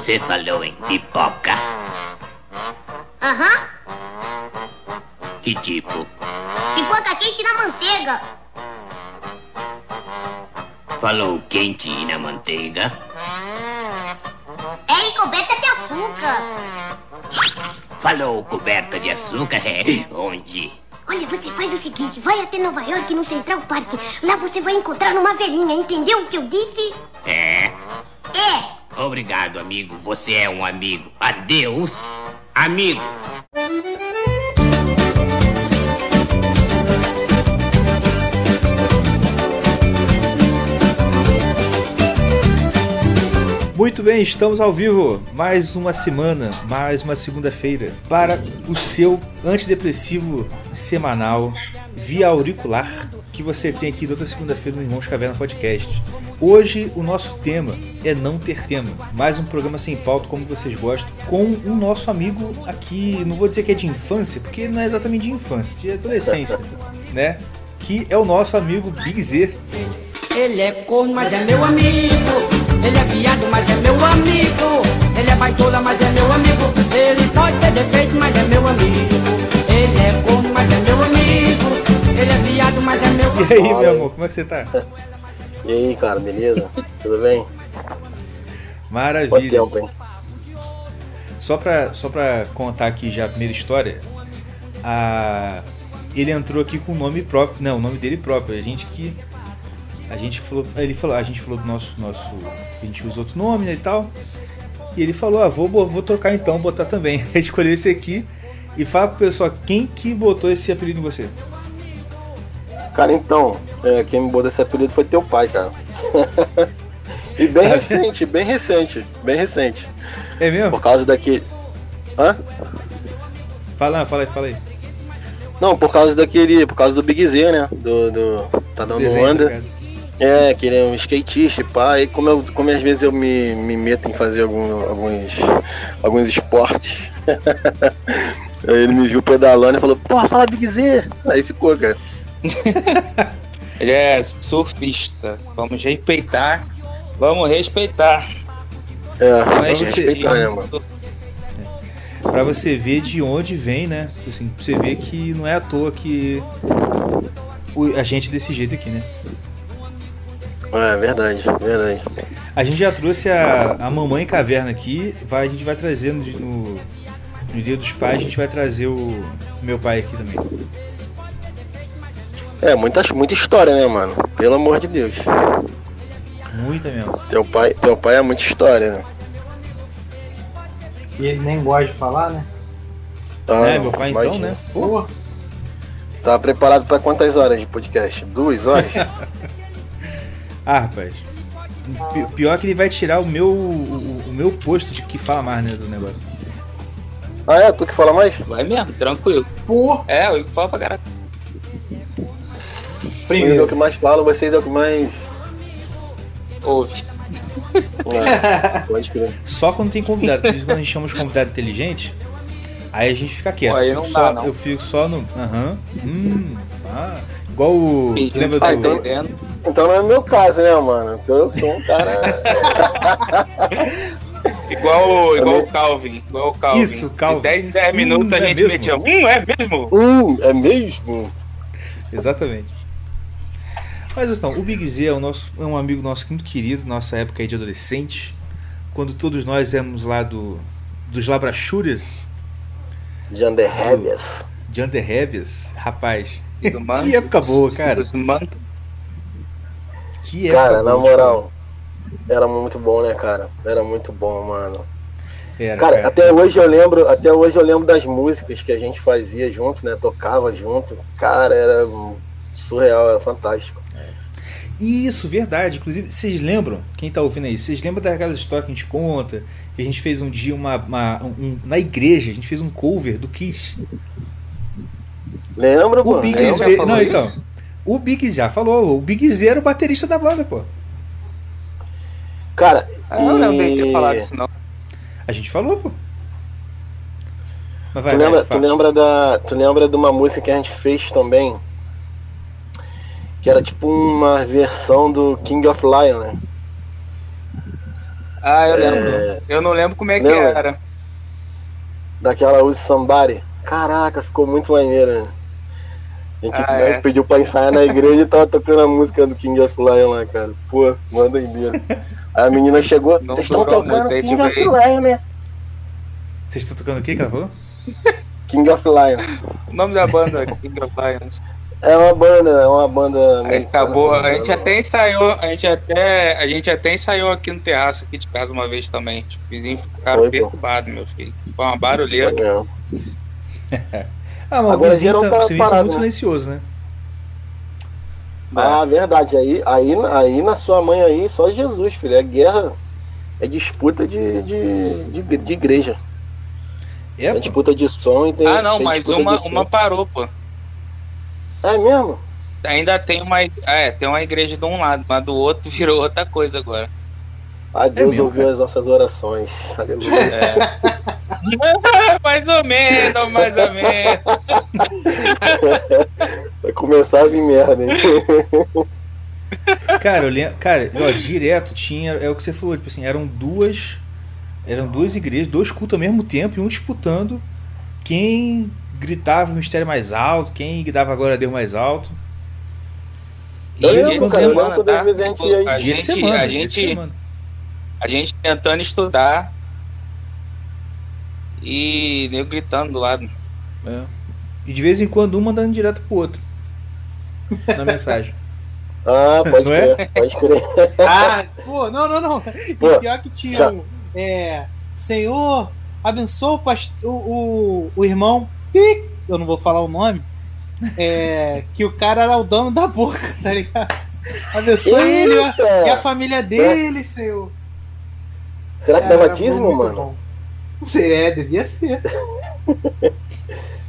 Você falou em pipoca? Aham. Que tipo? Pipoca quente na manteiga. Falou quente e na manteiga? É encoberta de açúcar. Falou coberta de açúcar? É. Onde? Olha, você faz o seguinte, vai até Nova York no Central Park. Lá você vai encontrar uma velhinha, entendeu o que eu disse? Obrigado, amigo. Você é um amigo. Adeus, amigo. Muito bem, estamos ao vivo. Mais uma semana, mais uma segunda-feira para o seu antidepressivo semanal via auricular que você tem aqui toda segunda-feira no Irmãos Caverna Podcast. Hoje o nosso tema é não ter tema. Mais um programa sem pauta, como vocês gostam, com o nosso amigo aqui, não vou dizer que é de infância, porque não é exatamente de infância, de adolescência, né? Que é o nosso amigo Big Z. Ele é corno, mas é meu amigo. Ele é viado, mas é meu amigo. Ele é baitola, mas é meu amigo. Ele pode ter defeito, mas é meu amigo. Ele é corno, mas é meu amigo. Ele é viado, mas é meu E amigo. aí, Fala meu aí. amor, como é que você tá? E aí, cara, beleza? Tudo bem? Maravilha. tempo? Só pra, só pra contar aqui já a primeira história, a... ele entrou aqui com o nome próprio, não, o nome dele próprio. A gente que. A gente falou. Ele falou, a gente falou do nosso. nosso a gente usa outro nome né, e tal. E ele falou, ah, vou, vou trocar então, botar também. Ele escolheu esse aqui. E fala pro pessoal quem que botou esse apelido em você. Cara, então, é, quem me botou esse apelido foi teu pai, cara. e bem recente, bem recente, bem recente. É mesmo? Por causa daquele. Hã? Fala, fala aí, fala aí. Não, por causa daquele. Por causa do Big Z, né? Do. do tá dando Desenho, onda. tá? É, que ele é um skatista, e pá. E como, eu, como às vezes eu me, me meto em fazer algum- alguns, alguns esportes. Aí ele me viu pedalando e falou, porra, fala Big Z. Aí ficou, cara. Ele é surfista. Vamos respeitar. Vamos respeitar. É, Vamos respeitar, né, mano? Pra você ver de onde vem, né? Assim, pra você ver que não é à toa que a gente é desse jeito aqui, né? É verdade, verdade. A gente já trouxe a, a mamãe caverna aqui, vai, a gente vai trazer no, no, no dia dos pais, a gente vai trazer o meu pai aqui também. É, muita, muita história, né, mano? Pelo amor de Deus. Muita mesmo. Teu pai, teu pai é muita história, né? E ele nem gosta de falar, né? Tá, é, meu pai então, imagina. né? Pô, Porra, Tá preparado pra quantas horas de podcast? Duas horas? ah, rapaz. Pi- Pior que ele vai tirar o meu, o, o meu posto de que fala mais, né, do negócio. ah, é? Tu que fala mais? Vai mesmo, tranquilo. porra. É, eu falo pra caralho. Ele é o Primeiro, que mais fala, vocês é o que mais. Ouve. É, pode crer. Só quando tem convidado, por isso quando a gente chama os convidados inteligentes, aí a gente fica quieto. Pô, aí Eu não fico dá, só- não. Eu fico só no. Aham. hum. Ah. Igual o. Fingindo Lembra tá Ah, do. então- entendendo. Então não é meu caso, né, mano? Porque eu sou um cara. Igual, o- igual o Calvin. Igual o Calvin. Isso, Calvin. De 10 em 10 minutos Hum, a é gente mesmo? metia. Hum, é mesmo? hum, é mesmo? Exatamente. Mas então, o Big Z é, o nosso, é um amigo nosso muito querido, nossa época aí de adolescente, quando todos nós éramos lá do, dos Labrachures, De Underheads. de Underheavias, rapaz, E do manto. que época boa, cara. Manto. Que época Cara, na boa, moral, era muito bom, né, cara? Era muito bom, mano. Era, Cara, cara. até hoje eu lembro, até hoje eu lembro das músicas que a gente fazia junto, né? Tocava junto. Cara, era surreal, era fantástico. Isso, verdade. Inclusive, vocês lembram, quem tá ouvindo aí, vocês lembram daquelas histórias que a gente conta, que a gente fez um dia uma, uma- um- na igreja, a gente fez um cover do Kiss. Lembra, O? Big Lembra? Z. Não, isso? então. O Big já falou, o Big Z era o baterista da banda, pô. Cara, Ah, eu não lembro de ter falado isso, não. A gente falou, pô. Mas vai, tu, lembra, vai, tu, lembra da, tu lembra de uma música que a gente fez também? Que era tipo uma versão do King of Lion, né? Ah, eu É. lembro. Eu não lembro como é que Lembra? era. Daquela Use Somebody. Caraca, ficou muito maneiro, né? A gente Ah, né, é? pediu pra ensaiar na igreja e tava tocando a música do King of Lion lá, cara. Pô, mó doideira. Aí a menina chegou, vocês estão tocando muito, King of Lion, né? Vocês estão tocando o que que ela falou? King of Lion. O nome da banda, King of Lions. É uma banda, é uma banda. Aí acabou, a gente até ensaiou, a gente até, a gente até ensaiou aqui no terraço aqui de casa uma vez também. Tipo, os vizinhos ficaram perturbados, meu filho. Foi uma barulheira. engano. Ah, mas o Agora vizinho geral tá, tá o é parado, muito né? silencioso, né? Ah, verdade. Aí, aí, aí na sua mãe aí, só Jesus, filho. É guerra. É disputa de, de, de, de igreja. É, É disputa de som e tem. Ah, não, tem mas uma, uma parou, pô. É mesmo? Ainda tem uma, é, tem uma igreja de um lado, mas do outro virou outra coisa agora. Ah, Deus mesmo, ouviu as nossas orações. Aleluia. É. mais ou menos, mais ou menos. Vai começar a vir merda, hein? Cara, eu lembro. Cara, ó, direto tinha. É o que você falou, tipo assim, eram duas. Eram duas igrejas, dois cultos ao mesmo tempo, e um disputando quem gritava o mistério mais alto, quem dava a glória a Deus mais alto. E Eu dia lembro, de cara, eu lembro semana, quando tá? às vezes a gente ia- a gente, semana. a gente, semana. a gente tentando estudar e nego gritando do lado. É. E de vez em quando um mandando direto pro outro. Na mensagem. Ah, pode Não é? crer, pode crer. Ah, pô, não, não, não. E Pô, pior que tinha já- um. É, Senhor, abençoa o, past- o, o, o irmão. Eu não vou falar o nome. É, que o cara era o dono da boca, tá ligado? Abençoa ele Eita! e a família dele, Senhor. Será que dava dízimo, muito mano? bom. É, devia ser.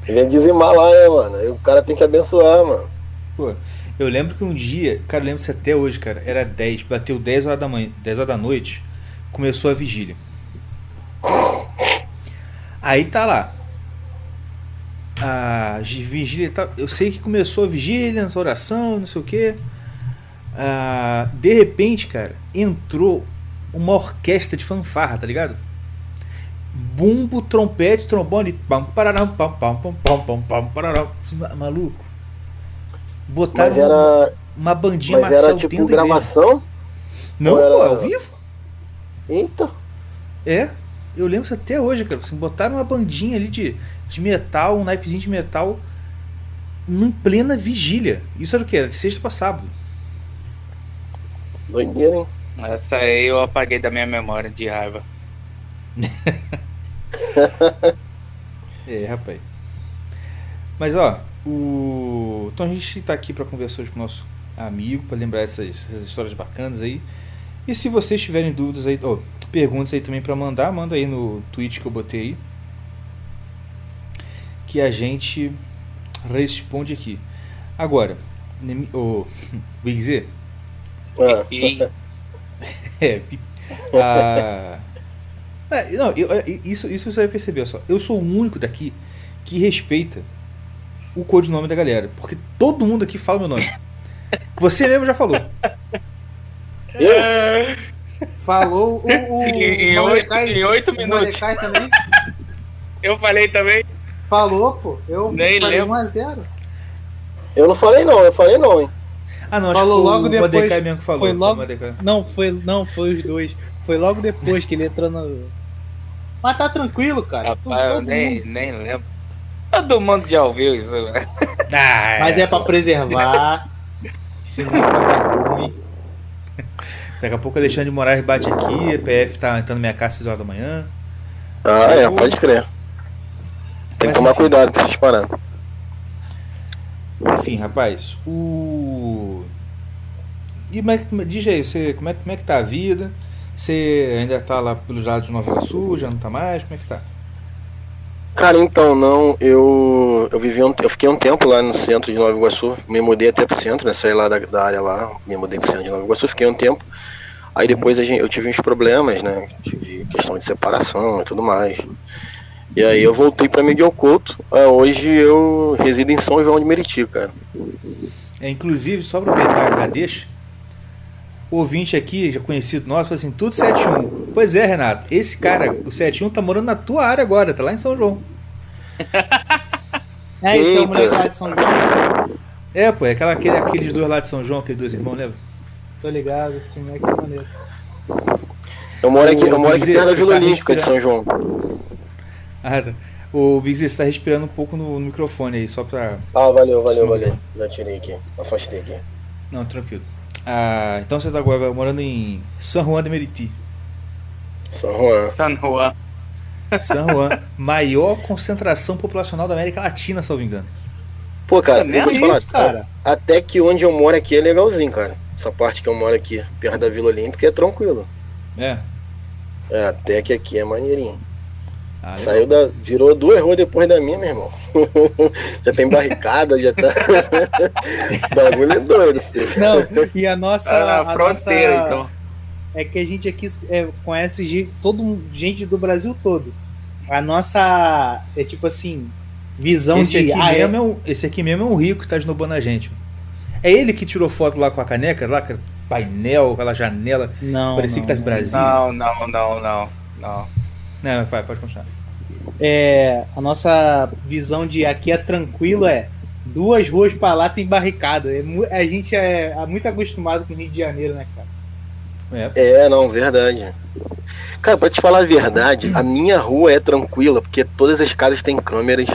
Devia dizimar lá, né, mano? Aí o cara tem que abençoar, mano. Pô, eu lembro que um dia, cara, eu lembro isso até hoje, cara, era 10, bateu 10 horas da manhã, 10 horas da noite, começou a vigília. Aí tá lá. A vigília eu sei que começou a vigília, essa oração, não sei o que. de repente, cara, entrou uma orquestra de fanfarra, tá ligado? Bumbo, trompete, trombone, pam, pararam, pam, pam, pam, pam, pam, pam, pararam. Maluco. Botaram Mas era, uma bandinha mas era tipo gravação? Não, era- pô, é ao vivo? Eita. É. Eu lembro isso até hoje, cara. Assim, botaram uma bandinha ali de, de metal, um naipezinho de metal, em plena vigília. Isso era o quê? Era de sexta pra sábado. Doideira, hein? Essa aí eu apaguei da minha memória de raiva. É, rapaz. Mas ó, o. Então a gente tá aqui pra conversar hoje com o nosso amigo, pra lembrar essas, essas histórias bacanas aí. E se vocês tiverem dúvidas aí, ó, perguntas aí também pra mandar, manda aí no tweet que eu botei aí. Que a gente responde aqui. Agora, Nemi- ô, Wigzê, Ah, E É. pi- a- É, não, eu- é, isso, isso você vai perceber, olha só. Eu sou o único daqui que respeita o codinome da galera. Porque todo mundo aqui fala meu nome. Você mesmo já falou. eu? Falou o. o Em- oito- minutos. Também eu falei também. falou, pô. Eu Nem falei lembro. 1x0. Eu não falei não, eu falei não, hein? Ah, não, acho Falou que foi logo o depois, Mordecai mesmo que falou. foi logo- Mordecai. Não, foi, não, foi os dois. Foi logo depois que ele entrou no. Mas tá tranquilo, cara. Rapaz, eu nem, mundo- nem lembro. Todo mundo já ouviu isso, né? Ah, Mas é pra preservar. Senão. Daqui a pouco o Alexandre de Moraes bate aqui, a PF tá entrando na minha casa às 6 horas da manhã. Ah, é, pode crer. Tem Mas que tomar enfim. cuidado com essas paradas. Enfim, rapaz, o. E como é que, diz aí, você, como, é, como é que tá a vida? Você ainda tá lá pelos lados de Nova Iguaçu, já não tá mais? Como é que tá? Cara, então, não, eu eu vivi um, eu fiquei um tempo lá no centro de Nova Iguaçu, me mudei até pro centro, né, saí lá da, da área lá, me mudei pro centro de Nova Iguaçu, fiquei um tempo. Aí depois gente, eu tive uns problemas, né, tive questão de separação e tudo mais. E aí eu voltei pra Miguel Couto, ah, hoje eu resido em São João de Meriti, cara. É, inclusive, só aproveitar a deixa, ouvinte aqui, já conhecido nosso, falou assim, tudo 71. Pois é, Renato, esse cara, o 71, tá morando na tua área agora, tá lá em São João. É, esse é o moleque lá de São João. É, pô, é aquela, aquele, aqueles dois lá de São João, aqueles dois irmãos, lembra? Tô ligado, esse moleque é maneiro. Eu moro aqui, eu moro aqui perto da você Vila tá Olímpica de São? João. Ah, tá. O Big Z, você tá respirando um pouco no, no microfone aí, só pra... Ah, valeu, valeu, valeu. Já tirei aqui, afastei aqui. Não, tranquilo. Ah, então você tá agora morando em San Juan de Meriti. São Juan. San Juan. San Juan, maior concentração populacional da América Latina, salvo engano. Pô, cara, É eu vou te falar, isso, cara? até que onde eu moro aqui é legalzinho, cara. Essa parte que eu moro aqui, perto da Vila Olímpica, é tranquilo. É. É, até que aqui é maneirinho. Ah. Saiu da. Virou duas ruas depois da minha, meu irmão. já tem barricada, já tá. O bagulho é doido, filho. Não, e a nossa. Na a fronteira, nossa- então. É que a gente aqui é, conhece gente, todo gente do Brasil todo. A nossa. É tipo assim. Visão esse, de. aqui ah, é- mesmo é um, esse aqui mesmo é um rico que tá esnobando a gente. É ele que tirou foto lá com a caneca, lá, com o painel, aquela janela. Não. Parecia não, que tá em não. Brasília. Não, não, não, não. Não. Não, vai, pode continuar. É, a nossa visão de aqui é tranquilo é duas ruas pra lá tem barricada. É a gente é, é muito acostumado com o Rio de Janeiro, né, cara? É, É, não, verdade. Cara, pra te falar a verdade, a minha rua é tranquila, porque todas as casas têm câmeras,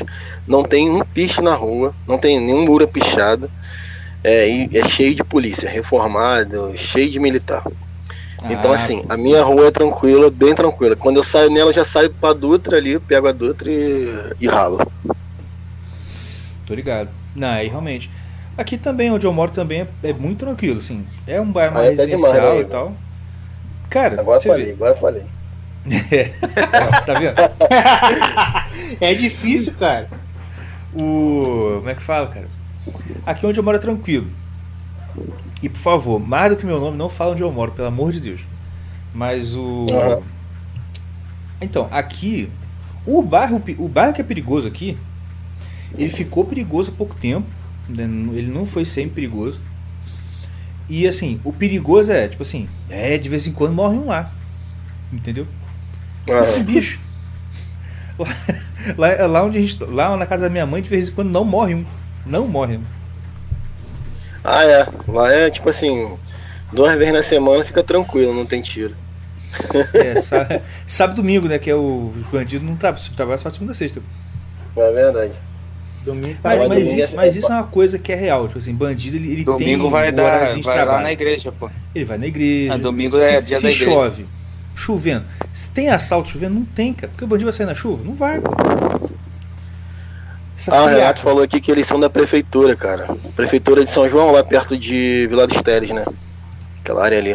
não tem um piche na rua, não tem nenhum muro pichado. É, e é cheio de polícia, reformado, cheio de militar. Então, Ah, assim, a minha rua é tranquila, bem tranquila. Quando eu saio nela, eu já saio pra Dutra ali, pego a Dutra e, e ralo. Tô ligado. Não, aí realmente. Aqui também, onde eu moro, também é, é muito tranquilo, assim. É um bairro Ah, mais é demais, residencial né, e tal. Cara, Agora falei, agora falei. vê. tá vendo? É difícil, cara. O. Como é que fala, cara? Aqui onde eu moro é tranquilo. E por favor, mais do que meu nome, não fala onde eu moro, pelo amor de Deus. Mas o. Aham. Então, aqui. O bairro, o bairro que é perigoso aqui, ele ficou perigoso há pouco tempo. né? Ele não foi sempre perigoso. E assim, o perigoso é, tipo assim, é, de vez em quando morre um lá. Entendeu? Ah, Esse bicho. Lá, lá, lá onde a gente. Lá na casa da minha mãe, de vez em quando não morre um. Não morre um. Ah, é. Lá é tipo assim, duas vezes na semana fica tranquilo, não tem tiro. É, sábado, sábado e domingo, né? Que é o bandido não trabalha, trabalha só de segunda a sexta. É verdade. Domingo Mas, Mas domingo isso, é- mas isso é uma coisa que é real. Tipo assim, bandido ele, ele Domingo tem vai dar. Vai lá trabalho. na igreja, pô. Ele vai na igreja. Ah, domingo é se, dia se da igreja. chove, chovendo. Se tem assalto chovendo, não tem, cara. Porque o bandido vai sair na chuva? Não vai, pô. Ah, o. Renato falou aqui que eles são da prefeitura, cara. Prefeitura de São João, lá perto de Vila dos Teles, né? Aquela área ali.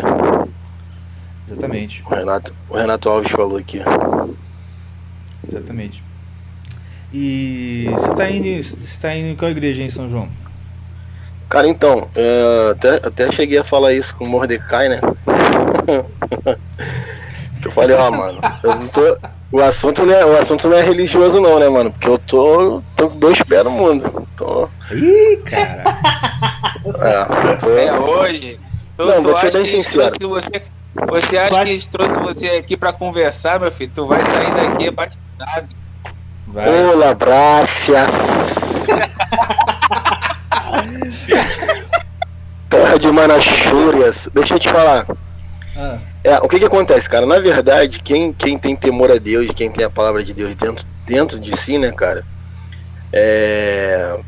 Exatamente, O Renato, o Renato Alves falou aqui. exatamente. E você tá indo. Você tá indo em qual igreja em São João? Cara, então, é, até, até cheguei a falar isso com o Mordecai, né? eu falei, ó, mano, eu não tô. O assunto, não é, o assunto não é religioso não, né, mano? Porque eu tô, tô com dois pés no mundo. Tô, Ih, cara. é, eu tô- É hoje. Tu, Não, vou ser bem sincero. trouxe você. Você acha Vai- que eles trouxe você aqui pra conversar, meu filho? Tu vai sair daqui batizado. Vai. Olá, graças. Terra de Manachúrias. Deixa eu te falar. Ah, É, o que que acontece, cara? Na verdade, quem, quem tem temor a Deus, quem tem a palavra de Deus dentro, dentro de si, né, cara? É.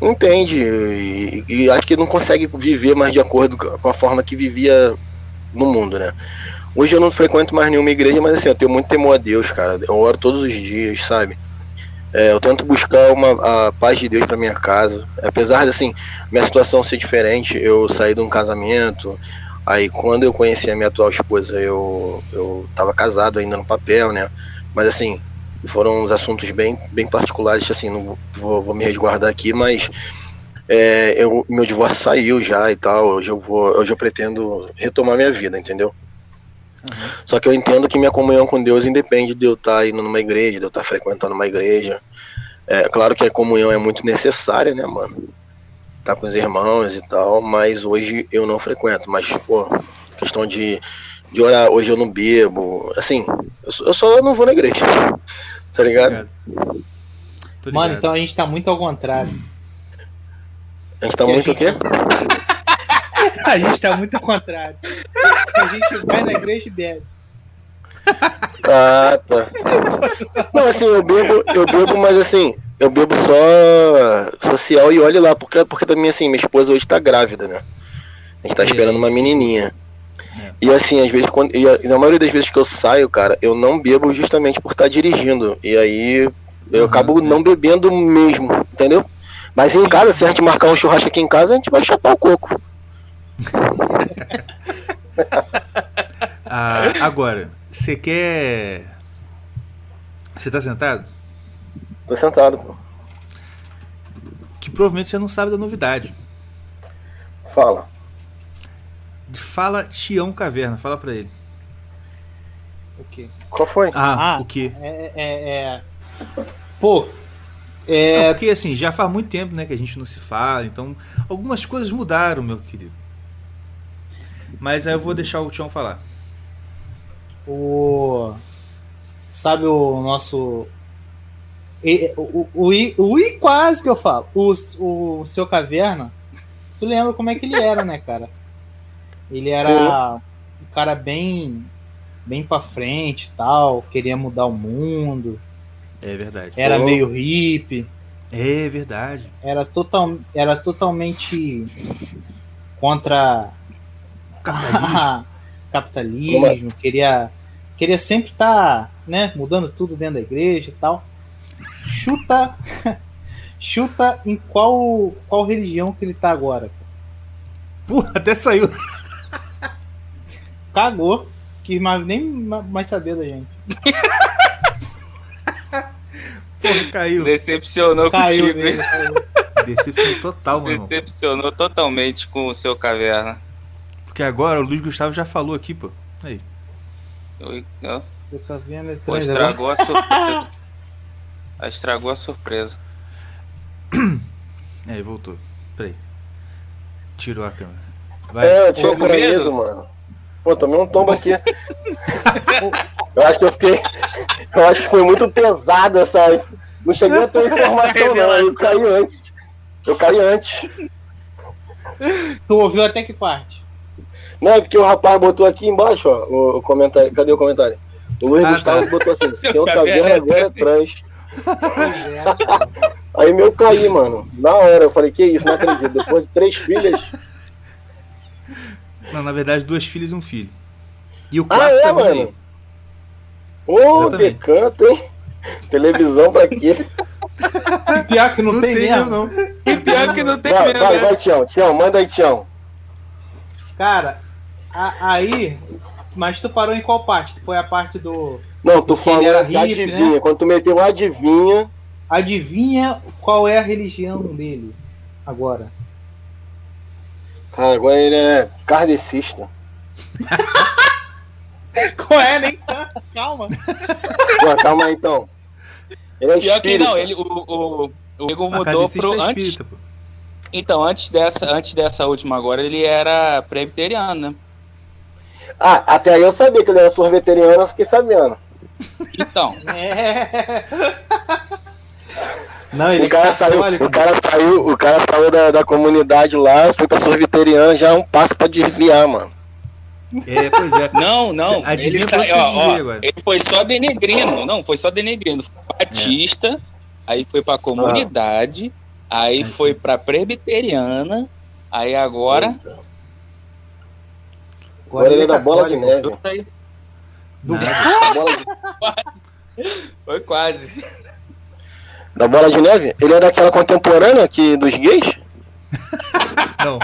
Entende e, e acho que não consegue viver mais de acordo com a forma que vivia no mundo, né? Hoje eu não frequento mais nenhuma igreja, mas assim, eu tenho muito temor a Deus, cara. Eu oro todos os dias, sabe? É, eu tento buscar uma, a paz de Deus para minha casa. Apesar de, assim, minha situação ser diferente, eu saí de um casamento, Aí quando eu conheci a minha atual esposa, eu, eu tava casado ainda no papel, né? Mas assim, foram uns assuntos bem, bem particulares, assim, não vou, vou me resguardar aqui, mas é, eu, meu divórcio saiu já e tal, hoje eu vou, hoje eu pretendo retomar minha vida, entendeu? Só que eu entendo que minha comunhão com Deus independe de eu estar indo numa igreja, de eu estar frequentando uma igreja. É claro que a comunhão é muito necessária, né, mano? Tá com os irmãos e tal, mas hoje eu não frequento. Mas, pô, questão de, de orar, hoje eu não bebo. Assim, eu só, eu só não vou na igreja. Tá ligado? Obrigado. Tô Mano, ligado. então a gente tá muito ao contrário. A gente tá Que a muito o quê? gente- A gente tá muito ao contrário. A gente vai na igreja e bebe. Ah, tá. Não, assim, eu bebo, eu bebo, mas assim, eu bebo só social e olhe lá, porque, porque também assim, minha esposa hoje tá grávida, né? A gente tá esperando uma menininha. É. E assim, às vezes, quando, e a- na maioria das vezes que eu saio, cara, eu não bebo justamente por estar dirigindo. E aí eu Aham, acabo é. não bebendo mesmo, entendeu? Mas em casa, se a gente marcar um churrasco aqui em casa, a gente vai chapar o coco. Ah, agora, você quer. Você tá sentado? Tô sentado, pô. Que provavelmente você não sabe da novidade. Fala. Fala Tião Caverna, fala pra ele. O quê? Qual foi? Ah, Ah. o quê? É, é, é... Pô, Não, é... porque assim, já faz muito tempo né, que a gente não se fala, então algumas coisas mudaram, meu querido. Mas aí eu vou deixar o Tião falar. o... Sabe o nosso... e- O, o, o, I- o quase que eu falo. O, o seu Caverna, tu lembra como é que ele era, né, cara? Ele era um cara bem... Bem pra frente e tal, queria mudar o mundo, É verdade. era Sim. meio hippie. É verdade. era, total, era totalmente contra Capitalismo. capitalismo, queria, queria sempre estar né, mudando tudo dentro da igreja e tal. Chuta, chuta em qual, qual religião que ele tá agora. Porra, até saiu. Cagou, quis mais, nem ma- mais saber da gente. Porra, caiu. Decepcionou Caiu contigo. dele, caiu. Decepção total, meu irmão. Decepcionou totalmente com o seu caverna. Porque agora o Luiz Gustavo já falou aqui, pô. Aí. Eu- Nossa, Você tá vendo? pô, Ele estragou a surpresa. Estragou a surpresa. Aí, voltou. Peraí. Tirou a câmera. Vai. É, eu tinha caído, medo? mano. Pô, tomei um tombo aqui. eu acho que eu fiquei. Eu acho que foi muito pesado essa. Não cheguei a ter informação, não. Eu caí antes. Eu caí antes. Tu ouviu até que parte? Não, é porque o rapaz botou aqui embaixo, ó, o, comentário. Cadê o comentário? O Luiz Ah, Gustavo tá. botou assim: Seu caverna agora é trans. É. Aí meu caí, mano. Na hora, eu falei: que isso, não acredito. Depois de três filhas. Não, na verdade, duas filhas e um filho. E o Ah, quarto é, tá mano? Ô, Exatamente. decanto, hein? Televisão pra quê? Pior que não, tem, mesmo. não. E pior que não tem Vai, mesmo, vai, né? vai, Tião. Tião, manda aí, Tião. Cara, a- aí. Mas tu parou em qual parte? Que foi a parte do. Não, era de hippie, adivinha. né? Quando tu meteu adivinha, Adivinha qual é a religião dele agora? cara, agora ele é kardecista. Qual é, nem tanto? Calma. Pô, calma aí, então. Ele é Pior que espírita. não, ele, o, o, o Igor mudou pro. é Antes, espírita, pô. então, antes dessa, antes dessa última agora, ele era presbiteriano, né? Ah, até aí eu sabia que ele era sorveteriano, eu fiquei sabendo. Então, É. Não, ele O cara, é saiu, o cara saiu, o cara saiu da, da comunidade lá, foi pra sorveteriana, já é um passo pra desviar, mano. É, pois é. não, não. Ele, saiu, ó, ó, ele foi só denegrino. Não, foi só denegrino. Foi Batista, aí foi pra comunidade, aí foi pra presbiteriana, aí agora. Agora ele é da bola de neve. De, Foi quase. da bola de neve? Ele é daquela contemporânea aqui dos gays? Não.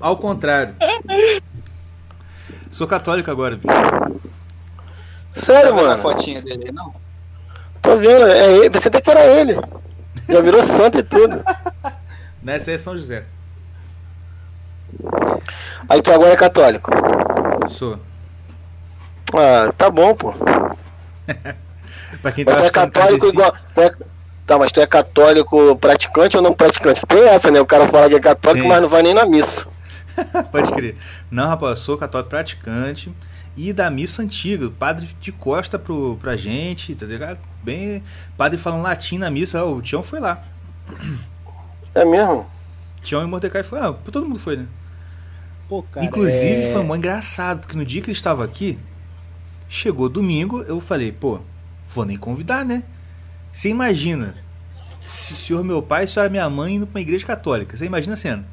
Ao contrário. Sou católico agora, bicho. Sério, Tá vendo a mano? fotinha dele, não? Tô vendo, é ele. Pensei até que era ele. Já virou santo e tudo. Nessa aí é São José. Aí tu agora é católico. Sou. Ah, tá bom, pô. Pra quem Mas tá tu é achando católico igual. Tu é, Tá, mas tu é católico praticante ou não praticante? Tem essa, né? O cara fala que é católico, Tem. mas não vai nem na missa. Pode crer. Não, rapaz, eu sou católico praticante e da missa antiga. O padre de costa pro, pra gente, tá ligado? Bem. Padre falando latim na missa. ó, o Tião foi lá. É mesmo? Tião e Mordecai foi. Ah, todo mundo foi, né? Pô, cara. Inclusive é... foi mó engraçado, porque no dia que ele estava aqui, chegou domingo, eu falei, pô, vou nem convidar, né? Você imagina, senhor meu pai e a senhora minha mãe indo pra uma igreja católica. Você imagina a cena?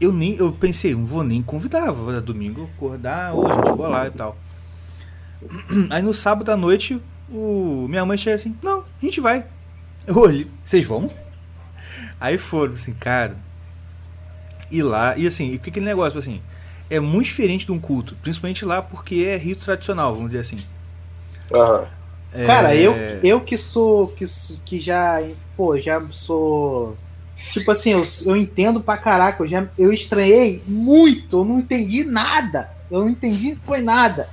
Eu nem, eu pensei, não vou nem convidar, vou domingo acordar, ou a gente vou lá e tal. Aí no sábado à noite, o, minha mãe chega assim, não, a gente vai. Eu olhei, vocês vão? Aí foram, assim, cara, ir lá. E assim, e que aquele negócio, assim, é muito diferente de um culto. Principalmente lá porque é rito tradicional, vamos dizer assim. Aham. É, Cara, eu, eu que sou. Que, que já. Pô, já sou. Tipo assim, eu, eu entendo pra caraca. Eu, já, eu estranhei muito. Eu não entendi nada. Eu não entendi, foi nada.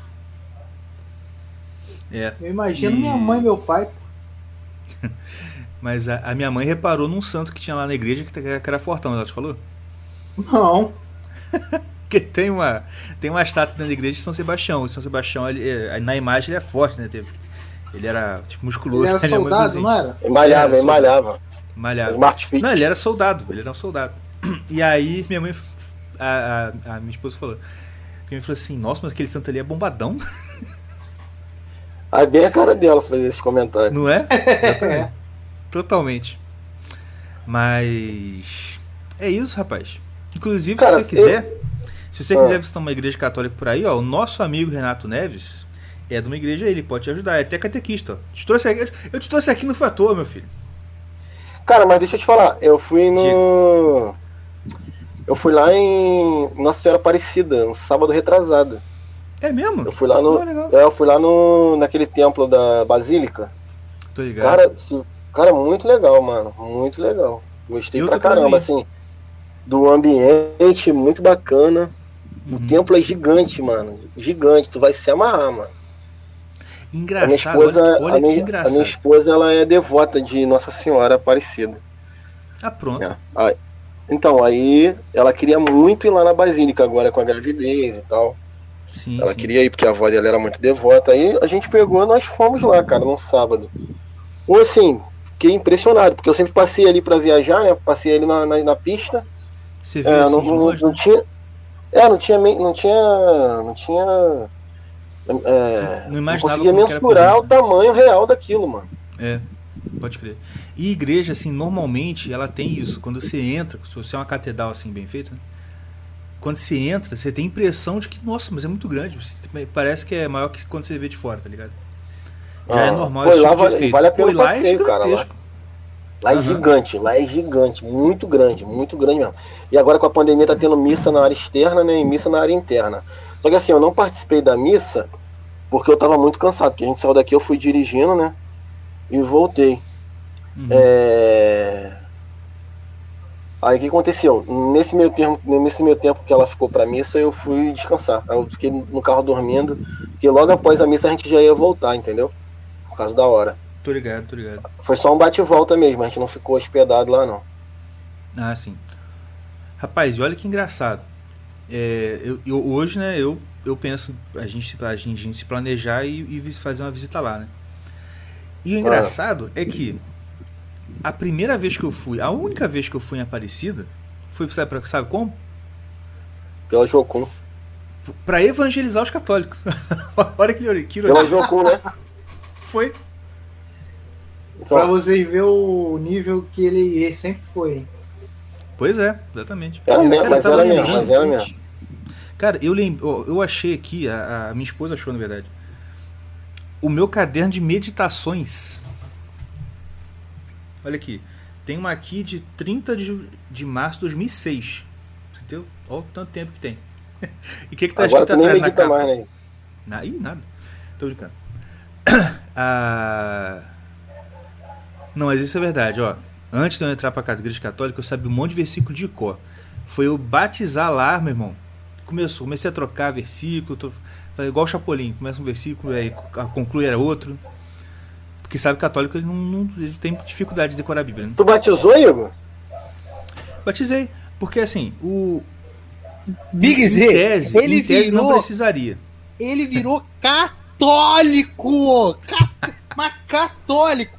É, Eu imagino E- minha mãe e meu pai. mas a, a minha mãe reparou num santo que tinha lá na igreja que, que era fortão, ela te falou? Não. Porque tem uma, tem uma estátua dentro da igreja de São Sebastião. O São Sebastião, ele, é- na imagem, ele é forte, né? Teve- Ele era, tipo, musculoso. Ele era soldado, assim, não era? Ele malhava, É, ele malhava. Malhado. Smart Fit. Não, ele era soldado, ele era um soldado. E aí minha mãe, a, a, a minha esposa falou, minha mãe falou assim, nossa, mas aquele santo ali é bombadão, Aí bem a cara dela fazer esse comentário. não é? Exatamente. Totalmente. Mas é isso, rapaz. Inclusive, Cara, se você quiser, se você Ah. quiser visitar uma igreja católica por aí, ó, o nosso amigo Renato Neves é de uma igreja aí, ele pode te ajudar, é até catequista. Te trouxe aqui- eu te trouxe aqui no fator, meu filho. Cara, mas deixa eu te falar, eu fui no. Eu fui lá em Nossa Senhora Aparecida, um sábado retrasado. É mesmo? Eu fui lá no. Ah. É, eu fui lá no. naquele templo da Basílica. Tô ligado. Cara, se- cara, muito legal, mano. Muito legal. Gostei Eu pra caramba, ir. assim. Do ambiente, muito bacana. O Uhum. templo é gigante, mano. Gigante. Tu vai se amarrar, mano. A minha Engraçado, esposa, olha, olha a, que minha, a engraçado. minha esposa, ela é devota de Nossa Senhora Aparecida. Ah, pronto. É. Aí- então, aí ela queria muito ir lá na Basílica agora com a gravidez e tal. Sim, Ela sim. queria ir porque a avó dela era muito devota. Aí a gente pegou, nós fomos lá, cara, num sábado. Ou assim, fiquei impressionado, porque eu sempre passei ali pra viajar, né? Passei ali na, na, na pista. Você viu É, assim não, não, não né? tinha. É, não tinha. Não tinha. Não tinha. É, Não não conseguia mensurar o tamanho real daquilo, mano. É, pode crer. E igreja, assim, normalmente ela tem isso. Quando você entra, se você é uma catedral assim bem feita, né? quando você entra, você tem a impressão de que, nossa, mas é muito grande. Parece que é maior que quando você vê de fora, tá ligado? Já é Ah, normal pô, esse lá tipo de vale- vale a pena Pô, e o lá é passeio, cara, lá. Lá é Aham. gigante, lá é gigante, muito grande, muito grande mesmo. E agora com a pandemia tá tendo missa na área externa, né, e missa na área interna. Só que assim, eu não participei da missa porque eu tava muito cansado, porque a gente saiu daqui, eu fui dirigindo, né, e voltei. Uhum. É... Aí o que aconteceu? Nesse meio, termo, nesse meio tempo que ela ficou pra missa, eu fui descansar. Aí eu fiquei no carro dormindo, porque logo após a missa a gente já ia voltar, entendeu? Por causa da hora. Tô ligado, tô ligado. Foi só um bate e volta mesmo, a gente não ficou hospedado lá não. Ah, sim. Rapaz, e olha que engraçado. É, eu, eu- hoje, né, eu, eu penso a gente, a gente, a gente se planejar e, e fazer uma visita lá, né? E o engraçado é que a primeira vez que eu fui, a única vez que eu fui em Aparecida, foi, sabe, pra- sabe como? Pela Jocum. Pra evangelizar os católicos. olha que, que Pela. Jocum, né? Foi. Pra vocês verem o nível que ele sempre foi. Pois é, exatamente. Era mesmo, Cara, mas era mesmo, mas era mesmo. Cara, eu lembro, eu achei aqui, a, a minha esposa achou na verdade, o meu caderno de meditações. Olha aqui, tem uma aqui de 30 de, de março de 2006. Entendeu? Olha o tanto tempo que tem. e o que, que tá agora escrito atrás na medita capa? mais, né? Na, ih, nada. Tô brincando. Ah, Não, mas isso é verdade, ó. Antes de eu entrar pra casa da igreja católica, eu sabia um monte de versículo de cor. Foi eu batizar lá, meu irmão. Começou, comecei a trocar versículo, tô, falei igual o Chapolin, começa um versículo, aí a- conclui era outro. Porque sabe católico ele não, não ele tem dificuldade de decorar a Bíblia. Né? Tu batizou, Igor? Batizei. Porque assim, o. Big em Z, tese, ele em tese não virou, precisaria. ele virou católico! Ca- Mas católico!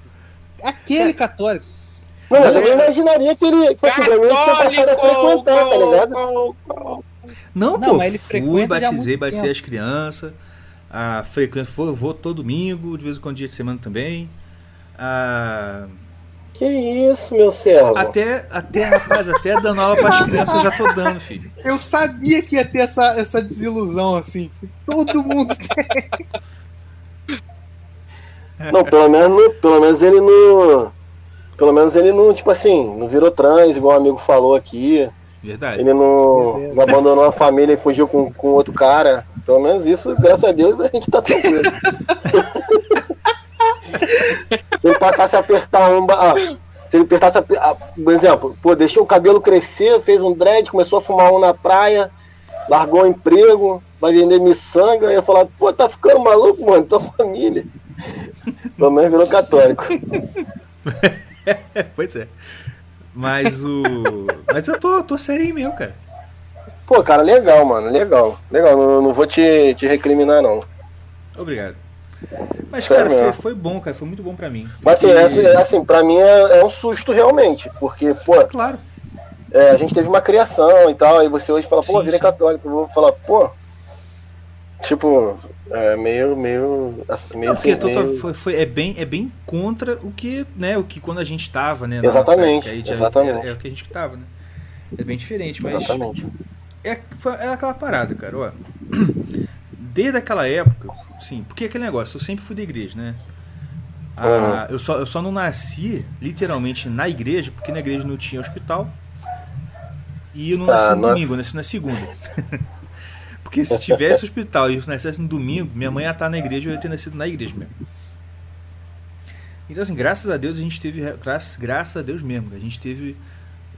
Aquele católico. Não, mas eu imaginaria que ele, ele tinha passado a frequentar, tá ligado? Não, Não, pô, mas ele fui, batizei, batizei tempo. as crianças. A frequência foi, eu vou todo domingo, de vez em quando dia de semana também. Ah, Que isso, meu servo. até, até, rapaz, até dando aula para as crianças eu já tô dando, filho. Eu sabia que ia ter essa, essa desilusão, assim. Todo mundo tem. Não, pelo menos, no- pelo menos ele não. Pelo menos ele não, tipo assim, não virou trans, igual o amigo falou aqui. Verdade. Ele não, é. não abandonou a família e fugiu com, com outro cara. Pelo menos isso, graças a Deus, a gente tá tranquilo. se ele passasse a apertar um. ah, se ele apertasse, a, a- por exemplo, pô, deixou o cabelo crescer, fez um dread, começou a fumar um na praia, largou o emprego, vai vender miçanga, eu ia falar, pô, tá ficando maluco, mano, tua família. Pelo menos virou católico. pois é. Mas o. Mas eu tô, tô sério mesmo, cara. Pô, cara, legal, mano, legal. Legal, não, não vou te, te recriminar, não. Obrigado. Mas, Sério cara, foi, foi bom, cara. Foi muito bom pra mim. Mas assim, é, é assim pra mim é, é um susto realmente, porque, pô, Claro. é, a gente teve uma criação e tal, e você hoje fala, pô, Sim, sim. católico, eu vou falar, pô, tipo, é meio, meio, assim, meio, Não, porque assim, meio- foi, foi- é, bem, é bem contra o que, né, o que quando a gente tava, né? Exatamente, nossa época, aí já exatamente. É, é o que a gente tava, né? É bem diferente, mas exatamente. é, foi- é aquela parada, cara, ó. Desde aquela época, sim, porque aquele negócio, eu sempre fui da igreja, né? Ah, eu, só, eu só não nasci literalmente na igreja, porque na igreja não tinha hospital. E eu não nasci Ah, no nossa. domingo, nasci na segunda. porque se tivesse hospital e eu nascesse no domingo, minha mãe ia estar na igreja e eu ia ter nascido na igreja mesmo. Então, assim, graças a Deus a gente teve. Graças, graças a Deus mesmo, a gente teve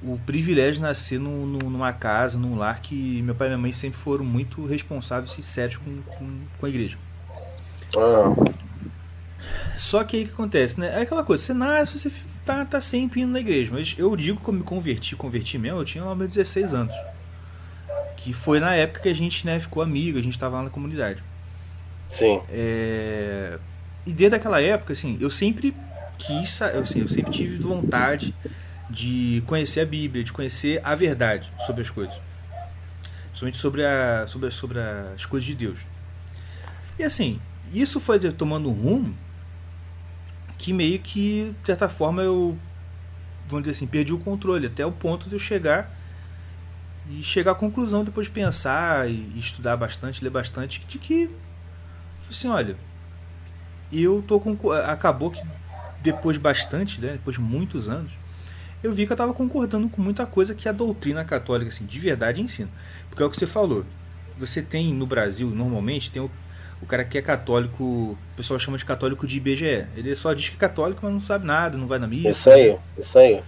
o privilégio de nascer num- num- numa casa, num lar que meu pai e minha mãe sempre foram muito responsáveis e sérios com, com, com a igreja. Ah, Só que aí o que acontece, né? É aquela coisa, você nasce, você tá, tá sempre indo na igreja. Mas eu digo que eu me converti, converti mesmo, eu tinha lá meus 16 anos. Que foi na época que a gente né, ficou amigo, a gente tava lá na comunidade. sim, É, E desde aquela época, assim, eu sempre quis, eu, assim, eu sempre tive vontade de conhecer a Bíblia, de conhecer a verdade sobre as coisas. Principalmente sobre, a, sobre, a- sobre as coisas de Deus. E assim, isso foi tomando um rumo que meio que, de certa forma, eu, vamos dizer assim, perdi o controle, até o ponto de eu chegar e chegar à conclusão depois de pensar e, estudar bastante, ler bastante, de que assim, olha, eu tô com acabou que depois de bastante, né, depois de muitos anos, eu vi que eu estava concordando com muita coisa que a doutrina católica assim, de verdade ensina. Porque é o que você falou. Você tem no Brasil, normalmente, tem o, o cara que é católico, o pessoal chama de católico de IBGE. Ele só diz que é católico, mas não sabe nada, não vai na missa. isso aí, isso aí.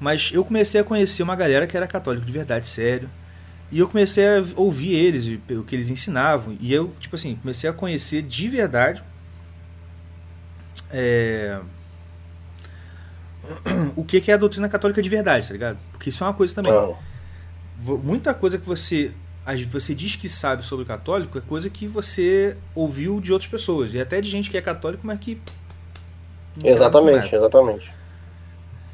Mas eu comecei a conhecer uma galera que era católico de verdade, sério. E eu comecei a ouvir eles, o que eles ensinavam. E eu, tipo assim, comecei a conhecer de verdade é, o que que é a doutrina católica de verdade, tá ligado? Porque isso é uma coisa também. Ah, Muita coisa que você você diz que sabe sobre o católico é coisa que você ouviu de outras pessoas. E até de gente que é católico, mas que. exatamente, exatamente.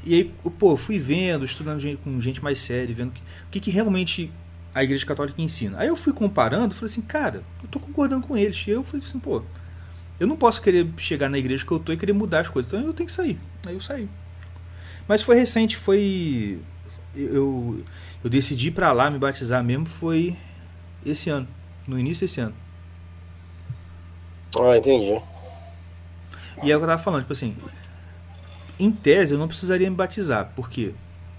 E aí, pô, fui vendo, estudando gente- com gente mais séria, vendo que- o que, que realmente a Igreja Católica ensina. Aí eu fui comparando, falei assim, cara, eu tô concordando com eles. E eu falei assim, pô, eu não posso querer chegar na igreja que eu tô e querer mudar as coisas, então eu tenho que sair. Aí eu saí. Mas foi recente, foi. Eu, eu decidi pra lá me batizar mesmo, foi esse ano, no início desse ano. Ah, entendi. E é o que eu tava falando, tipo assim, em tese eu não precisaria me batizar, porque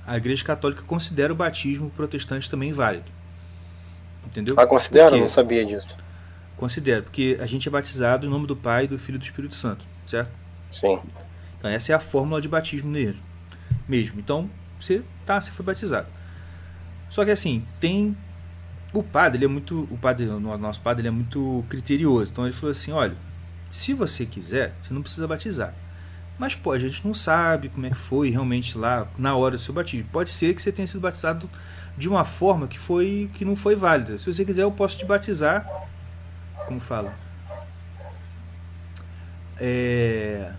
a Igreja Católica considera o batismo protestante também válido. Entendeu? Ah, considera? Por quê? Não sabia disso. Considero, porque a gente é batizado em nome do Pai, do Filho e do Espírito Santo, certo? Sim. Então essa é a fórmula de batismo mesmo. mesmo. Então, você tá, você foi batizado. Só que assim, tem o padre, ele é muito, o padre, o nosso padre, ele é muito criterioso. Então ele falou assim, olha, Se você quiser, você não precisa batizar. Mas pô, a gente não sabe como é que foi realmente lá na hora do seu batismo. Pode ser que você tenha sido batizado de uma forma que foi que não foi válida. Se você quiser, eu posso te batizar. Como fala? É.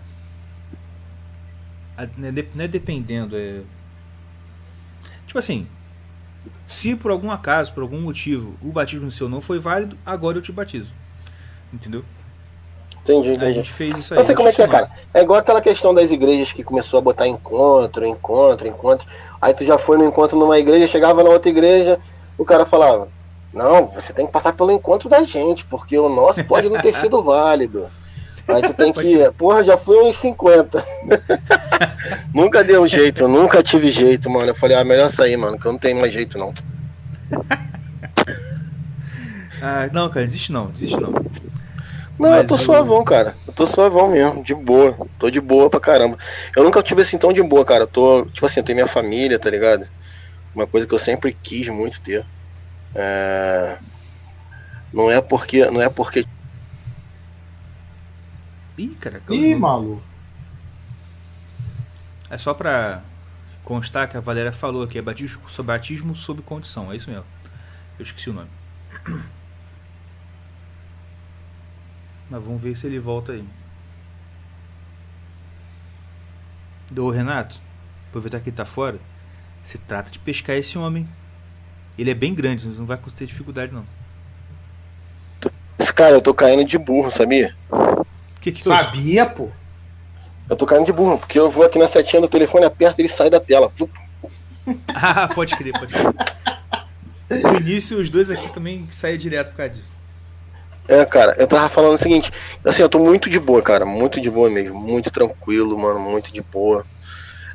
é de- não é dependendo, é. Tipo assim, se por algum acaso, por algum motivo, o batismo seu não foi válido, agora eu te batizo. Entendeu? Entendi, A entendi. gente fez isso aí. Não sei como é que é, cara. É igual aquela questão das igrejas que começou a botar encontro, encontro, encontro. Aí tu já foi no encontro numa igreja, chegava na outra igreja, o cara falava: Não, você tem que passar pelo encontro da gente, porque o nosso pode não ter sido válido. Aí tu tem que. Porra, já fui uns 50. nunca deu jeito, nunca tive jeito, mano. Eu falei, ah, melhor sair, mano, que eu não tenho mais jeito, não. Ah, não, cara, desiste não, desiste não. Não, Mas eu tô suavão, cara. Eu tô suavão mesmo, de boa. Tô de boa pra caramba. Eu nunca tive assim tão de boa, cara. Eu tô, tipo assim, eu tenho minha família, tá ligado? Uma coisa que eu sempre quis muito ter. É... Não é porque. Não é porque. Ih, cara, Ih, maluco. É só pra constar que a Valéria falou aqui, é batismo, batismo sob condição, é isso mesmo. Eu esqueci o nome. Mas vamos ver se ele volta aí. Do Renato, aproveitar que ele tá fora, você trata de pescar esse homem. Ele é bem grande, não vai ter dificuldade não. Cara, eu tô caindo de burro, sabia? Que que eu... Sabia, pô. Eu tô caindo de burro, porque eu vou aqui na setinha do telefone, aperto e ele sai da tela. Ah, pode crer, pode crer. No início, os dois aqui também saem direto por causa disso. É, cara, eu tava falando o seguinte, assim, eu tô muito de boa, cara, muito de boa mesmo, muito tranquilo, mano, muito de boa.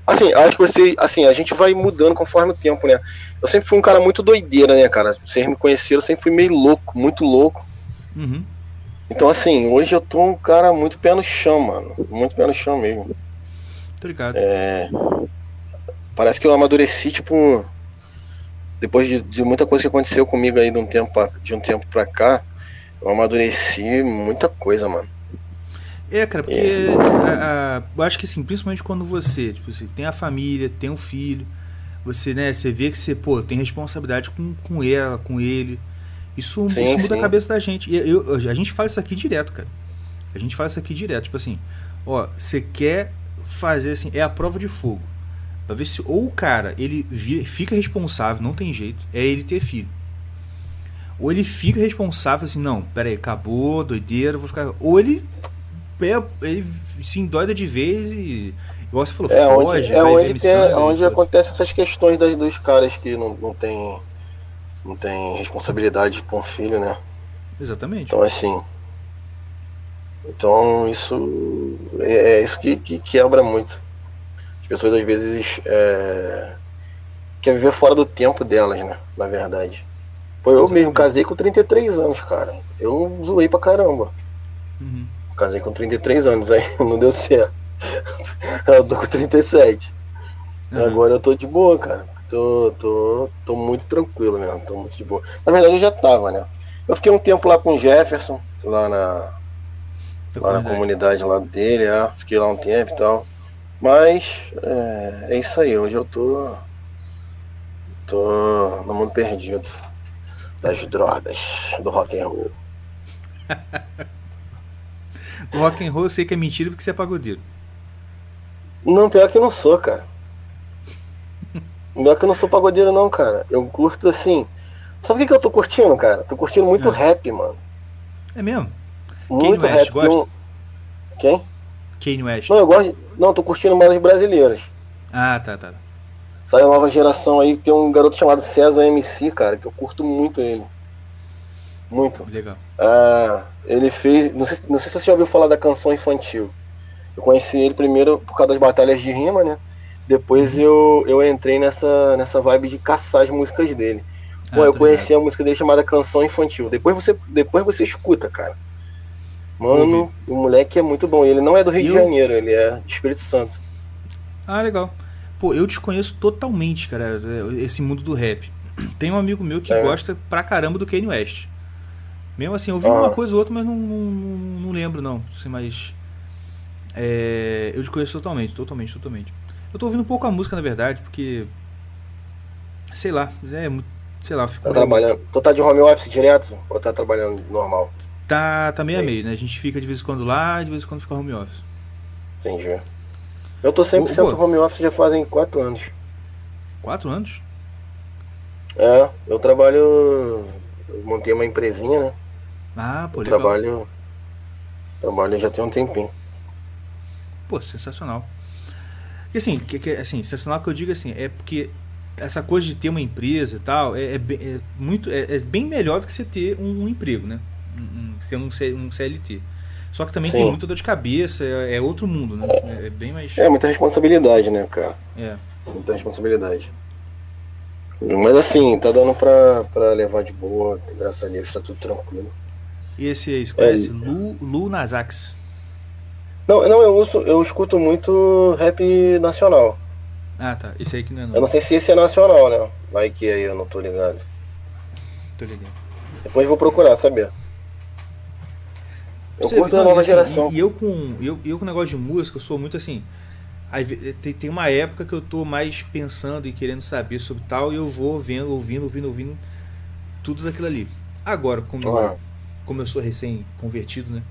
Assim, acho que você, assim, a gente vai mudando conforme o tempo, né? Eu sempre fui um cara muito doideira, né, cara? Vocês me conheceram, eu sempre fui meio louco, muito louco. Uhum. Então, assim, hoje eu tô um cara muito pé no chão, mano, muito pé no chão mesmo. Tô ligado. É, parece que eu amadureci, tipo, depois de, de muita coisa que aconteceu comigo aí de um tempo, pra- de um tempo pra cá, eu amadureci muita coisa, mano. É, cara, porque É. a- a- eu acho que assim, principalmente quando você, tipo, você tem a família, tem um filho, você, né, você vê que você, pô, tem responsabilidade com, com ela, com ele. Isso, Sim, isso muda sim. a cabeça da gente. E eu- eu- a gente fala isso aqui direto, cara. A gente fala isso aqui direto, tipo assim, ó, você quer fazer assim, é a prova de fogo. Pra ver se ou o cara, ele fica responsável, não tem jeito, é ele ter filho. Ou ele fica responsável assim, não, pera aí, acabou, doideira, vou ficar. Ou ele, é, ele se endoida de vez e. Igual você falou, É foge, onde, é onde, tem, e onde foda-se. acontecem essas questões das, dos caras que não, não tem não tem responsabilidade com o filho, né? Exatamente. Então assim. Então isso é, é isso que, que quebra muito. As pessoas às vezes é, querem viver fora do tempo delas, né? Na verdade. Pô, eu mesmo casei com 33 anos, cara. Eu zoei pra caramba. Uhum. Casei com 33 anos, aí não deu certo. Eu tô com 37. Aham. Agora eu tô de boa, cara. Tô, tô, tô muito tranquilo mesmo, tô muito de boa. Na verdade eu já tava, né? Eu fiquei um tempo lá com o Jefferson, lá na, lá na comunidade. comunidade lá dele, é. fiquei lá um tempo e tal. Mas é, é isso aí, hoje eu tô. tô no mundo perdido. Das drogas, do rock and roll. O rock and roll eu sei que é mentira porque você é pagodeiro. Não, pior que eu não sou, cara. Pior que eu não sou pagodeiro não, cara. Eu curto assim. Sabe o que, que eu tô curtindo, cara? Tô curtindo muito Ah. rap, mano. É mesmo? Muito West, rap. Gosta? um- Quem? Kanye West. Não, eu gosto. Não, eu tô curtindo mais as brasileiras. Ah, tá, tá. Saiu nova geração aí, tem um garoto chamado César MC, cara, que eu curto muito ele. Muito. Legal. Ah, ele fez. Não sei, não sei se você já ouviu falar da canção infantil. Eu conheci ele primeiro por causa das batalhas de rima, né? Depois eu, eu entrei nessa, nessa vibe de caçar as músicas dele. Pô, Ah, eu conheci a música dele chamada Canção Infantil. Depois você, depois você escuta, cara. Mano, o moleque é muito bom. Ele não é do Rio de Eu- Janeiro, ele é de Espírito Santo. Ah, legal. Pô, eu desconheço totalmente, cara, esse mundo do rap. Tem um amigo meu que É. gosta pra caramba do Kanye West. Mesmo assim, eu vi Ah. uma coisa ou outra, mas não, não, não lembro não. Assim, mas. É, eu desconheço totalmente, totalmente, totalmente. Eu tô ouvindo pouco a música, na verdade, porque. Sei lá, é muito. Sei lá, fico Tá meio- trabalhando. Tu tá de home office direto? Ou tá trabalhando normal? Tá, tá meio a meio, né? A gente fica de vez em quando lá, de vez em quando fica home office. Entendi. Eu tô 100% Ô, home office já fazem 4 anos. Quatro anos? É, eu trabalho. Eu montei uma empresinha, né? Ah, pô, Eu legal. trabalho. Trabalho já tem um tempinho. Pô, sensacional. E assim, que, que- assim, sensacional que eu digo assim, é porque essa coisa de ter uma empresa e tal é, é bem- é muito é, é bem melhor do que você ter um, um emprego, né? Um, um, ser um, um CLT. Só que também tem Sim. muita dor de cabeça, é, é outro mundo, né? É, é bem mais. É muita responsabilidade, né, cara? É. Muita responsabilidade. Mas assim, tá dando pra, pra levar de boa, graças a Deus, tá tudo tranquilo. E esse aí, você É. conhece? Lu, Lu Nazax. Não, não, eu uso, eu escuto muito rap nacional. Ah, tá. Esse aí que não é Eu não. não sei se esse é nacional, né? Vai que aí eu não tô ligado. Tô ligado. Depois vou procurar saber. Eu Você- curto a não, nova e assim, geração. E, eu com eu, eu com negócio de música, eu sou muito assim. tem, tem uma época que eu tô mais pensando e querendo saber sobre tal e eu vou vendo, ouvindo, ouvindo, ouvindo tudo daquilo ali. Agora, como, eu, Ah, como eu sou recém convertido, né?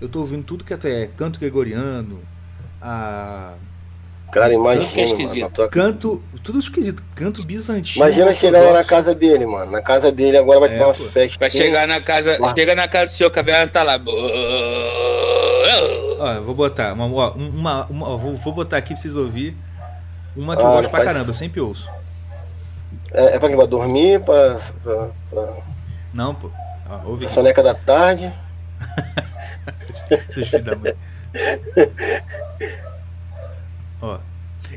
Eu tô ouvindo tudo que até é canto gregoriano, a cara, imagina, que é mano. esquisito. na tua- canto, tudo esquisito, canto bizantino. Imagina chegar lá na casa dele, mano. Na casa dele agora vai É, ter uma pô. festa. Vai chegar na casa, Lá. chega na casa do seu caverna tá lá. Ó, vou botar uma, ó, um- uma, uma- ó, vou, vou botar aqui pra vocês ouvir uma que Ah, eu gosto pra faz- caramba, eu sempre ouço. É, é pra quem vai dormir, pra, pra, pra Não, pô. Ó, ouve aqui. soneca da tarde. Seus filhos da mãe. Ó.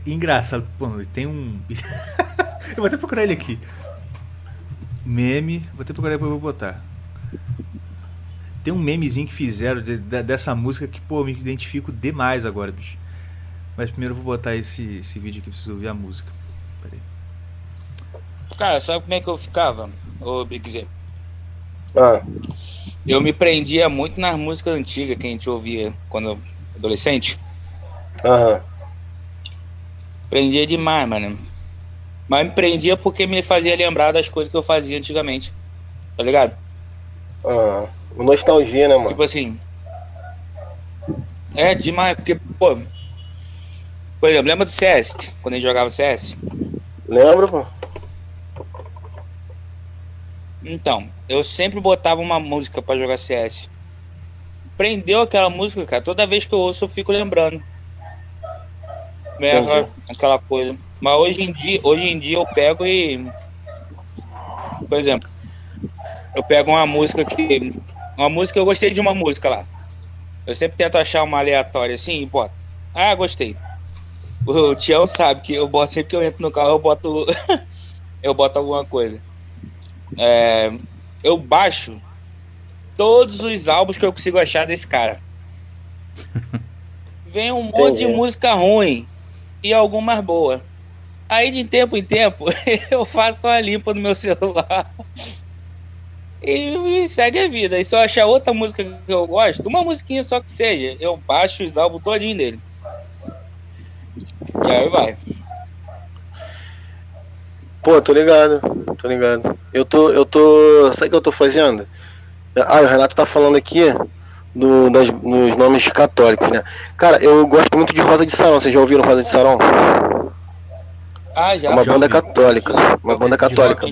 Engraçado, pô, tem um. eu vou até procurar ele aqui. Meme. Vou até procurar depois eu vou botar. Tem um memezinho que fizeram de- de- dessa música que, pô, eu me identifico demais agora, bicho. Mas primeiro eu vou botar esse, esse vídeo aqui pra vocês ouvir a música. Pera aí. Cara, sabe como é que eu ficava, ô Big Z? Ah, Eu me prendia muito nas músicas antigas que a gente ouvia quando eu adolescente. aham. Prendia demais, mano. Mas me prendia porque me fazia lembrar das coisas que eu fazia antigamente. Tá ligado? aham. Nostalgia, né, mano? Tipo assim. É demais, porque, pô. Por exemplo, lembra do CS? Quando a gente jogava CS? Lembra, pô? Então, eu sempre botava uma música pra jogar CS. Prendeu aquela música, cara. Toda vez que eu ouço, eu fico lembrando. É, Entendi. aquela coisa. Mas hoje em dia, hoje em dia eu pego e. Por exemplo, eu pego uma música que. Uma música, eu gostei de uma música lá. Eu sempre tento achar uma aleatória assim e boto. Ah, gostei. O Tião sabe que eu boto sempre que eu entro no carro, eu boto. eu boto alguma coisa. É, eu baixo todos os álbuns que eu consigo achar desse cara. Vem um monte de Entendi. música ruim e algumas boas. Aí de tempo em tempo eu faço uma limpa no meu celular e, e segue a vida. E se eu achar outra música que eu gosto, uma musiquinha só que seja, eu baixo os álbuns todinho dele. E aí vai. Pô, tô ligado, tô ligado. Eu tô, eu tô. Sabe o que eu tô fazendo? Ah, o Renato tá falando aqui do, das, nos nomes católicos, né? Cara, eu gosto muito de Rosa de Sarão. Vocês já ouviram Rosa de Sarão? Ah, já. É uma já banda ouvi. católica. Uma banda católica.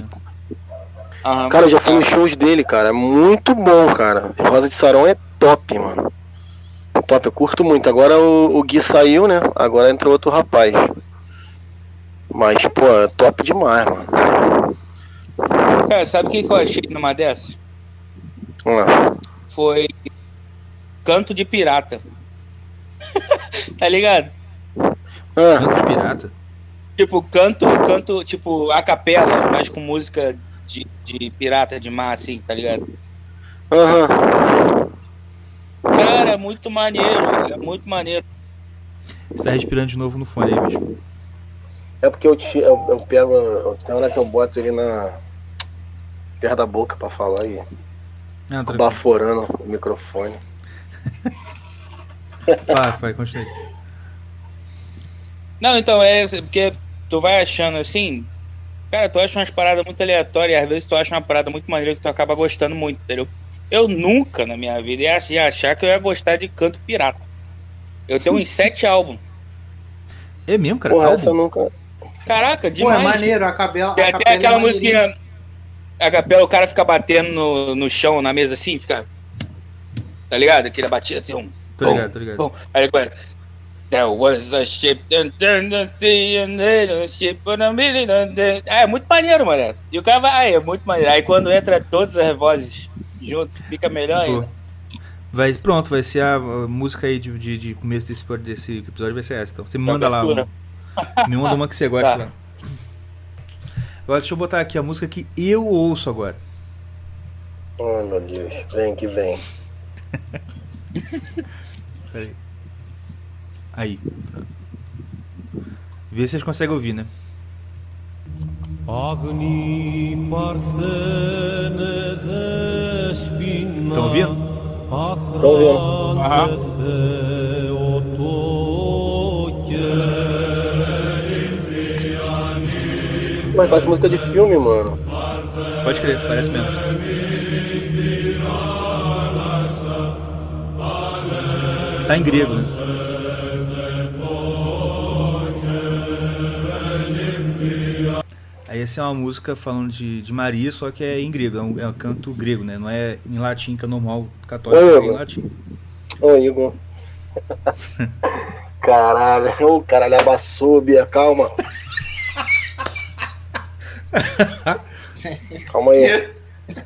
Aham. Cara, eu já fui nos shows dele, cara. É muito bom, cara. Rosa de Sarão é top, mano. Top, eu curto muito. Agora o, o Gui saiu, né? Agora entrou outro rapaz. Mas, pô, é top demais, mano. Cara, sabe o que, que eu achei numa dessas? Vamos lá. Foi Canto de Pirata. tá ligado? Ah, Canto de pirata. Tipo, canto, canto, tipo, a capela, mas com música de, de pirata, de mar, assim, tá ligado? aham. Cara, é muito maneiro, é muito maneiro. Você tá respirando de novo no fone aí, bicho. É porque eu, te, eu, eu pego. eu- Tem hora que eu boto ele na. perto da boca pra falar e. Ah, baforando o microfone. Vai, vai, continue. Não, então é porque tu vai achando assim. Cara, tu acha umas paradas muito aleatórias, e às vezes tu acha uma parada muito maneira que tu acaba gostando muito, entendeu? Eu nunca na minha vida ia ach- ia achar que eu ia gostar de canto pirata. Eu tenho uns sete álbuns. É mesmo, cara? Porra, Álbum? eu nunca. Caraca, Pô, é demais. maneiro, a capela. Tem até é aquela maneirinha. musiquinha. A capela, o cara fica batendo no, no chão, na mesa assim, fica. Tá ligado? Aquele batida assim, um. Tô ligado, tô ligado. Bom, aí agora. There was a ship and turned the sea and a ship on a million and then- É muito maneiro, mano. E o cara vai, ah, é muito maneiro. Aí quando entra todas as vozes junto, fica melhor ainda. Vai, pronto, vai ser a, música aí de, de, de começo desse, desse episódio, vai ser essa. Então, você me manda lá. Uma- me manda uma que você gosta Tá. lá. Agora deixa eu botar aqui a música que eu ouço agora. Ai, meu Deus. Vem que vem. Peraí. Aí. Vê se vocês conseguem ouvir, né? Estão ouvindo? Vendo. Aham. Mas parece música de filme, mano. Pode crer, parece mesmo. Tá em grego, né? Aí essa é uma música falando de, de Maria, só que é em grego, é um, é um canto grego, né? Não é em latim, que é normal católico, Ô, é em Igor. latim. Ô, Igor. Caralho, ô caralho, abassúbia, calma. calma aí.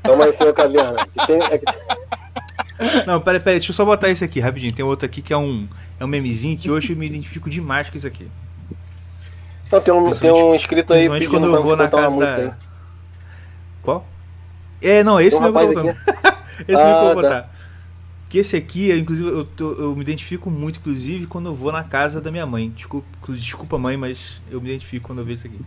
Calma aí, senhor caverna. Que tem- é que- Não, peraí, peraí, deixa eu só botar esse aqui rapidinho. Tem outro aqui que é um, é um memezinho que hoje eu me identifico demais com isso aqui. Não, tem um, tem um inscrito aí pedindo quando eu vou na casa da. aí. Qual? É, não, esse um mesmo que eu vou botar. esse mesmo que eu Ah, vou tá. botar. Que esse aqui, eu, inclusive, eu, tô- eu me identifico muito, inclusive, quando eu vou na casa da minha mãe. Desculpa, desculpa mãe, mas eu me identifico quando eu vejo isso aqui.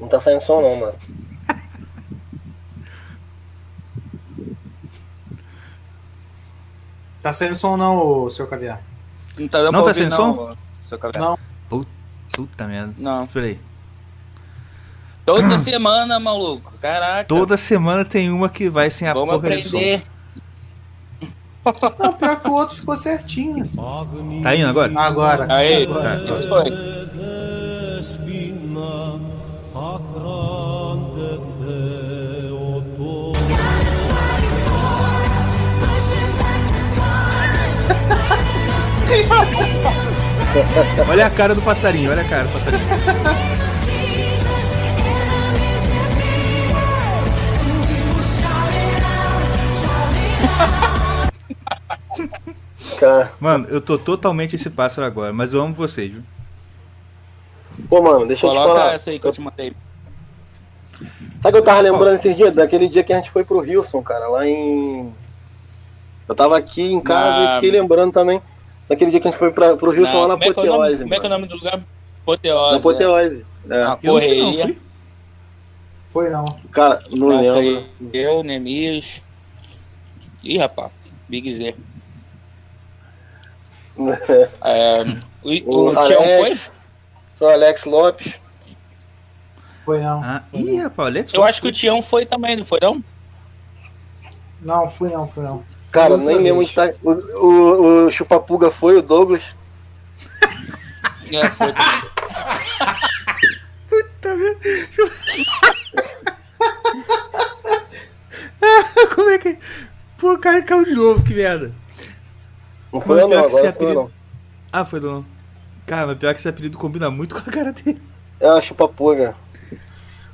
Não tá saindo som não, mano. Tá saindo som não, ô, seu caviar? Não tá dando Não pra tá ouvir, não, som? ô, seu caverna. Não. Puta merda. Não. Espera aí. Toda semana, maluco. Caraca. Toda semana tem uma que vai sem a Vamos porcaria do som. Não, pior que o outro ficou certinho. Tá indo agora? Agora. Aí, foi. Olha a cara do passarinho, olha a cara do passarinho. Cara, Mano, eu tô totalmente esse pássaro agora, mas eu amo vocês, viu? pô, mano, deixa eu te Coloca falar. essa aí que eu te mandei. Sabe que eu tava lembrando esses dias? Daquele dia que a gente foi pro Wilson, cara, lá em. Eu tava aqui em casa Na- e fiquei lembrando também. Daquele dia que a gente foi pra, pro Wilson lá na como que o nome- Apoteose, Como é que é o nome do lugar? Apoteose. Na Apoteose. É. É. Não correria. Foi não. Cara, não Não, lembro. foi eu, Nemias. Ih, rapaz. Big Z. É, o o, O Tião foi? Alex. Sou Alex Lopes. Foi não. Ah, ih, rapaz, Alex. Eu acho que o Tião foi também, não foi não? Não, fui não, fui não. Cara, outra nem lembro onde tá. O, o, o Chupapuga foi, o Douglas. É, foi também. Como é que. Pô, o cara caiu de novo, que merda. Não foi não, que esse apelido- não. Ah, foi do não. Cara, mas pior que esse apelido combina muito com a cara dele. É a Chupapuga.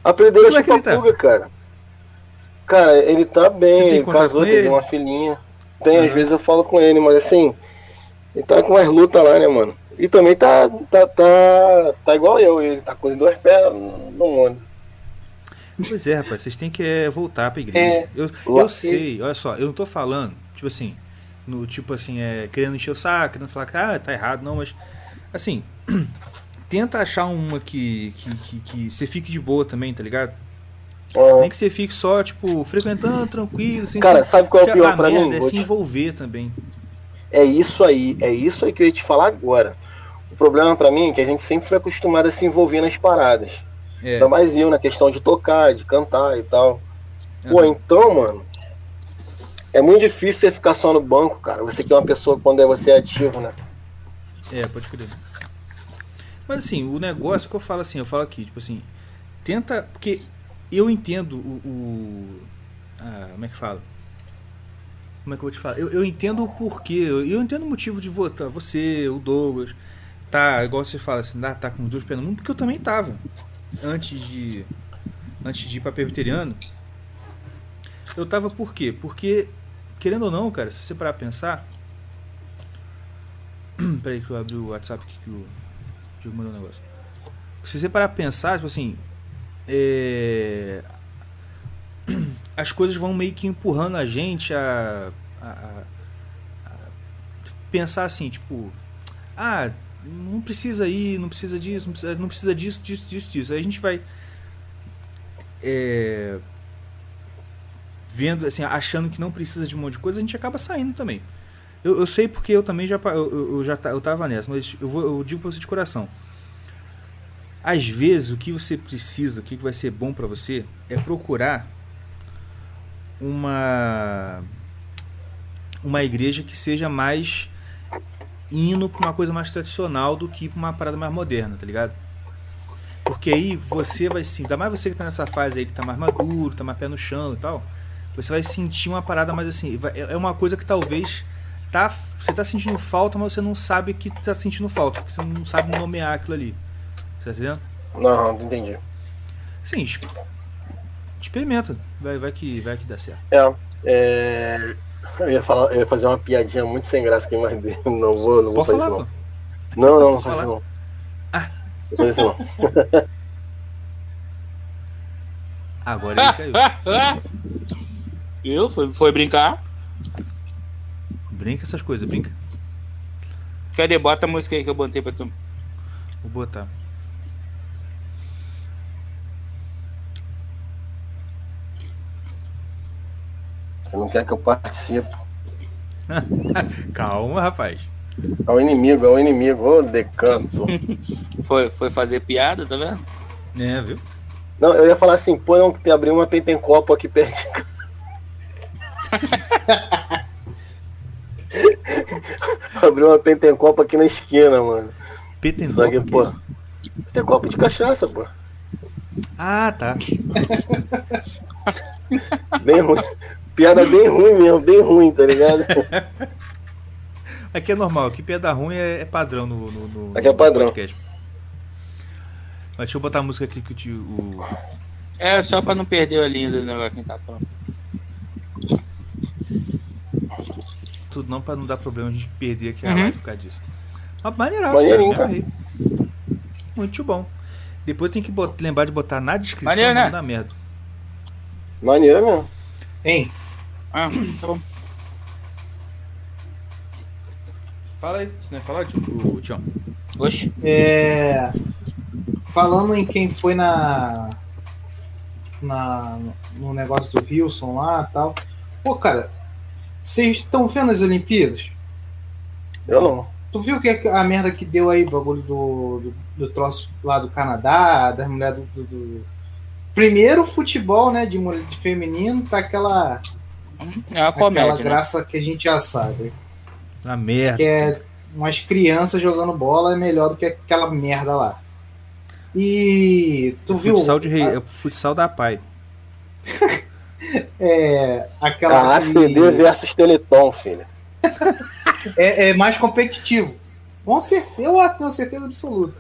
A apelido dele é é tá? Chupapuga, cara. Cara, ele tá bem, ele casou, com teve ele? uma filhinha. Tem, às Aham. vezes eu falo com ele, mas assim, ele tá com as lutas lá, né, mano? E também tá, tá, tá, tá igual eu, ele tá com os dois pés no mundo. Pois é, rapaz, vocês têm que é, voltar pra igreja. É. eu, eu sei, olha só, eu não tô falando, tipo assim, no tipo assim, é, querendo encher o saco, querendo falar que ah, tá errado, não, mas assim, tenta achar uma que, que, que, que você fique de boa também, tá ligado? Ah, Nem que você fique só, tipo, frequentando, tranquilo, sem Cara, se- sabe qual é o pior pra mim? É se envolver também. É isso aí, é isso aí que eu ia te falar agora. O problema pra mim é que a gente sempre foi acostumado a se envolver nas paradas. É. Ainda mais eu, na questão de tocar, de cantar e tal. Pô, aham. então, mano. É muito difícil você ficar só no banco, cara. Você que é uma pessoa quando é você é ativo, né? É, pode crer. Mas assim, o negócio que eu falo assim, eu falo aqui, tipo assim, tenta. Porque eu entendo o. o- ah, como é que fala? Como é que eu vou te falar? Eu, eu entendo o porquê, eu, eu entendo o motivo de votar. Você, o Douglas, tá, igual você fala assim, ah, tá com os dois pés no mundo, porque eu também tava. Antes de. Antes de ir pra Presbiteriano. Eu tava por quê? Porque, querendo ou não, cara, se você parar pra pensar. Peraí que eu abri o WhatsApp aqui que o Diego mandou um negócio. Se você parar pra pensar, tipo assim. É, As coisas vão meio que empurrando a gente a, a- a- pensar assim, tipo. Ah, não precisa ir, não precisa disso, não precisa, não precisa disso, disso, disso, disso. Aí a gente vai. é, vendo, assim, achando que não precisa de um monte de coisa, a gente acaba saindo também. Eu, eu sei porque eu também já, eu, eu- já eu tava nessa, mas eu, vou, eu digo pra você de coração. Às vezes o que você precisa, o que vai ser bom pra você, é procurar uma uma igreja que seja mais indo pra uma coisa mais tradicional do que pra uma parada mais moderna, tá ligado? Porque aí você vai sentir, ainda mais você que tá nessa fase aí que tá mais maduro, tá mais pé no chão e tal, você vai sentir uma parada mais assim, é é uma coisa que talvez tá, você tá sentindo falta, mas você não sabe que tá sentindo falta, porque você não sabe nomear aquilo ali. Você tá entendendo? Não, não entendi. Sim, experimenta, vai, vai que vai que dá certo. É, é, Eu ia, falar, eu ia fazer uma piadinha muito sem graça aqui, mas não vou, não vou Pode fazer falar, isso pô. não. Não, não, não fazer não. Ah. Não fazer isso não. Agora ele caiu. Viu? Foi, foi brincar. Brinca essas coisas, brinca. Cadê? Bota a música aí que eu botei pra tu. Vou botar. Você não quer que eu participe. Calma, rapaz. É o inimigo, é o inimigo. Ô, decanto. Foi, foi fazer piada, tá vendo? É, viu? Não, eu ia falar assim, pô, não, que tem abrir uma pentencopo aqui perto de casa. Abriu uma pentencopo aqui na esquina, mano. Petendó, Só que, pô. Pentencopo de cachaça, pô. Ah, tá. Bem ruim. Piada bem ruim mesmo, bem ruim, tá ligado? Aqui é normal, aqui piada ruim é, é padrão no, no, no- Aqui é no padrão. podcast. Mas deixa eu botar a música aqui que o tio. O... É só pra não perder a linha do negócio que tá falando. Tudo não pra não dar problema a gente perder aqui a Uhum. live por causa disso. Mas maneiraço, cara. Maneirinho, cara. amarrei. Muito bom. Depois tem que bot- lembrar de botar na descrição Maneiro, pra não né? dar merda. Maneira mesmo. Hein? Ah, tá bom. Fala aí, se não é falar, tio, o Tião. Oxe. É, falando em quem foi na, na no negócio do Wilson lá e tal. Pô, cara, vocês estão vendo as Olimpíadas? Eu não. Tu viu que é a merda que deu aí, bagulho do, do, do troço lá do Canadá, das mulheres do, do, do- Primeiro futebol, né, de mulher de feminino, tá aquela, É uma aquela comédia, né? graça que a gente já sabe. Na merda. Que é umas crianças jogando bola é melhor do que aquela merda lá. E tu É viu? futsal, de rei, a- é futsal da pai. É, aquela A que ACD versus Teleton, filho. é, é mais competitivo. Com certeza, eu tenho certeza absoluta.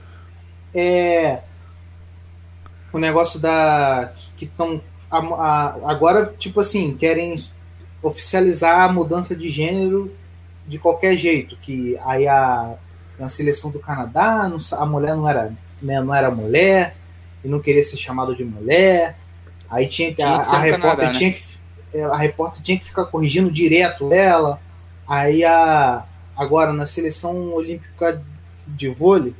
É, o negócio da. que estão. agora, tipo assim, querem oficializar a mudança de gênero de qualquer jeito. Que aí a, na seleção do Canadá, não a mulher não era, né, não era mulher, e não queria ser chamado de mulher. Aí tinha que, Tinha a, a repórter Canadá, né? tinha que é, a repórter tinha que ficar corrigindo direto ela. Aí a agora na seleção olímpica de vôlei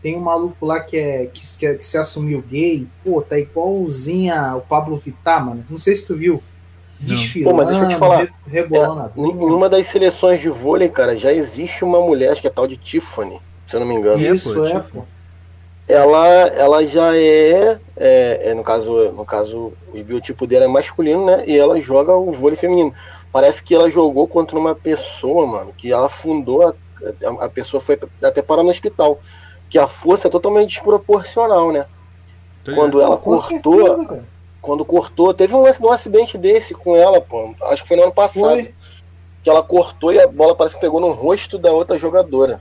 tem um maluco lá que é que, que se assumiu gay. Pô, tá igualzinha o Pablo Vittar, mano. Não sei se tu viu. Desfilando, Pô, mas deixa eu te falar. re- rebolando uma das seleções de vôlei, cara, já existe uma mulher, acho que é tal de Tiffany, se eu não me engano. É, Isso pô, é, tipo- pô. Ela, ela já é, é, é, no caso, no caso, o biotipo dela é masculino, né? E ela joga o vôlei feminino. Parece que ela jogou contra uma pessoa, mano, que ela afundou, a, a- pessoa foi até parar no hospital. Que a força é totalmente desproporcional, né? Quando ela Com cortou, certeza. Quando cortou, teve um, um acidente desse com ela, pô. Acho que foi no ano passado. Foi. Que ela cortou e a bola parece que pegou no rosto da outra jogadora.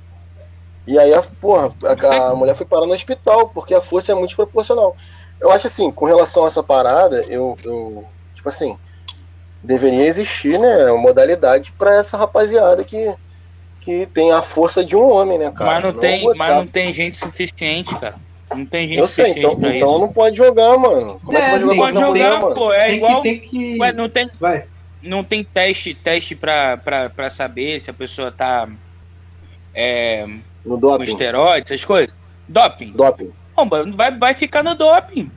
E aí, a, porra, a, a mulher foi parar no hospital, porque a força é muito desproporcional. Eu acho assim, com relação a essa parada, eu, eu tipo assim, deveria existir, né, uma modalidade pra essa rapaziada que, que tem a força de um homem, né, cara? Mas não, tem, botar- mas não tem gente suficiente, cara. Não tem gente Eu sei, suficiente então, pra então isso. não pode jogar, mano. Como é, É, que jogar Pode contra a mulher, jogar, mano? pô. É tem igual. que, tem que... Ué, não tem, Vai. não tem teste, teste pra, pra, pra saber se a pessoa tá é, No com doping. esteroide, essas coisas. Doping. Doping. Bom, vai, vai ficar no doping.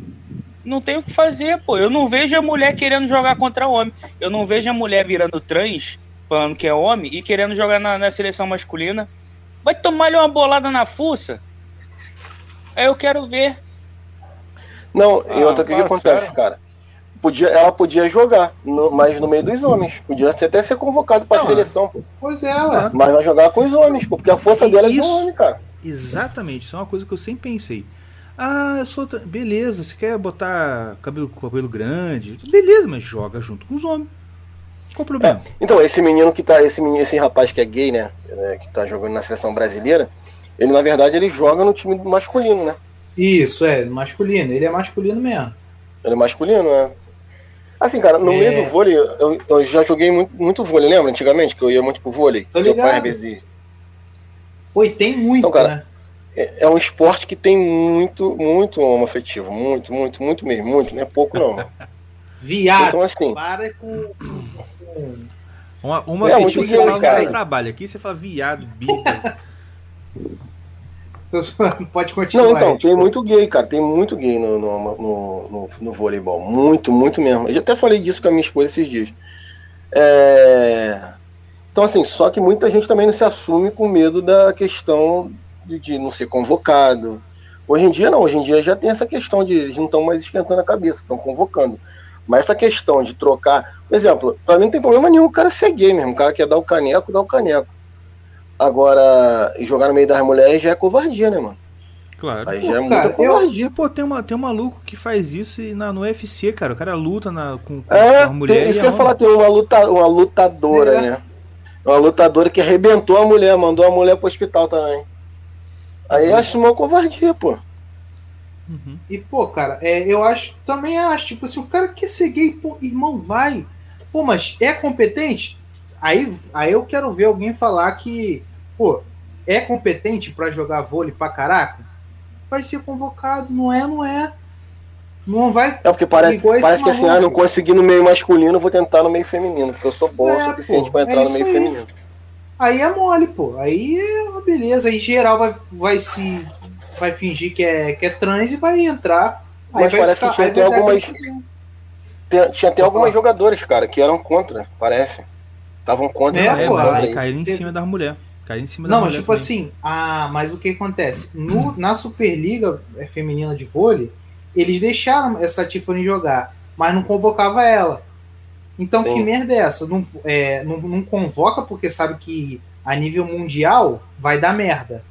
Não tem o que fazer, pô. Eu não vejo a mulher querendo jogar contra homem. Eu não vejo a mulher virando trans, falando que é homem, e querendo jogar na, na seleção masculina. Vai tomar-lhe uma bolada na fuça. Aí eu quero ver. Não, e Ah, outra coisa que acontece, sério. cara. Podia, ela podia jogar, no- mas no meio dos homens. Podia até ser convocado pra Não, seleção, pô. Pois é, ué. Mas vai jogar com os homens, pô, porque a força E dela é isso- um homem, cara. Exatamente, isso é uma coisa que eu sempre pensei. Ah, eu sou. Beleza, você quer botar cabelo, cabelo grande? Beleza, mas joga junto com os homens. Qual o problema? Então, esse menino que tá, esse, menino, esse rapaz que é gay, né, né, que tá jogando na seleção brasileira, ele na verdade ele joga no time masculino, né? Isso, é, masculino. Ele é masculino mesmo. Ele é masculino, né? Assim, cara, no É. meio do vôlei, eu, eu já joguei muito, muito vôlei, lembra? Antigamente, que eu ia muito pro vôlei. Tô Meu pai, ligado. Pô, e tem muito, Então, cara, né? é, é um esporte que tem muito, muito homoafetivo. Muito, muito, muito mesmo. Muito, não é pouco, não. Viado. Então, assim, Para com. Uma, uma É, afetivo muito você fala no seu trabalho. Aqui você fala viado, bica. Pode continuar. Não, então, tem muito gay, cara. Tem muito gay no, no, no, no, voleibol. Muito, muito mesmo. Eu já até falei disso com a minha esposa esses dias. É... Então, assim, só que muita gente também não se assume com medo da questão de, de não ser convocado. Hoje em dia, não. Hoje em dia já tem essa questão de eles não estão mais esquentando a cabeça, estão convocando. Mas essa questão de trocar. Por exemplo, pra mim não tem problema nenhum o cara ser gay mesmo. O cara quer dar o caneco, dá o caneco. Agora, jogar no meio das mulheres já é covardia, né, mano? Claro. Aí Pô, já é cara, muita eu- covardia. Pô, tem, uma, tem um maluco que faz isso e na, no UFC, cara. O cara luta na, com, com É, a mulher tem, isso e que eu ia a falar, tem uma, luta, uma lutadora, É. né? Uma lutadora que arrebentou a mulher, mandou a mulher pro hospital também. Aí eu acho uma covardia, pô. Uhum. E, pô, cara, é, eu acho, também acho, tipo, se o cara quer ser gay, pô, irmão, vai. Pô, mas é competente? Aí, aí eu quero ver alguém falar que, pô, é competente pra jogar vôlei pra caraca? Vai ser convocado, não é, não é. Não vai. É porque parece, parece que assim, ah, não consegui no meio masculino, vou tentar no meio feminino, porque eu sou bom É, o suficiente pô, pra é entrar no meio aí. feminino. Aí é mole, pô. Aí é uma beleza. Aí geral vai, vai se. Vai fingir que é, que é trans e vai entrar. Aí Mas vai parece que tinha até algumas- Tem- tinha até algumas jogadoras, cara, que eram contra, parece. Estavam contra. É, É, mas parada, aí caíram em cima das mulheres. Caíram em cima da Não, mas tipo também. assim, ah, mas o que acontece? No, na Superliga é, Feminina de Vôlei, eles deixaram essa Tiffany jogar, mas não convocava ela. Então, Sim. que merda é essa? Não, é, não, não convoca porque sabe que a nível mundial vai dar merda.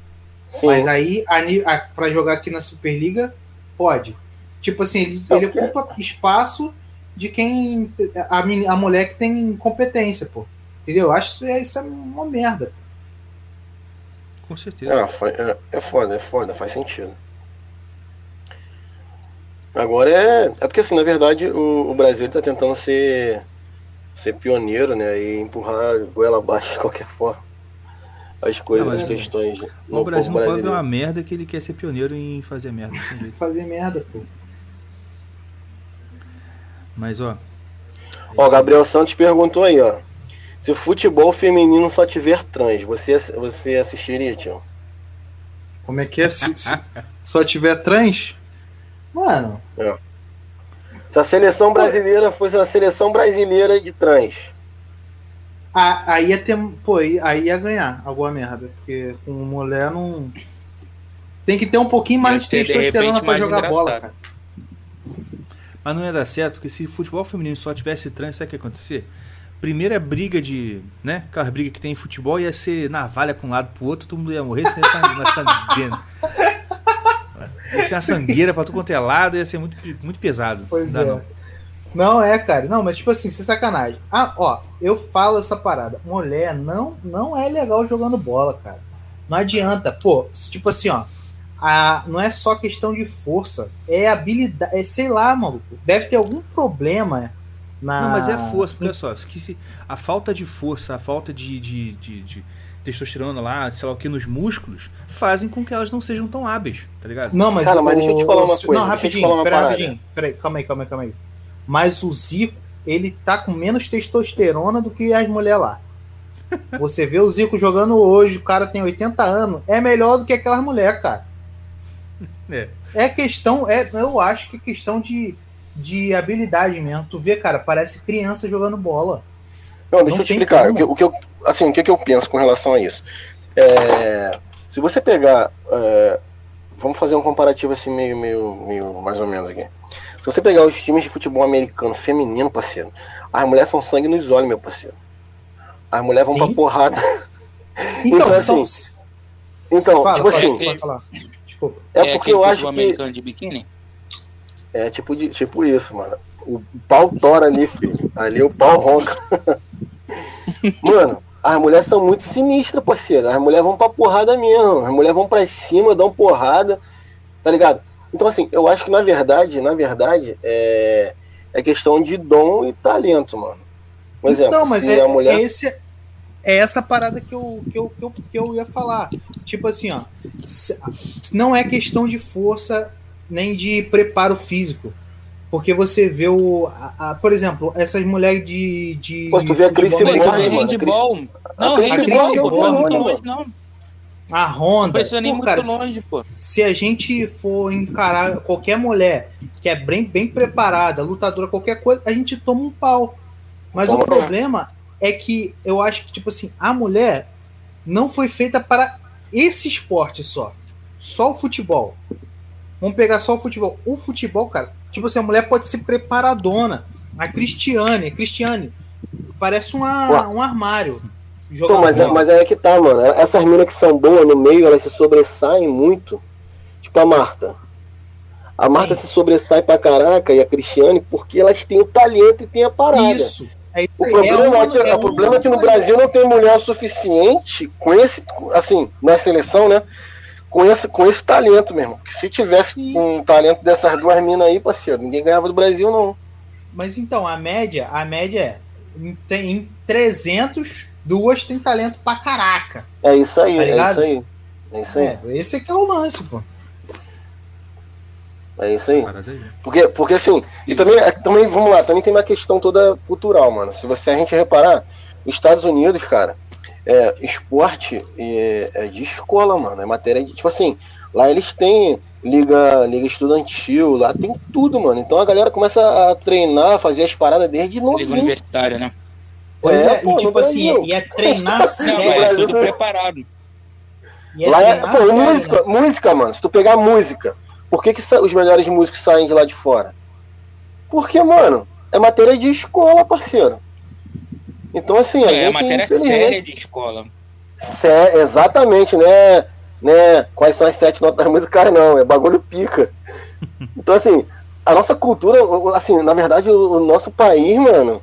Sim. Mas aí, a, ni- a, pra jogar aqui na Superliga, pode. Tipo assim, ele, ele ocupa espaço de quem. A, a mulher que tem competência, pô. Entendeu? Eu Acho que isso é uma merda. Com certeza. É, foi- é, é foda, é foda, faz sentido. Agora é. É porque assim, na verdade, o, o Brasil está tentando ser, ser pioneiro, né? E empurrar goela abaixo de qualquer forma. As coisas, Não, mas as questões o no Brasil povo não pode ver uma merda que ele quer ser pioneiro em fazer merda. Fazer merda, pô. Mas, ó. Ó, o Gabriel Santos perguntou aí, ó. Se o futebol feminino só tiver trans, você, você assistiria, tio? Como é que é? Se, se só tiver trans? Mano, Se a seleção brasileira fosse uma seleção brasileira de trans. a- aí ia ter. Pô, aí aí ia ganhar alguma merda. Porque com mulher não. Tem que ter um pouquinho mais de testosterona pra jogar bola, engraçado. cara. Mas não ia dar certo, porque se futebol feminino só tivesse trans, sabe o que ia acontecer? Primeira briga de. né? Aquela briga que tem em futebol ia ser navalha pra um lado pro outro, todo mundo ia morrer sem uma sangueira. Ia ser uma sangueira pra tudo quanto é lado, ia ser muito, muito pesado. Pois Não é. não. Não é, cara. Não, mas tipo assim, sem sacanagem. Ah, ó, eu falo essa parada. Mulher não, não é legal jogando bola, cara. Não adianta. Pô, tipo assim, ó. A, não é só questão de força, é habilidade, é, sei lá, maluco. Deve ter algum problema na. Não, mas é força, porque olha só, que se, a falta de força, a falta de, de, de, de testosterona lá, sei lá o que, nos músculos, fazem com que elas não sejam tão hábeis, tá ligado? Não, mas. Cara, mas deixa eu te falar uma Não, coisa, te rapidinho, peraí, rapidinho. Peraí, calma aí, calma aí, calma aí. Mas o Zico, ele tá com menos testosterona do que as mulheres lá. Você vê o Zico jogando hoje, o cara tem 80 anos, é melhor do que aquelas mulheres, cara. É. É questão, é, eu acho que é questão de, de habilidade mesmo. Tu vê, cara, parece criança jogando bola. Não, deixa Não eu te explicar. O como. que, o que eu, assim, o que, que eu penso com relação a isso? É, se você pegar. é, vamos fazer um comparativo assim, meio, meio, meio mais ou menos aqui. Se você pegar os times de futebol americano feminino, parceiro, as mulheres são sangue nos olhos, meu parceiro. As mulheres vão Sim. pra porrada. Então, Então, são. assim, Então, Fala, tipo pode- assim, pode falar. Desculpa. é, porque eu acho futebol que. americano de biquíni? É tipo, de, tipo isso, mano. O pau tora ali, filho. Ali o pau ronca. mano, as mulheres são muito sinistras, parceiro. As mulheres vão pra porrada mesmo. As mulheres vão pra cima, dão porrada. Tá ligado? Então, assim, eu acho que na verdade, na verdade, é, é questão de dom e talento, mano. Por exemplo, Então, mas é, a mulher. é esse, é essa parada que eu, que, eu, que, eu, que eu ia falar. Tipo assim, ó. Não é questão de força nem de preparo físico. Porque você vê o. a- a- por exemplo, essas mulheres de. de Pô, se tu vê a Cris Simone, handball. Não, a Cris handball. Não não. A Não Honda. precisa nem Pô, muito cara, longe, pô. se a gente for encarar qualquer mulher que é bem, bem preparada, lutadora, qualquer coisa, a gente toma um pau. Mas o problema é que eu acho que, tipo assim, a mulher não foi feita para esse esporte só. Só o futebol. Vamos pegar só o futebol. O futebol, cara, tipo assim, a mulher pode ser preparadona. A Cristiane, Cristiane, parece uma, um armário. Jogando mas, é, mas é que tá, mano. Essas minas que são boas no meio, elas se sobressaem muito. Tipo a Marta. A Marta Sim. se sobressai pra caraca e a Cristiane porque elas têm o talento e têm a parada. Isso. É isso O problema, uma- é que, é o problema é que no Brasil não tem mulher o suficiente com esse, assim, na seleção, né? Com esse, com esse talento mesmo. Que se tivesse Sim. um talento dessas duas minas aí, parceiro, ninguém ganhava do Brasil, não. Mas então, a média, a média é em, tem, em 300, duas tem talento pra caraca. É isso aí, Tá é isso aí. É isso aí. É, esse aqui é o lance, pô. É isso aí. Porque, porque assim, e também, é, também, vamos lá, também tem uma questão toda cultural, mano. Se você a gente reparar, os Estados Unidos, cara, é, esporte é, é de escola, mano. É matéria de. Tipo assim, lá eles têm liga, liga estudantil, lá tem tudo, mano. Então a galera começa a treinar, fazer as paradas desde Liga novinho. universitária, né? Pois é, pô, e tipo assim, e é treinar sério. mas é tudo preparado. E é Lá é, pô, sério, música, né? música, mano. Se tu pegar música, por que, que os melhores músicos saem de lá de fora? Porque, mano, é matéria de escola, parceiro. Então, assim, a É, gente, matéria infelizmente, séria de escola. sé- exatamente, né? né? Quais são as sete notas musicais, não. É bagulho pica. Então, assim, a nossa cultura, assim, na verdade, o, o nosso país, mano,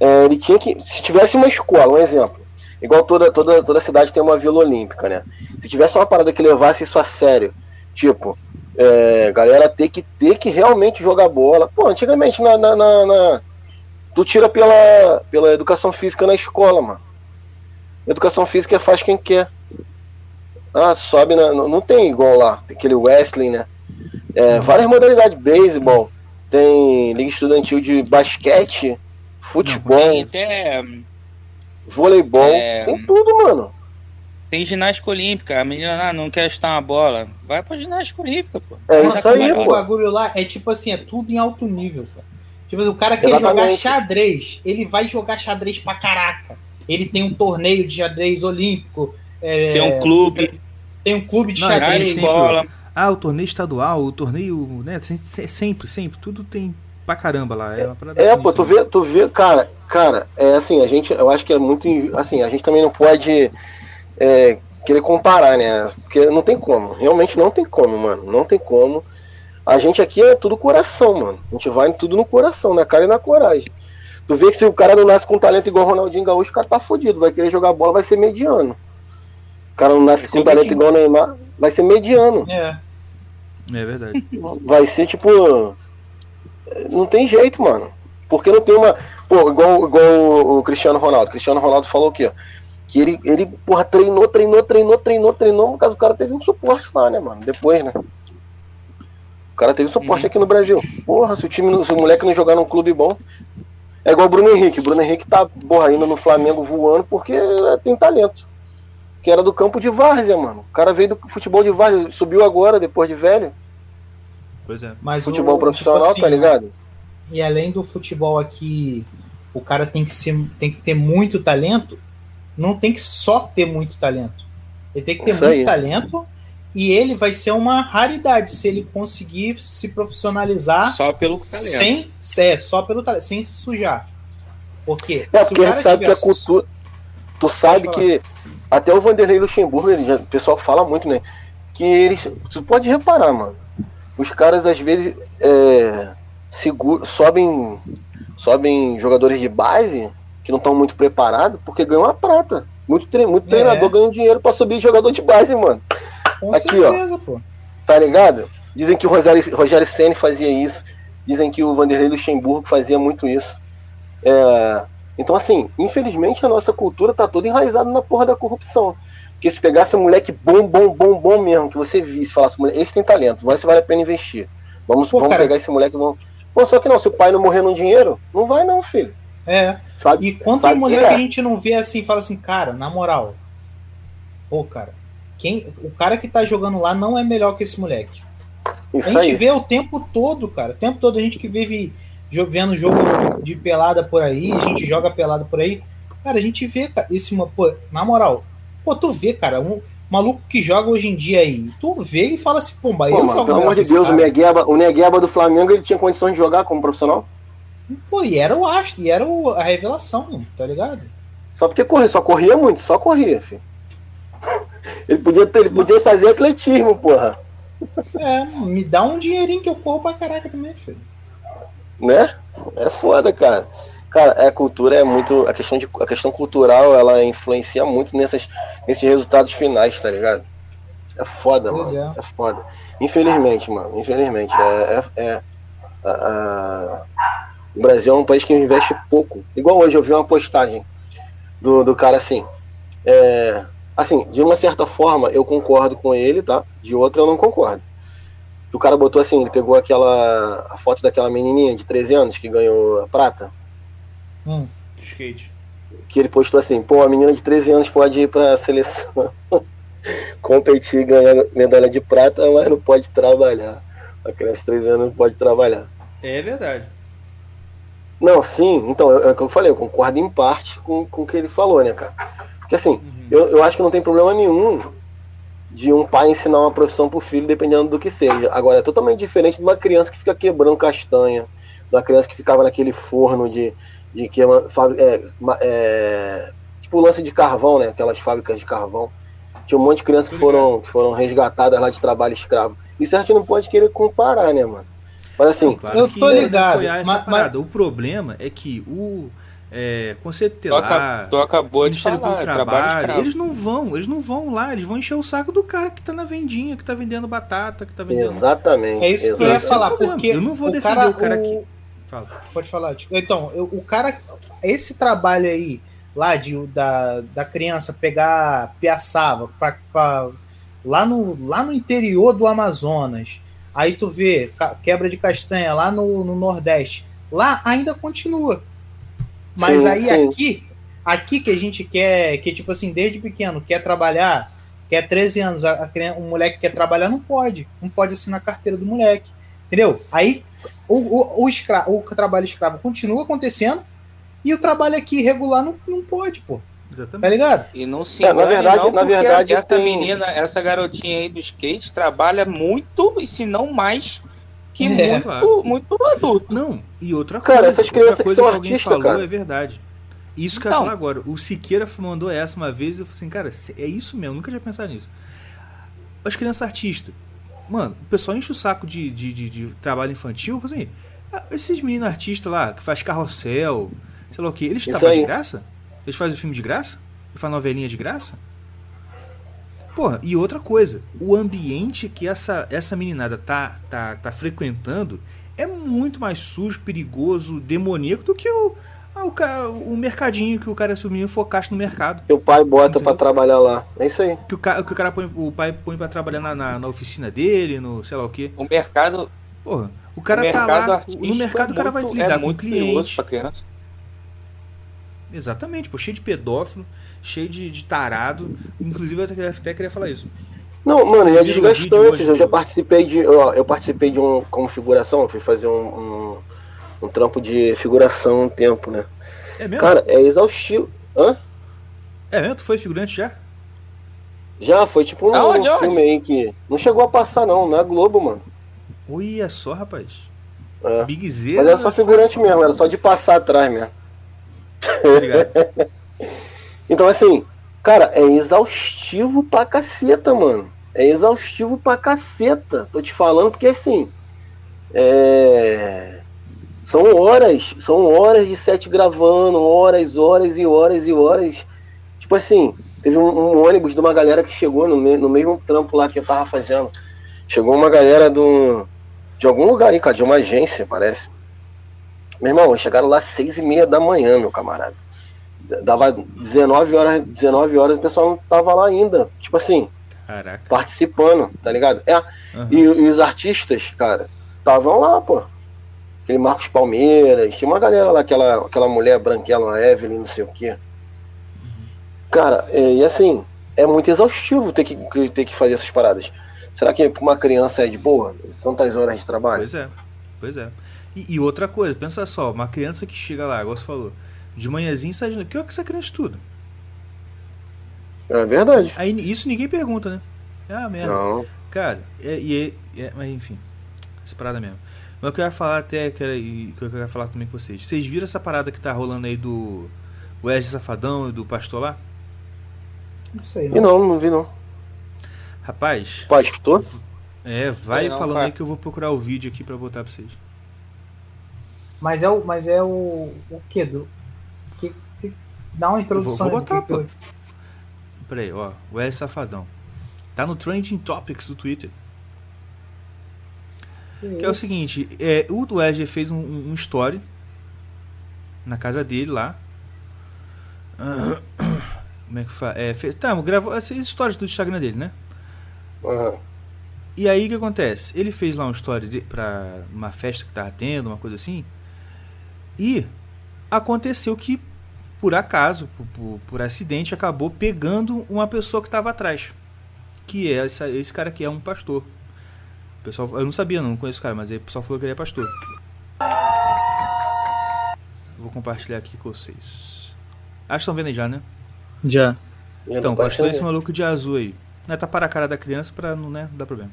é, ele tinha que. Se tivesse uma escola, um exemplo. Igual toda, toda, toda cidade tem uma vila olímpica, né? Se tivesse uma parada que levasse isso a sério, tipo, é, galera ter que ter que realmente jogar bola. Pô, antigamente na, na, na- na- tu tira pela, pela educação física na escola, mano. Educação física faz quem quer. Ah, sobe na. Não não tem igual lá, tem aquele wrestling, né? É, várias modalidades, beisebol. tem liga estudantil de basquete, futebol, Tem até. voleibol, É. tem tudo, mano. Tem ginástica olímpica. A menina ah, não quer chutar uma bola. Vai pra ginástica olímpica, pô. É isso aí, pô. bagulho lá é tipo assim, é tudo em alto nível, cara. Tipo assim, o cara quer jogar Exatamente. xadrez, ele vai jogar xadrez pra caraca. Ele tem um torneio de xadrez olímpico, é, Tem um clube, tem um clube de Não, na xadrez. escola. Ah, o torneio estadual, o torneio, né? se- se- Sempre, sempre. Tudo tem pra caramba lá. É, É, assim, pô, tu sabe? vê, tu vê, cara, cara, é assim, a gente, eu acho que é muito, assim, a gente também não pode é, querer comparar, né? Porque não tem como, realmente não tem como, mano, não tem como. A gente aqui é tudo coração, mano. A gente vai tudo no coração, na cara e na coragem. Tu vê que se o cara não nasce com talento igual o Ronaldinho Gaúcho, o cara tá fudido, vai querer jogar bola, vai ser mediano. O cara não nasce com talento igual o Neymar, vai ser mediano. É. É verdade. Vai ser tipo. Não tem jeito, mano. Porque não tem uma. Pô, igual, igual o Cristiano Ronaldo. O Cristiano Ronaldo falou o quê? Que ele, ele, porra, treinou, treinou, treinou, treinou, treinou. No caso, o cara teve um suporte lá, né, mano? Depois, né? O cara teve suporte Uhum. aqui no Brasil. Porra, se o time, se o moleque não jogar num clube bom. É igual o Bruno Henrique. O Bruno Henrique tá, porra, indo no Flamengo voando porque é, tem talento. Que era do campo de várzea, mano. O cara veio do futebol de várzea, subiu agora, depois de velho. Pois é. Mas Futebol o, profissional, tipo assim, tá ligado? E além do futebol aqui, o cara tem que, ser, tem que ter muito talento, não tem que só ter muito talento. Ele tem que ter Isso muito aí. talento e ele vai ser uma raridade se ele conseguir se profissionalizar Só pelo talento. sem é, só pelo talento, sem se sujar. Porque É, se o porque a sabe que a cultura. Tu sabe que até o Vanderlei Luxemburgo, ele já- o pessoal fala muito, né? Que eles. Tu pode reparar, mano. Os caras às vezes é, sobem, sobem jogadores de base que não estão muito preparados porque ganham a prata. Muito, tre muito É. treinador ganha dinheiro pra subir jogador de base, mano. Com aqui, ó. certeza, pô. Tá ligado? Dizem que o Rogério, Rogério Senna fazia isso. Dizem que o Vanderlei Luxemburgo fazia muito isso. É, Então, assim, infelizmente a nossa cultura tá toda enraizada na porra da corrupção. Porque se pegasse um moleque bom, bom, bom, bom mesmo, que você visse falasse, "Moleque, esse tem talento, vai se vale a pena investir. Vamos, Pô, vamos cara. pegar esse moleque e vamos. Pô, só que não, se o pai não morrer no dinheiro, não vai não, filho. É. Sabe? E quanta Sabe mulher que é? que a gente não vê assim, fala assim, cara, na moral. Pô, cara, quem, o cara que tá jogando lá não é melhor que esse moleque. A Isso gente aí. vê o tempo todo, cara. O tempo todo a gente que vive vendo jogo de pelada por aí, a gente joga pelada por aí. Cara, a gente vê, cara, esse, pô, na moral, pô, tu vê, cara, um maluco que joga hoje em dia aí, tu vê e fala assim, pô, mas Pô, eu mano, jogo pelo amor de Deus, o cara. Negueba, o Negueba do Flamengo ele tinha condições de jogar como profissional? Pô, e era o astro, e era o- a revelação, tá ligado? Só porque corria, só corria muito, só corria, filho. Ele podia, ter, ele podia fazer atletismo, porra. É, me dá um dinheirinho que eu corro pra caraca também, filho. Né? É foda, cara. Cara, a cultura é muito. A questão, de, a questão cultural ela influencia muito nessas, nesses resultados finais, tá ligado? É foda, Pois mano. é. É. foda. Infelizmente, mano. Infelizmente. É, é, é- a- a- o Brasil é um país que investe pouco. Igual hoje eu vi uma postagem do, do cara assim. É, assim, de uma certa forma eu concordo com ele, tá? De outra eu não concordo. O cara botou assim, ele pegou aquela a foto daquela menininha de 13 anos que ganhou a prata, Hum. Do skate. que ele postou assim, pô, a menina de 13 anos pode ir pra seleção competir e ganhar medalha de prata, mas não pode trabalhar. A criança de 13 anos não pode trabalhar. É verdade. Não, sim, então, é o que eu falei, eu concordo em parte com, com o que ele falou, né, cara? Porque assim, Uhum. eu, eu acho que não tem problema nenhum de um pai ensinar uma profissão pro filho, dependendo do que seja. Agora, é totalmente diferente de uma criança que fica quebrando castanha, de uma criança que ficava naquele forno de, de que é, ma- é, tipo o lance de carvão, né? Aquelas fábricas de carvão. Tinha um monte de crianças que foram, que foram resgatadas lá de trabalho escravo. Isso a gente não pode querer comparar, né, mano? Mas assim, Claro Eu tô é ligado, mas- parada. O problema é que o é, Conselho aca- tu acabou de falar, do trabalho Trabalho, eles não vão, eles não vão lá, eles vão encher o saco do cara que tá na vendinha, que tá vendendo batata, que tá vendendo. exatamente. É isso que eu ia falar, porque Eu não vou o defender cara, o cara o- que- Fala. Pode falar. tipo, Então, eu- o cara, esse trabalho aí, lá de, da, da criança pegar piaçava pra, pra- lá, no, lá no interior do Amazonas, Aí tu vê quebra de castanha lá no, no Nordeste. Lá ainda continua. Mas Sim, aí sim. aqui, aqui que a gente quer, que tipo assim, desde pequeno, quer trabalhar, quer 13 anos, a, a um moleque quer trabalhar, não pode. Não pode assinar a carteira do moleque. Entendeu? Aí o, o, o, escra- o trabalho escravo continua acontecendo e o trabalho aqui irregular não, não pode, pô. Tá Exatamente. ligado? E não se É, na engane, verdade- não, na verdade essa tem- menina, essa garotinha aí do skate trabalha muito, e se não mais, que É, muito, claro. muito adulto. Não, e outra Cara, coisa, essas outra crianças que coisa são alguém artistas, falou cara. é verdade. Isso que eu ia Então. falar agora. O Siqueira mandou essa uma vez e eu falei assim, cara, é isso mesmo, nunca tinha pensado nisso. As crianças artistas. Mano, o pessoal enche o saco de, de, de, de trabalho infantil. Assim, ah, esses meninos artistas lá, que faz carrossel, sei lá o que, eles trabalham de graça? Eles fazem filme de graça? Eles fazem novelinha de graça? Porra, e outra coisa, o ambiente que essa, essa meninada tá, tá, tá frequentando é muito mais sujo, perigoso, demoníaco do que o, ah, o, o mercadinho que o cara, se o menino for caixa no mercado. Que o pai bota Entendeu? pra trabalhar lá. É isso aí. Que o, ca, que o cara põe, o pai põe pra trabalhar na, na, na oficina dele, no sei lá o que. O mercado, Porra, o cara o tá mercado lá. No mercado é o cara vai muito- lidar é com o muito perigoso cliente. pra criança. Exatamente, pô, cheio de pedófilo, cheio de, de tarado. Inclusive eu até, até queria falar isso. Não, mano, e é desgastante. Eu já participei de. Ó, eu participei de um. Como figuração, eu fui fazer um, um, um trampo de figuração um tempo, né? É mesmo? Cara, é exaustivo. Hã? É mesmo? Tu foi figurante já? Já, foi tipo um, Aonde, um aonde? filme aí que. Não chegou a passar, não, na Globo, mano. Olha só, rapaz. É. Big Z. Mas era só figurante mesmo, era só de passar atrás mesmo. Tá ligado? Então, assim, cara, é exaustivo pra caceta, mano. É exaustivo pra caceta. Tô te falando porque, assim, é... São horas, são horas de set gravando, horas, horas e horas e horas. Tipo assim, teve um, um ônibus de uma galera que chegou no, me- no mesmo trampo lá que eu tava fazendo. Chegou uma galera de algum lugar aí, cara, de uma agência, parece. Meu irmão, chegaram lá seis e meia da manhã, meu camarada. Dava 19 horas, 19 horas, o pessoal não tava lá ainda. Tipo assim, Caraca. participando, tá ligado? É, Aham. e, e os artistas, cara, estavam lá, pô. Aquele Marcos Palmeiras, tinha uma galera lá, aquela, aquela mulher branquela, a Evelyn, não sei o quê. Cara, é, e assim, é muito exaustivo ter que, ter que fazer essas paradas. Será que pra uma criança é de boa? Tantas horas de trabalho? Pois é, pois é. E, e outra coisa, pensa só, uma criança que chega lá, igual você falou, de manhãzinho sai de noite, que hora que essa criança estuda? É verdade. Aí isso ninguém pergunta, né? Ah, merda. Não. Cara, é, e é, é- mas enfim, essa parada mesmo. Mas o que eu ia falar até, que, era, e que eu ia falar também com vocês. Vocês viram essa parada que tá rolando aí do Wesley Safadão e do pastor lá? Não sei, E não. não, não vi não. Rapaz, Pastor? é, vai não, falando cara. aí que eu vou procurar o vídeo aqui pra botar pra vocês. Mas é o, mas é o, o quê? Do, que, que- dá uma introdução vou do botar, pô. eu- Pera aí, ó, Wesley Safadão. Tá no Trending Topics do Twitter. Que é o seguinte, é, o Wesley fez um, um story na casa dele lá. Como é que fala? É, fez, tá, gravou essas histórias do Instagram dele, né? Aham. E aí o que acontece? Ele fez lá um story de, pra uma festa que tava tendo, uma coisa assim. E aconteceu que, por acaso, por, por, por acidente, acabou pegando uma pessoa que tava atrás. Que é esse, esse cara que é um pastor. O pessoal, eu não sabia, não conheço o cara, mas aí o pessoal falou que ele é pastor. Vou compartilhar aqui com vocês. Acho que estão vendo aí já, né? Já. Então, pastor é esse maluco de azul aí. Né, tá para a cara da criança pra não né, dar problema.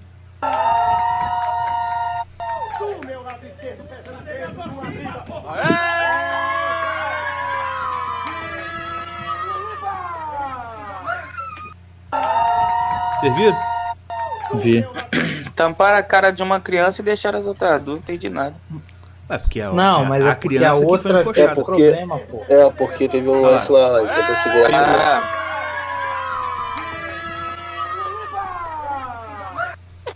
Vocês viram? Vi. Tamparam a cara de uma criança e deixaram as outras duas, não entendi nada. É porque a, Não, mas a é porque a criança que foi outra. É porque- problema, pô. É, porque teve um Ah. lance lá que tentou segurar. Ah,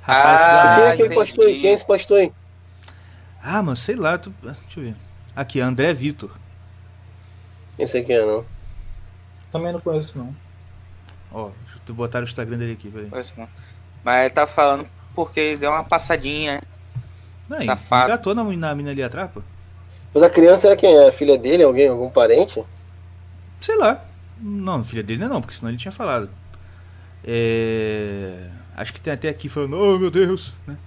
Rapaz, Ah, Quem é ah, aquele pastor aí? Quem é esse pastor aí? ah, mano, sei lá. tu- Deixa eu ver. Aqui, André Vitor. Nem sei quem é, não. Também não conheço, não. Ó, deixa eu botar o Instagram dele aqui, peraí. Pois não. Mas tá falando porque ele deu uma passadinha. Não, Safado. engatou na, na mina ali atrás, pô. Mas a criança era quem? É a filha dele? Alguém? Algum parente? Sei lá. Não, filha dele não, é não, porque senão ele tinha falado. É... Acho que tem até aqui falando, oh meu Deus. Né?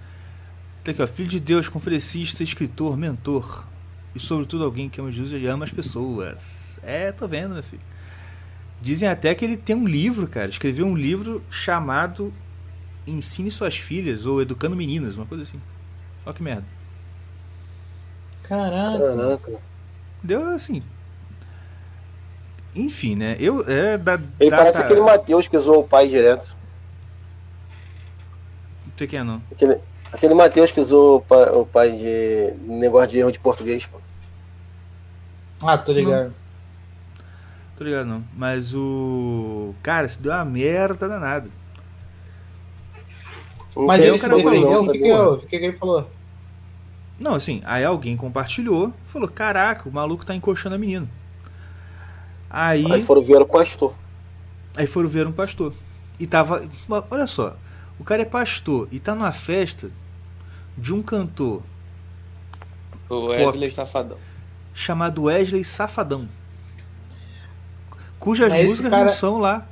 Tem aqui, ó, filho de Deus, conferencista, escritor, mentor. E sobretudo alguém que ama Jesus e ama as pessoas. É, tô vendo, meu filho. Dizem até que ele tem um livro, cara. Escreveu um livro chamado Ensine Suas Filhas ou Educando Meninas, uma coisa assim. Olha que merda. Caraca. Caraca. Deu assim. Enfim, né? Eu. É, da, Ele da- parece da- aquele Matheus que zoou o pai direto. Não sei quem é, não. Aquele, aquele Matheus que zoou o pai, o pai de negócio de erro de português. Pô. Ah, tô ligado. Tô ligado, não. Mas o. Cara, isso deu uma merda danada. Não Mas tem ele o se cara falou, defendeu. assim, O que, que, o que, que ele falou? Não, assim, aí alguém compartilhou, falou: Caraca, o maluco tá encoxando a menina. Aí, Aí foram ver o pastor. aí foram ver um pastor. E tava. Olha só, o cara é pastor e tá numa festa de um cantor O Wesley Safadão. chamado Wesley Safadão. Cujas Mas esse músicas cara- não são lá.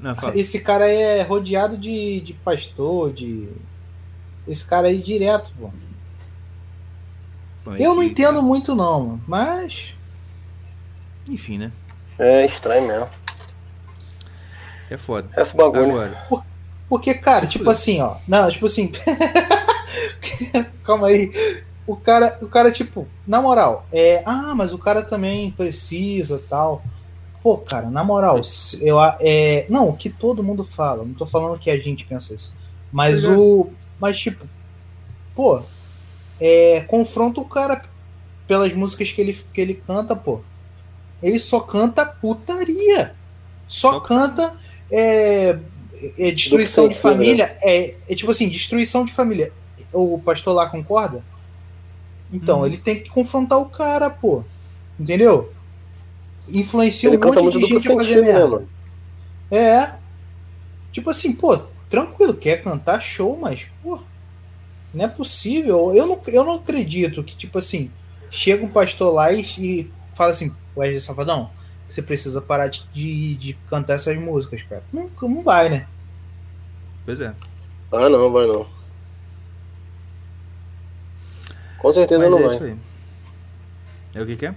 Não. Esse cara é rodeado de, de pastor, de. Esse cara aí direto, pô. Bom, Eu não entendo muito, não, mano. Mas. Enfim, né? É estranho mesmo. É foda. Esse bagulho. Agora, Porque, cara, tipo assim, ó. Não, tipo assim. Calma aí. O cara, o cara, tipo, na moral, é. Ah, mas o cara também precisa tal. Pô, cara, na moral, eu, é, não, o que todo mundo fala, não tô falando que a gente pensa isso. Mas é. o. Mas, tipo, pô, é, confronta o cara pelas músicas que ele, que ele canta, pô. Ele só canta putaria. Só Só- canta é, é destruição de família. É, é tipo assim, destruição de família. O pastor lá concorda? Então, Uhum. ele tem que confrontar o cara, pô. Entendeu? Influencia Ele um monte de gente a fazer né, merda. mano? É. Tipo assim, pô, tranquilo, quer cantar show, mas, pô, não é possível. Eu não, eu não acredito que, tipo assim, chega um pastor lá e, e fala assim, Wesley Safadão, você precisa parar de, de, de cantar essas músicas, cara. Não, não vai, né? pois é. Ah, não, vai não. Com certeza Mas não é vai. isso aí. É o que que é?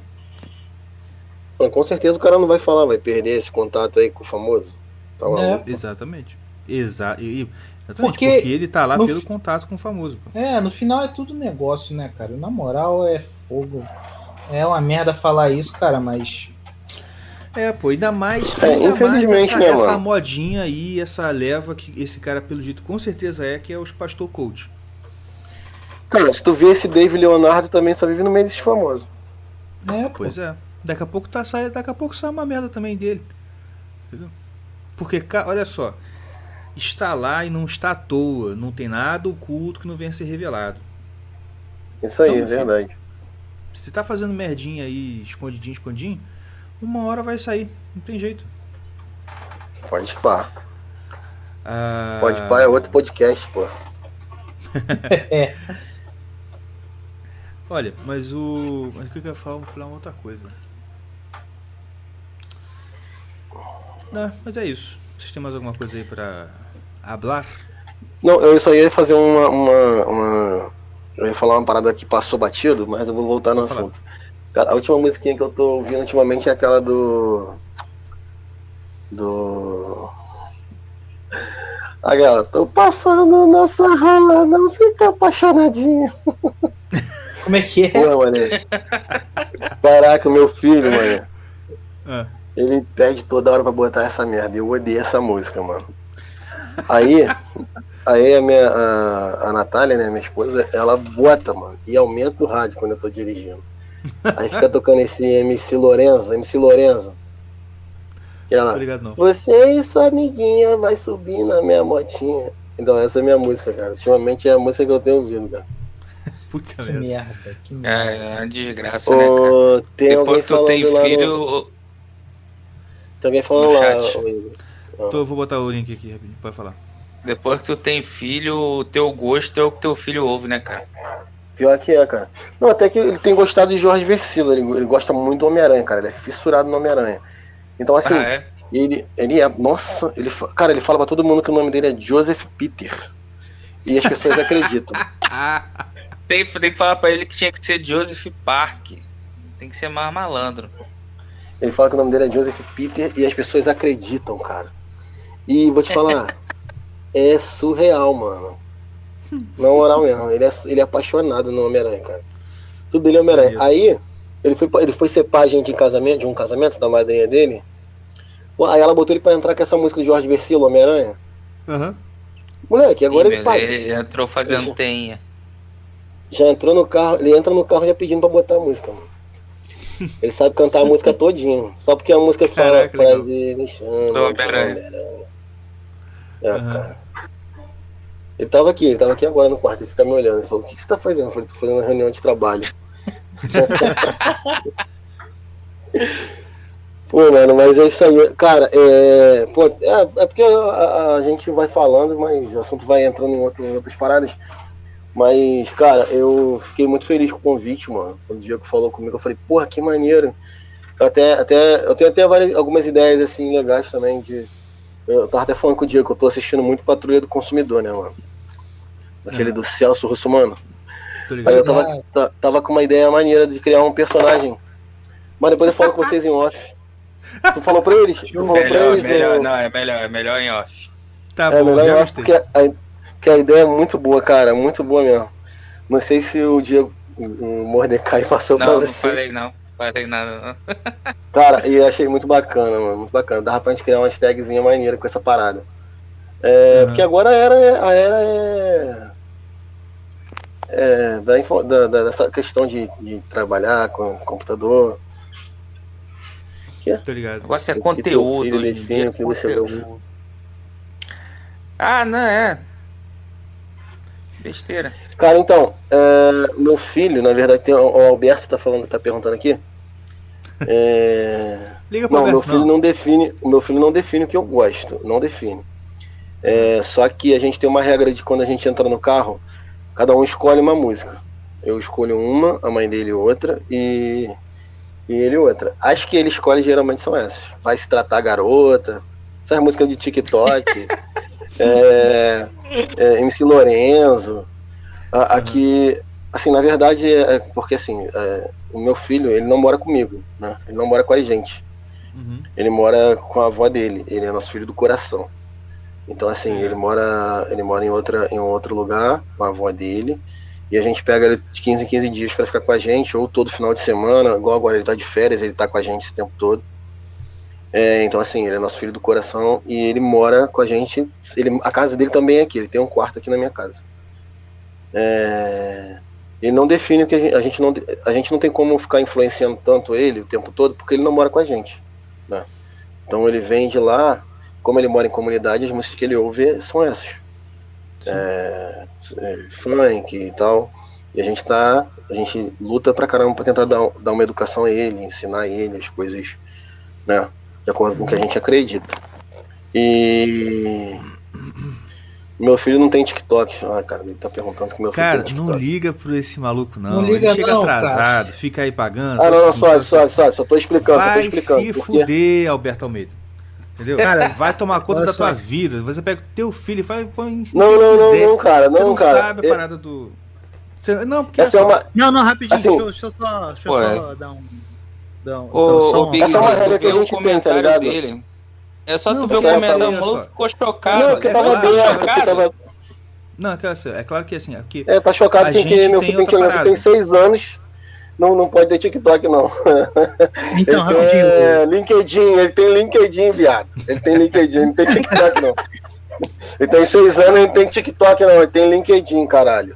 Não, com certeza o cara não vai falar, vai perder esse contato aí com o famoso. Tá É. Exatamente. Exa e- exatamente. Porque Porque, ele tá lá pelo f- contato com o famoso. Pô. É, no final é tudo negócio, né, cara? Na moral, é fogo. É uma merda falar isso, cara, mas. É, pô, ainda mais, É, ainda mais infelizmente, essa, né, essa modinha aí, essa leva que esse cara, pelo jeito, com certeza é, que é os pastor coach. Cara, se tu vê esse Dave Leonardo também só vive no meio desses famosos. É, pô. Pois é. Daqui a pouco tá sai, daqui a pouco sai uma merda também dele. Entendeu? Porque, ca- olha só, está lá e não está à toa, não tem nada oculto que não venha a ser revelado. Isso aí, Então, é filho. verdade. Se tá fazendo merdinha aí, escondidinho, escondidinho, uma hora vai sair, não tem jeito. Pode pá. Ah, Pode pá é outro podcast, pô. Olha, mas o. Mas o que eu ia falar? Vou falar uma outra coisa. Não, mas é isso. Vocês têm mais alguma coisa aí pra hablar? Não, eu só ia fazer uma, uma, uma- Eu ia falar uma parada que passou batido, mas eu vou voltar no falar. assunto. Cara, a última musiquinha que eu tô ouvindo ultimamente é aquela do. Do. Aquela, tô passando nessa rola, não fica apaixonadinha. Como é que é? Pô, mano. Caraca, meu filho, mano. Ah, Ele pede toda hora pra botar essa merda. Eu odeio essa música, mano. Aí, aí a minha a, a Natália, né, minha esposa, ela bota, mano, e aumenta o rádio quando eu tô dirigindo. Aí fica tocando esse MC Lorenzo, MC Lorenzo. Que não ela, não. você e sua amiguinha vai subir na minha motinha. Então essa é a minha música, cara. Ultimamente é a música que eu tenho ouvido, cara. Putz, Que merda. merda, que merda. É, é uma desgraça, né, cara? Ô, tem alguém Depois que tu tem lá filho, Tem alguém falando no lá. Então eu vou botar o link aqui rapidinho, pode falar. Depois que tu tem filho, o teu gosto é o que teu filho ouve, né, cara? Pior que é, cara. Não, até que ele tem gostado de Jorge Versilo. Ele, ele gosta muito do Homem-Aranha, cara. Ele é fissurado no Homem-Aranha. Então, assim, Ah, é? ele, ele é. Nossa, ele, cara, ele fala pra todo mundo que o nome dele é Joseph Peter. E as pessoas acreditam. Tem, tem que falar pra ele que tinha que ser Joseph Park. Tem que ser mais malandro. Ele fala que o nome dele é Joseph Peter e as pessoas acreditam, cara. E vou te falar, é surreal, mano. Na moral mesmo, ele é, ele é apaixonado no Homem-Aranha, cara. Tudo dele é Homem-Aranha. Aí, ele foi, ele foi ser pajem de casamento, de um casamento da madrinha dele. Aí ela botou ele pra entrar com essa música de Jorge Versilo, Homem-Aranha. Aham. Moleque, agora ele, pai, ele entrou fazendo teinha. já entrou no carro, ele entra no carro já pedindo pra botar a música, mano. Ele sabe cantar a música todinha. Só porque a música fala Caraca, prazer, me chama. Homem-Aranha. É, Aham. cara. Ele tava aqui, ele tava aqui agora no quarto, ele fica me olhando. Ele falou, o que, que você tá fazendo? Eu falei, tô fazendo uma reunião de trabalho. Pô, mano, mas é isso aí. Cara, é. Pô, é, é porque a, a- a gente vai falando, mas o assunto vai entrando em, outro- em outras paradas. Mas, cara, eu fiquei muito feliz com o convite, mano. Quando o Diego falou comigo, eu falei, porra, que maneiro. Eu, até, até, eu tenho até várias, algumas ideias, assim, legais também de. Eu tava até falando com o Diego, que eu tô assistindo muito Patrulha do Consumidor, né, mano? Aquele Ah. do Celso Russomano. Aí eu tava, ta- tava com uma ideia maneira de criar um personagem. Mas depois eu falo com vocês em off. Tu falou pra eles? Tu falou pra Melhor, eles? melhor, eu- não, é melhor, é melhor em off. Tá é bom, melhor acho gostei. porque a, que a ideia é muito boa, cara. Muito boa mesmo. Não sei se o Diego, o Mordecai passou pra Não, não você. falei não. Falei nada não. Cara, e eu achei muito bacana, mano. Muito bacana. Dava pra gente criar uma tagzinha maneira com essa parada. É, Uhum. Porque agora a era, é- a era é. é da, info- da- da- dessa questão de, de trabalhar com computador. Tô ligado. O negócio é que conteúdo. filho hoje em define, dia é o que você conteúdo. Ah, não, é. Besteira. Cara, então, é, meu filho, na verdade, tem, o Alberto tá falando, tá perguntando aqui. É, Liga pro Não, meu filho não. não define, o meu filho não define o que eu gosto, não define. É, só que a gente tem uma regra de quando a gente entra no carro, cada um escolhe uma música. Eu escolho uma, a mãe dele outra e, e ele outra. As que ele escolhe geralmente são essas. Vai se tratar garota, essas músicas de TikTok, é, é, MC Lorenzo. A- Aqui, assim, na verdade, é porque assim, é, o meu filho, ele não mora comigo, né? Ele não mora com a gente. Uhum. Ele mora com a avó dele. Ele é nosso filho do coração. Então assim, ele mora, ele mora em outra, em outro lugar com a avó dele. E a gente pega ele de 15 em 15 dias para ficar com a gente, ou todo final de semana, igual agora ele tá de férias, ele tá com a gente esse tempo todo. É, então assim, ele é nosso filho do coração e ele mora com a gente. Ele, a casa dele também é aqui, ele tem um quarto aqui na minha casa. É, ele não define o que a gente, a gente não a gente não tem como ficar influenciando tanto ele o tempo todo porque ele não mora com a gente né? então ele vem de lá como ele mora em comunidade as músicas que ele ouve são essas é, é, funk e tal e a gente tá a gente luta pra caramba pra tentar dar, dar uma educação a ele ensinar ele as coisas né de acordo com o que a gente acredita e meu filho não tem TikTok. Ah, cara, ele tá perguntando que meu filho Cara, tem não TikTok. liga por esse maluco, não. Não liga Ele chega não, atrasado, fica aí pagando. Ah, não, não, suave, olha só. suave, suave. Só tô explicando, só tô Vai explicando. se porque- fuder, Alberto Almeida. Entendeu? Cara, vai tomar conta olha da tua vida. Você pega o teu filho e vai põe em Não, não, não, não, cara, Você não, não cara. sabe a Eu- parada do. Você- Não, porque Essa é só- uma. Não, não, rapidinho. Assim- deixa, eu- deixa eu só, deixa eu só dar um. Dar um Ô, então, só um- Big Essa é uma Zé, regra tu que a vê o gente tem, tá comentário ligado? dele. É só Não, tu ver o essa- comentário, o maluco só. ficou chocado. Não, porque é tava claro, bem, chocado. tava. Não, é, que, assim, é claro que assim, é porque É, tá chocado porque meu tem filho tem, parada. tem seis anos. Não, não pode ter TikTok, não. Então, ele rapidinho. tem LinkedIn, ele tem LinkedIn, viado. Ele tem LinkedIn, ele não tem TikTok, não. Ele tem seis anos, ele não tem TikTok, não. Ele tem LinkedIn, caralho.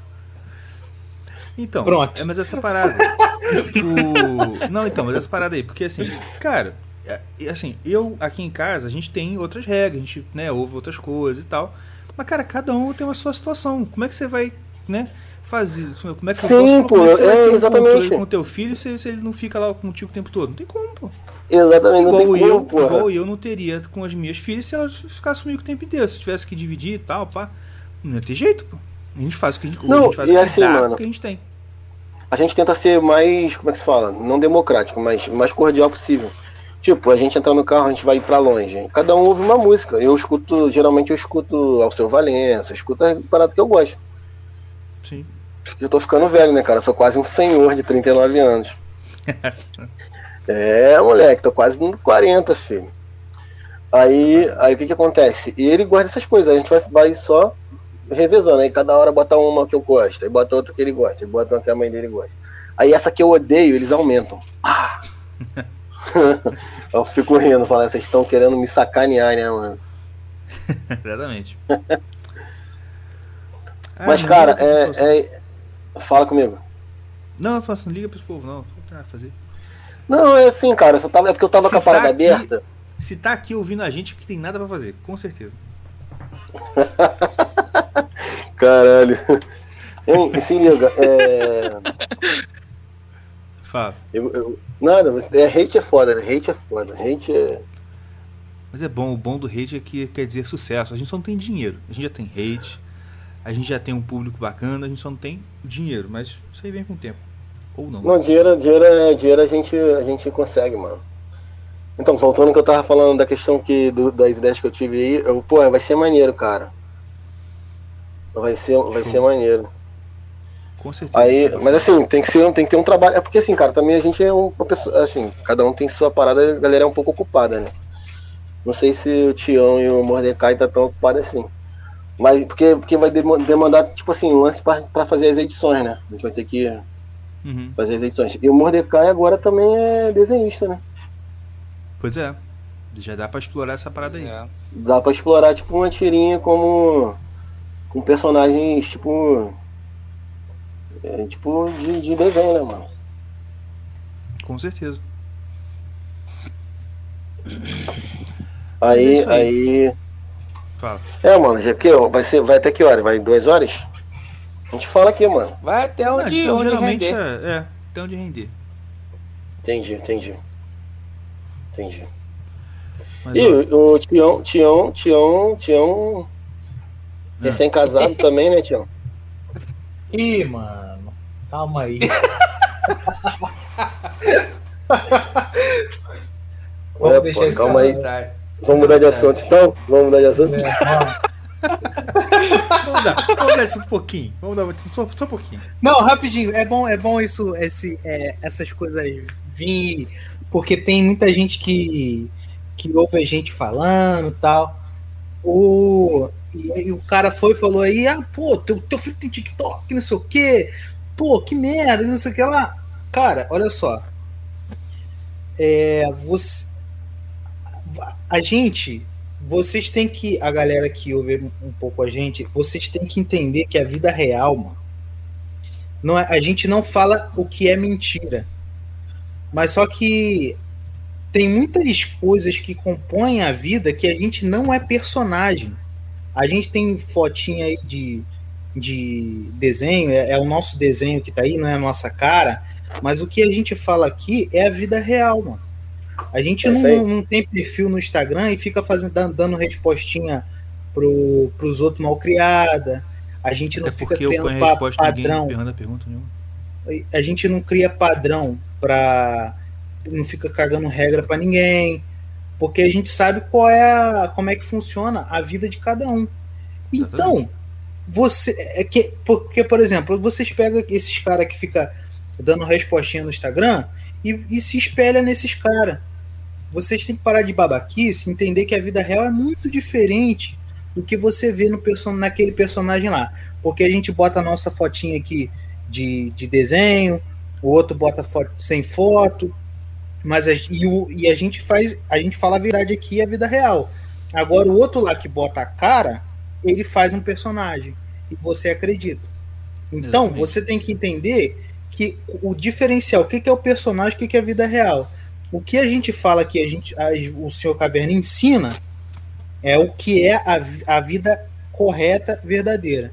Então, Pronto. é, mas essa parada. o... Não, então, mas essa parada aí, porque assim, cara, é, assim, eu aqui em casa, a gente tem outras regras, a gente, né, ouve outras coisas e tal. Mas, cara, cada um tem uma sua situação. Como é que você vai, né, fazer? Como é que eu Sim, posso, como é que pô, você vai é, ter um exatamente. controle com o teu filho se, se ele não fica lá contigo o tempo todo? Não tem como, pô. Exatamente, não Igual tem eu, como, porra. igual eu não teria com as minhas filhas se elas ficassem comigo o tempo inteiro. Se tivesse que dividir e tal, pá. Não ia ter jeito, pô. A gente faz o que a gente, Não, a gente faz o que assim, dá, mano, o que a gente tem. A gente tenta ser mais, como é que se fala? Não democrático, mas mais cordial possível. Tipo, a gente entra no carro, a gente vai ir pra longe. Cada um ouve uma música. Eu escuto, geralmente eu escuto Alceu Valença, escuto a parada que eu gosto. Sim. Eu tô ficando velho, né, cara? Sou quase um senhor de 39 anos. é, moleque, tô quase no 40, filho. Aí, aí o que que acontece? E ele guarda essas coisas, a gente vai, vai só revezando. Aí cada hora bota uma que eu gosto, aí bota outra que ele gosta, aí bota uma que a mãe dele gosta. Aí essa que eu odeio, eles aumentam. Ah! eu fico rindo, falando, vocês estão querendo me sacanear, né, mano? Exatamente. Ah, Mas, não cara, é, é. Fala comigo. Não, eu falo assim, não liga esse povo, não. Não tem nada a fazer. Não, é assim, cara, eu só tava, é porque eu tava Se com a parada tá aqui- aberta. Se tá aqui ouvindo a gente, é porque tem nada pra fazer, com certeza. Caralho. Hein, se liga, é. Fala. Eu, eu- nada, é, hate é foda, né? Hate é foda. Hate é. Mas é bom, o bom do hate é que quer dizer sucesso. A gente só não tem dinheiro. A gente já tem hate, a gente já tem um público bacana, a gente só não tem dinheiro. Mas isso aí vem com o tempo. Ou não. Não, dinheiro, dinheiro, é- dinheiro a, gente, a gente consegue, mano. Então, voltando ao que eu tava falando da questão que, do- das ideias que eu tive aí, eu, pô, vai ser maneiro, cara. Vai ser, vai ser maneiro. Com certeza. Aí, mas assim, tem que, ser, tem que ter um trabalho. É porque assim, cara, também a gente é um- uma pessoa. Assim, cada um tem sua parada, a galera é um pouco ocupada, né? Não sei se o Tião e o Mordecai tá tão ocupados assim. Mas porque, porque vai demandar, tipo assim, um lance pra, pra fazer as edições, né? A gente vai ter que Uhum. fazer as edições. E o Mordecai agora também é desenhista, né? Pois é. Já dá pra explorar essa parada aí. É. Dá pra explorar, tipo, uma tirinha como. Com personagens, tipo. é, tipo, de, de desenho, né, mano? Com certeza. É Aí, isso aí. aí. Fala. É, mano, já que vai ser, vai até que hora? Vai duas horas? A gente fala aqui, mano. Vai até Ah, onde, então, onde geralmente render. é, é, até onde render. Entendi, entendi. Entendi. Mas, E ó, o, o Tião, Tião, Tião, Tião. É. Recém-casado também, né, Tião? Ih, mano. Calma aí. Vamos É, deixar pô, isso calma aí. pra- Vamos mudar de assunto então? Vamos mudar de assunto? É, vamos. mudar, vamos mudar disso um pouquinho. Vamos dar só, só um pouquinho. Não, rapidinho. É bom, é bom isso, esse, é, essas coisas vir, porque tem muita gente que, que ouve a gente falando e tal. O, e, e o cara foi e falou aí, ah, pô, teu, teu filho tem TikTok, não sei o quê. Pô, que merda, não sei o que lá. Cara, olha só. É, você, a gente, vocês têm que, a galera que ouve um pouco a gente, vocês têm que entender que a vida real, mano, não é, a gente não fala o que é mentira. Mas só que tem muitas coisas que compõem a vida que a gente não é personagem. A gente tem fotinha aí de, de desenho, é, é o nosso desenho que tá aí, não é a nossa cara. Mas o que a gente fala aqui é a vida real, mano. A gente É não, não tem perfil no Instagram e fica fazendo, dando, respostinha pro, pros outros mal criada. A gente não Até fica porque eu criando a pa- ninguém padrão pergunta pergunta nenhuma. a gente não cria padrão para não fica cagando regra para ninguém, porque a gente sabe qual é a, como é que funciona a vida de cada um. Então, você é que porque por exemplo, vocês pegam esses caras que fica dando respostinha no Instagram e, e se espelha nesses caras. Vocês têm que parar de babaquice, entender que a vida real é muito diferente do que você vê no person naquele personagem lá. Porque a gente bota a nossa fotinha aqui de, de desenho, o outro bota foto sem foto, mas a, e, o, e a gente faz, a gente fala a verdade aqui e a vida real. Agora o outro lá que bota a cara, ele faz um personagem e você acredita. Então Exatamente. você tem que entender que o diferencial, o que, que é o personagem, o que, que é a vida real. O que a gente fala que a gente, a- o senhor Caverna ensina é o que é a, a vida correta, verdadeira.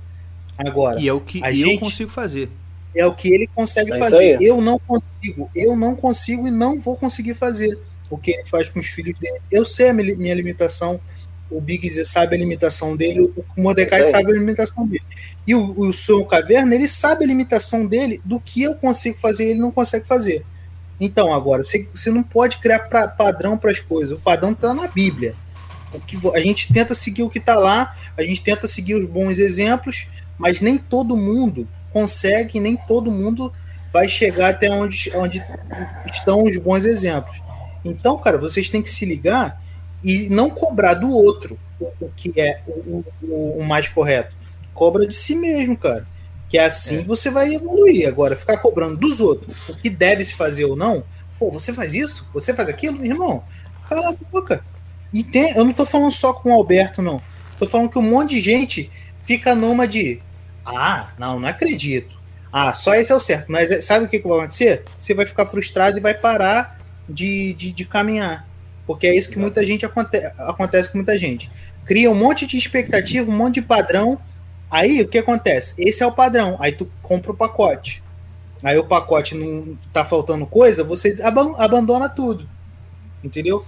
Agora, E é o que eu gente- consigo fazer. É o que ele consegue É fazer. Eu não consigo, eu não consigo e não vou conseguir fazer. o que ele faz com os filhos dele. Eu sei a minha limitação, o Big Z sabe a limitação dele, o Mordecai sabe a limitação dele. E o, o Senhor Caverna, ele sabe a limitação dele do que eu consigo fazer e ele não consegue fazer. Então, agora, você, você não pode criar pra, padrão para as coisas. O padrão está na Bíblia. O que, a gente tenta seguir o que está lá, a gente tenta seguir os bons exemplos, mas nem todo mundo consegue, nem todo mundo vai chegar até onde, onde estão os bons exemplos. Então, cara, vocês têm que se ligar e não cobrar do outro o, o que é o, o, o, mais correto. Cobra de si mesmo, cara. Que é assim é. você vai evoluir. Agora, ficar cobrando dos outros o que deve se fazer ou não, pô, você faz isso? Você faz aquilo? Irmão, cala a boca. E tem, eu não tô falando só com o Alberto, não. Tô falando que um monte de gente fica numa de ah, não, não acredito. Ah, só esse é o certo. Mas é, sabe o que, que vai acontecer? Você vai ficar frustrado e vai parar de, de, de caminhar. Porque é isso que muita gente aconte acontece com muita gente. Cria um monte de expectativa, um monte de padrão. Aí o que acontece? Esse é o padrão. Aí tu compra o pacote. Aí o pacote não tá faltando coisa, você abandona tudo. Entendeu?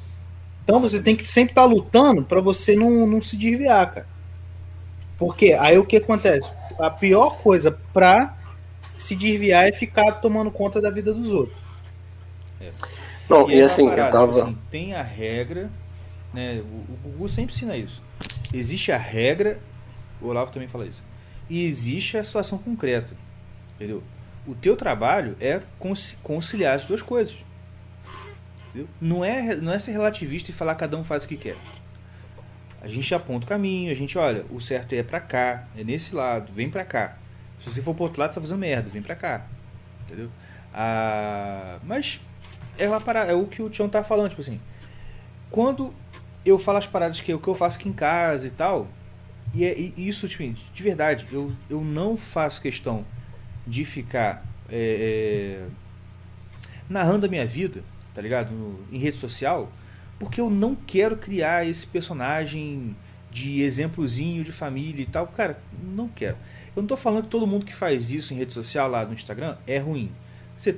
Então você tem que sempre estar tá lutando para você não, não se desviar, cara. Porque aí o que acontece? A pior coisa pra se desviar é ficar tomando conta da vida dos outros. É. Não, e, e é assim, parada, eu tava. Tipo assim, tem a regra, né? O, o Gugu sempre ensina isso. Existe a regra, o Olavo também fala isso. E existe a situação concreta. Entendeu? O teu trabalho é conciliar as duas coisas. Entendeu? Não é, não é ser relativista e falar cada um faz o que quer. A gente aponta o caminho, a gente olha, o certo é para cá, é nesse lado, vem para cá. Se você for pro outro lado, você tá fazendo merda, vem para cá. Entendeu? Ah, mas é, uma parada, é o que o Tião tá falando, tipo assim. Quando eu falo as paradas que, o que eu faço aqui em casa e tal, e, é, e isso, tipo, de verdade, eu, eu não faço questão de ficar é, é, narrando a minha vida, tá ligado? No, em rede social, porque eu não quero criar esse personagem de exemplozinho de família e tal. Cara, não quero. Eu não tô falando que todo mundo que faz isso em rede social lá no Instagram é ruim.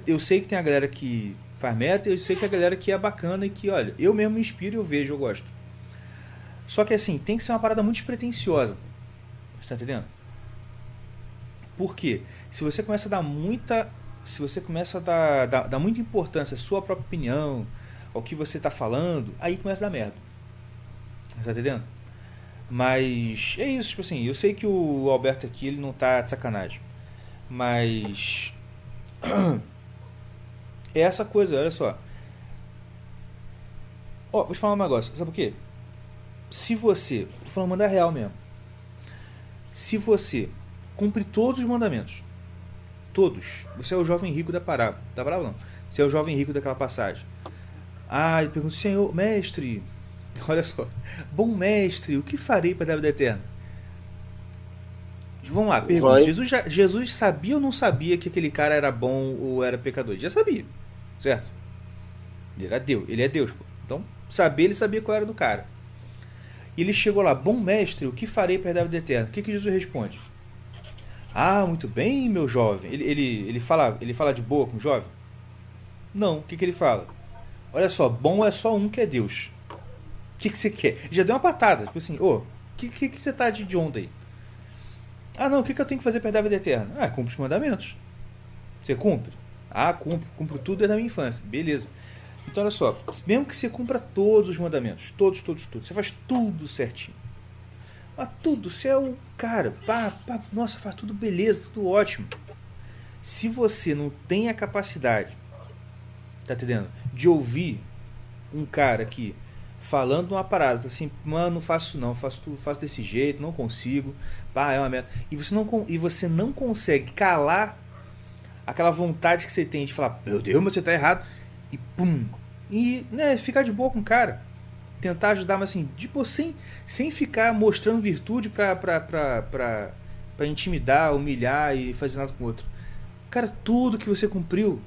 Eu sei que tem a galera que faz meta, eu sei que a galera que é bacana e que, olha, eu mesmo me inspiro, eu vejo, eu gosto. Só que assim, tem que ser uma parada muito despretensiosa. Você tá entendendo? Por quê? Se você começa a dar muita. Se você começa a dar, dar, dar muita importância à sua própria opinião, ao que você tá falando, aí começa a dar merda. Tá entendendo? Mas é isso, tipo assim, eu sei que o Alberto aqui ele não tá de sacanagem. Mas é essa coisa, olha só. Ó, oh, vou te falar um negócio, sabe por quê? Se você, tô falando mandar real mesmo. Se você cumpre todos os mandamentos, todos, você é o jovem rico da parábola, da parábola não, você é o jovem rico daquela passagem. Ah, ele pergunta, Senhor, mestre, olha só, bom mestre, o que farei para a vida eterna? Vamos lá, pergunta. Jesus, já, Jesus sabia ou não sabia que aquele cara era bom ou era pecador? Ele já sabia. Certo? Ele era Deus, ele é Deus, pô. Então, saber, ele sabia qual era do cara. E ele chegou lá, bom mestre, o que farei para a vida eterna? O que, que Jesus responde? Ah, muito bem, meu jovem. Ele, ele, ele, fala, ele fala de boa com o jovem? Não, o que, que ele fala? Olha só, bom é só um que é Deus. O que, que você quer? Já deu uma patada, tipo assim, ô, o que, que, que você tá de onda aí? Ah, não, o que, que eu tenho que fazer para a vida eterna? Ah, cumpre os mandamentos. Você cumpre? Ah, cumpro, cumpro tudo desde a minha infância. Beleza. Então olha só, mesmo que você cumpra todos os mandamentos, todos, todos, todos, você faz tudo certinho. Mas tudo, você é o cara, pá, pá, nossa, faz tudo beleza, tudo ótimo. Se você não tem a capacidade, tá entendendo? De ouvir um cara aqui falando uma parada, assim, mano, não faço não, faço tudo, faço desse jeito, não consigo, pá, é uma merda. E você não, e você não consegue calar aquela vontade que você tem de falar, meu Deus, mas você tá errado. E pum. E né, ficar de boa com o cara. Tentar ajudar, mas assim, tipo, sem, sem ficar mostrando virtude pra, pra, pra, pra, pra intimidar, humilhar e fazer nada com o outro. Cara, tudo que você cumpriu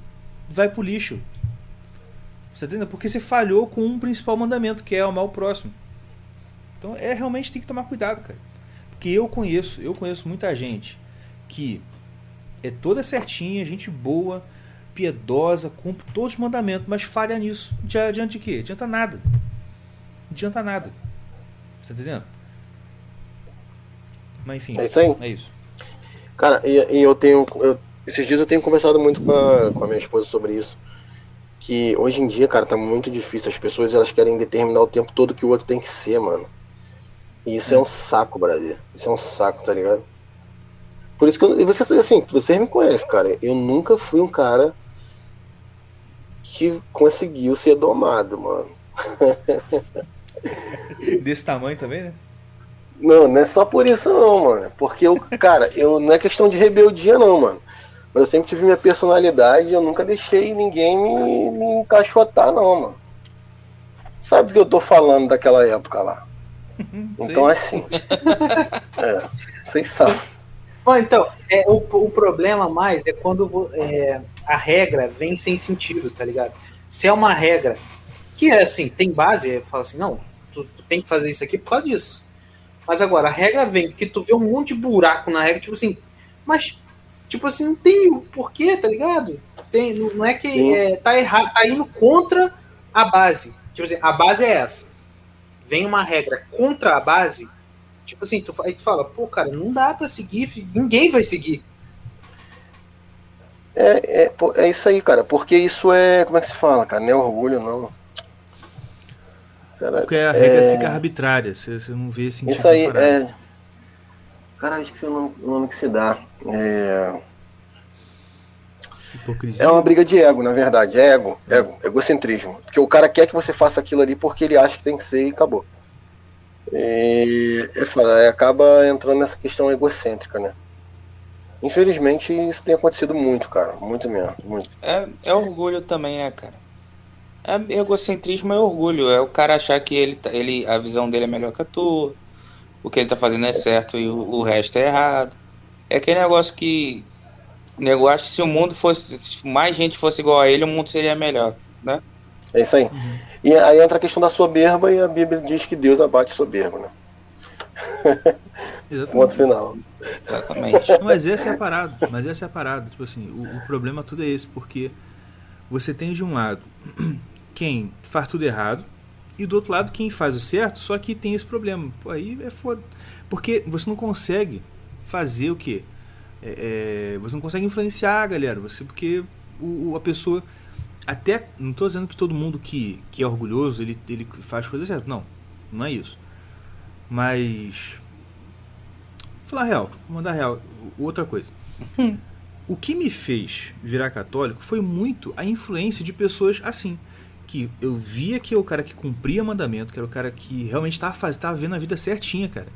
vai pro lixo. Você entendeu? Porque você falhou com um principal mandamento, que é amar o próximo. Então é realmente tem que tomar cuidado, cara. Porque eu conheço, eu conheço muita gente que é toda certinha, gente boa, piedosa, cumpre todos os mandamentos, mas falha nisso. Adianta de quê? Adianta nada. Não adianta nada. Você tá entendendo? Mas enfim. É isso aí. É isso. Cara, e, e eu tenho. eu- esses dias eu tenho conversado muito com a, com a minha esposa sobre isso. Que hoje em dia, cara, tá muito difícil. As pessoas elas querem determinar o tempo todo que o outro tem que ser, mano. E isso é, um saco, Brasil. Isso é um saco, tá ligado? Por isso que eu, e vocês, assim, vocês me conhecem, cara. Eu nunca fui um cara que conseguiu ser domado, mano. Desse tamanho também, né? Não, não é só por isso não, mano. Porque eu, cara, eu não é questão de rebeldia não, mano. Mas eu sempre tive minha personalidade, eu nunca deixei ninguém me, me encaixotar não, mano. Sabe o que eu tô falando daquela época lá? Então assim. é, vocês sabem. Bom, então, é, o, o problema mais é quando é, a regra vem sem sentido, tá ligado? Se é uma regra que é assim, tem base, fala assim, não, tu, tu tem que fazer isso aqui por causa disso. Mas agora, a regra vem, porque tu vê um monte de buraco na regra, tipo assim, mas, tipo assim, não tem o porquê, tá ligado? Tem, não é que é, tá errado, tá indo contra a base. Tipo assim, a base é essa. Vem uma regra contra a base, Tipo assim, tu, aí tu fala, pô, cara, não dá pra seguir, ninguém vai seguir. É, é, é isso aí, cara. Porque isso é. Como é que se fala, cara? Não é orgulho, não. Cara, Porque a regra é, fica arbitrária, você, você não vê sentido Isso aí é. Caralho, esqueci o nome, o nome que se dá. É... Hipocrisia. é uma briga de ego, na verdade. É ego, ego, egocentrismo. Porque o cara quer que você faça aquilo ali porque ele acha que tem que ser e acabou. E é acaba entrando nessa questão egocêntrica, né? Infelizmente isso tem acontecido muito, cara. Muito mesmo, muito. É, é orgulho também, né, cara? É, egocentrismo é orgulho. É o cara achar que ele, tá- ele, a visão dele é melhor que a tua. O que ele tá fazendo é certo e o, o resto é errado. É aquele negócio que. O negócio que se o mundo fosse. Se mais gente fosse igual a ele, o mundo seria melhor. Né? É isso aí. E aí entra a questão da soberba e a Bíblia diz que Deus abate soberbo, né? Exatamente. Ponto final. Exatamente. Mas essa é a parada. Mas essa é a parada. Tipo assim, o, o problema tudo é esse, porque você tem de um lado quem faz tudo errado, e do outro lado quem faz o certo, só que tem esse problema. Pô, aí é foda. Porque você não consegue fazer o quê? É, é, você não consegue influenciar a galera. Você, porque o, a pessoa. Até. Não estou dizendo que todo mundo que, que é orgulhoso ele, ele faz coisas certas. Não, não é isso. Mas. Vou falar real, vou mandar real. Outra coisa. O que me fez virar católico foi muito a influência de pessoas assim. Que eu via que é o cara que cumpria mandamento, que era o cara que realmente estava fazendo, tava vendo a vida certinha, cara.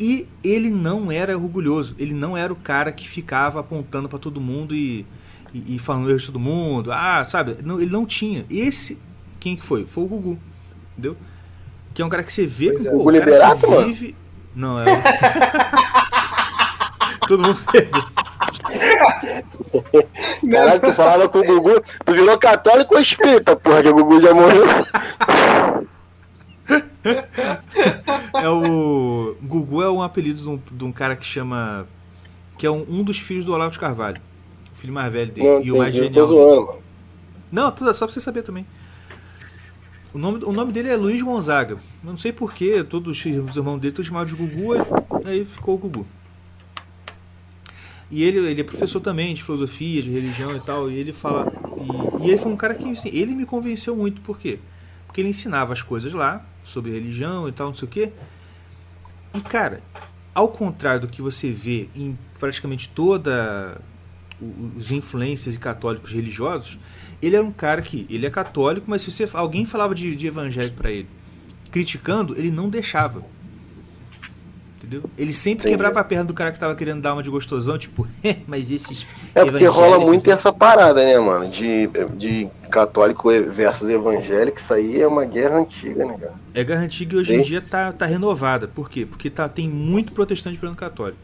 E ele não era orgulhoso, ele não era o cara que ficava apontando pra todo mundo e, e, e falando erro de todo mundo. Ah, sabe? Não, ele não tinha. Esse, quem que foi? Foi o Gugu, entendeu? Que é um cara que você vê Pois que é. pô, Gugu o cara Liberato, mano? vive. Não, é. todo mundo perdeu. Caralho, tu falava com o Gugu, tu virou católico ou espírita, porra, que o Gugu já morreu. É o. Gugu é um apelido de um, de um cara que chama. Que é um, um dos filhos do Olavo de Carvalho. O filho mais velho dele. Não, e o mais entendi, eu tô genial. zoando, mano. Não, tudo, só pra você saber também. O nome, o nome dele é Luiz Gonzaga. Eu não sei porquê, todos os os irmãos dele estão chamados de Gugu, aí ficou o Gugu. E ele, ele é professor também de filosofia, de religião e tal, e ele fala. E, e ele foi um cara que assim, ele me convenceu muito, por quê? Porque ele ensinava as coisas lá, sobre religião e tal, não sei o quê. E cara, ao contrário do que você vê em praticamente toda os influências e católicos religiosos, ele era um cara que ele é católico, mas se você, alguém falava de, de evangelho pra ele, criticando, ele não deixava. Entendeu? Ele sempre Entendi. quebrava a perna do cara que tava querendo dar uma de gostosão, tipo, mas esses É porque rola muito essa parada, né, mano? De, de católico versus evangélico, isso aí é uma guerra antiga, né, cara? É guerra antiga e hoje em Sim. dia tá, tá renovada. Por quê? Porque tá, tem muito protestante virando católico.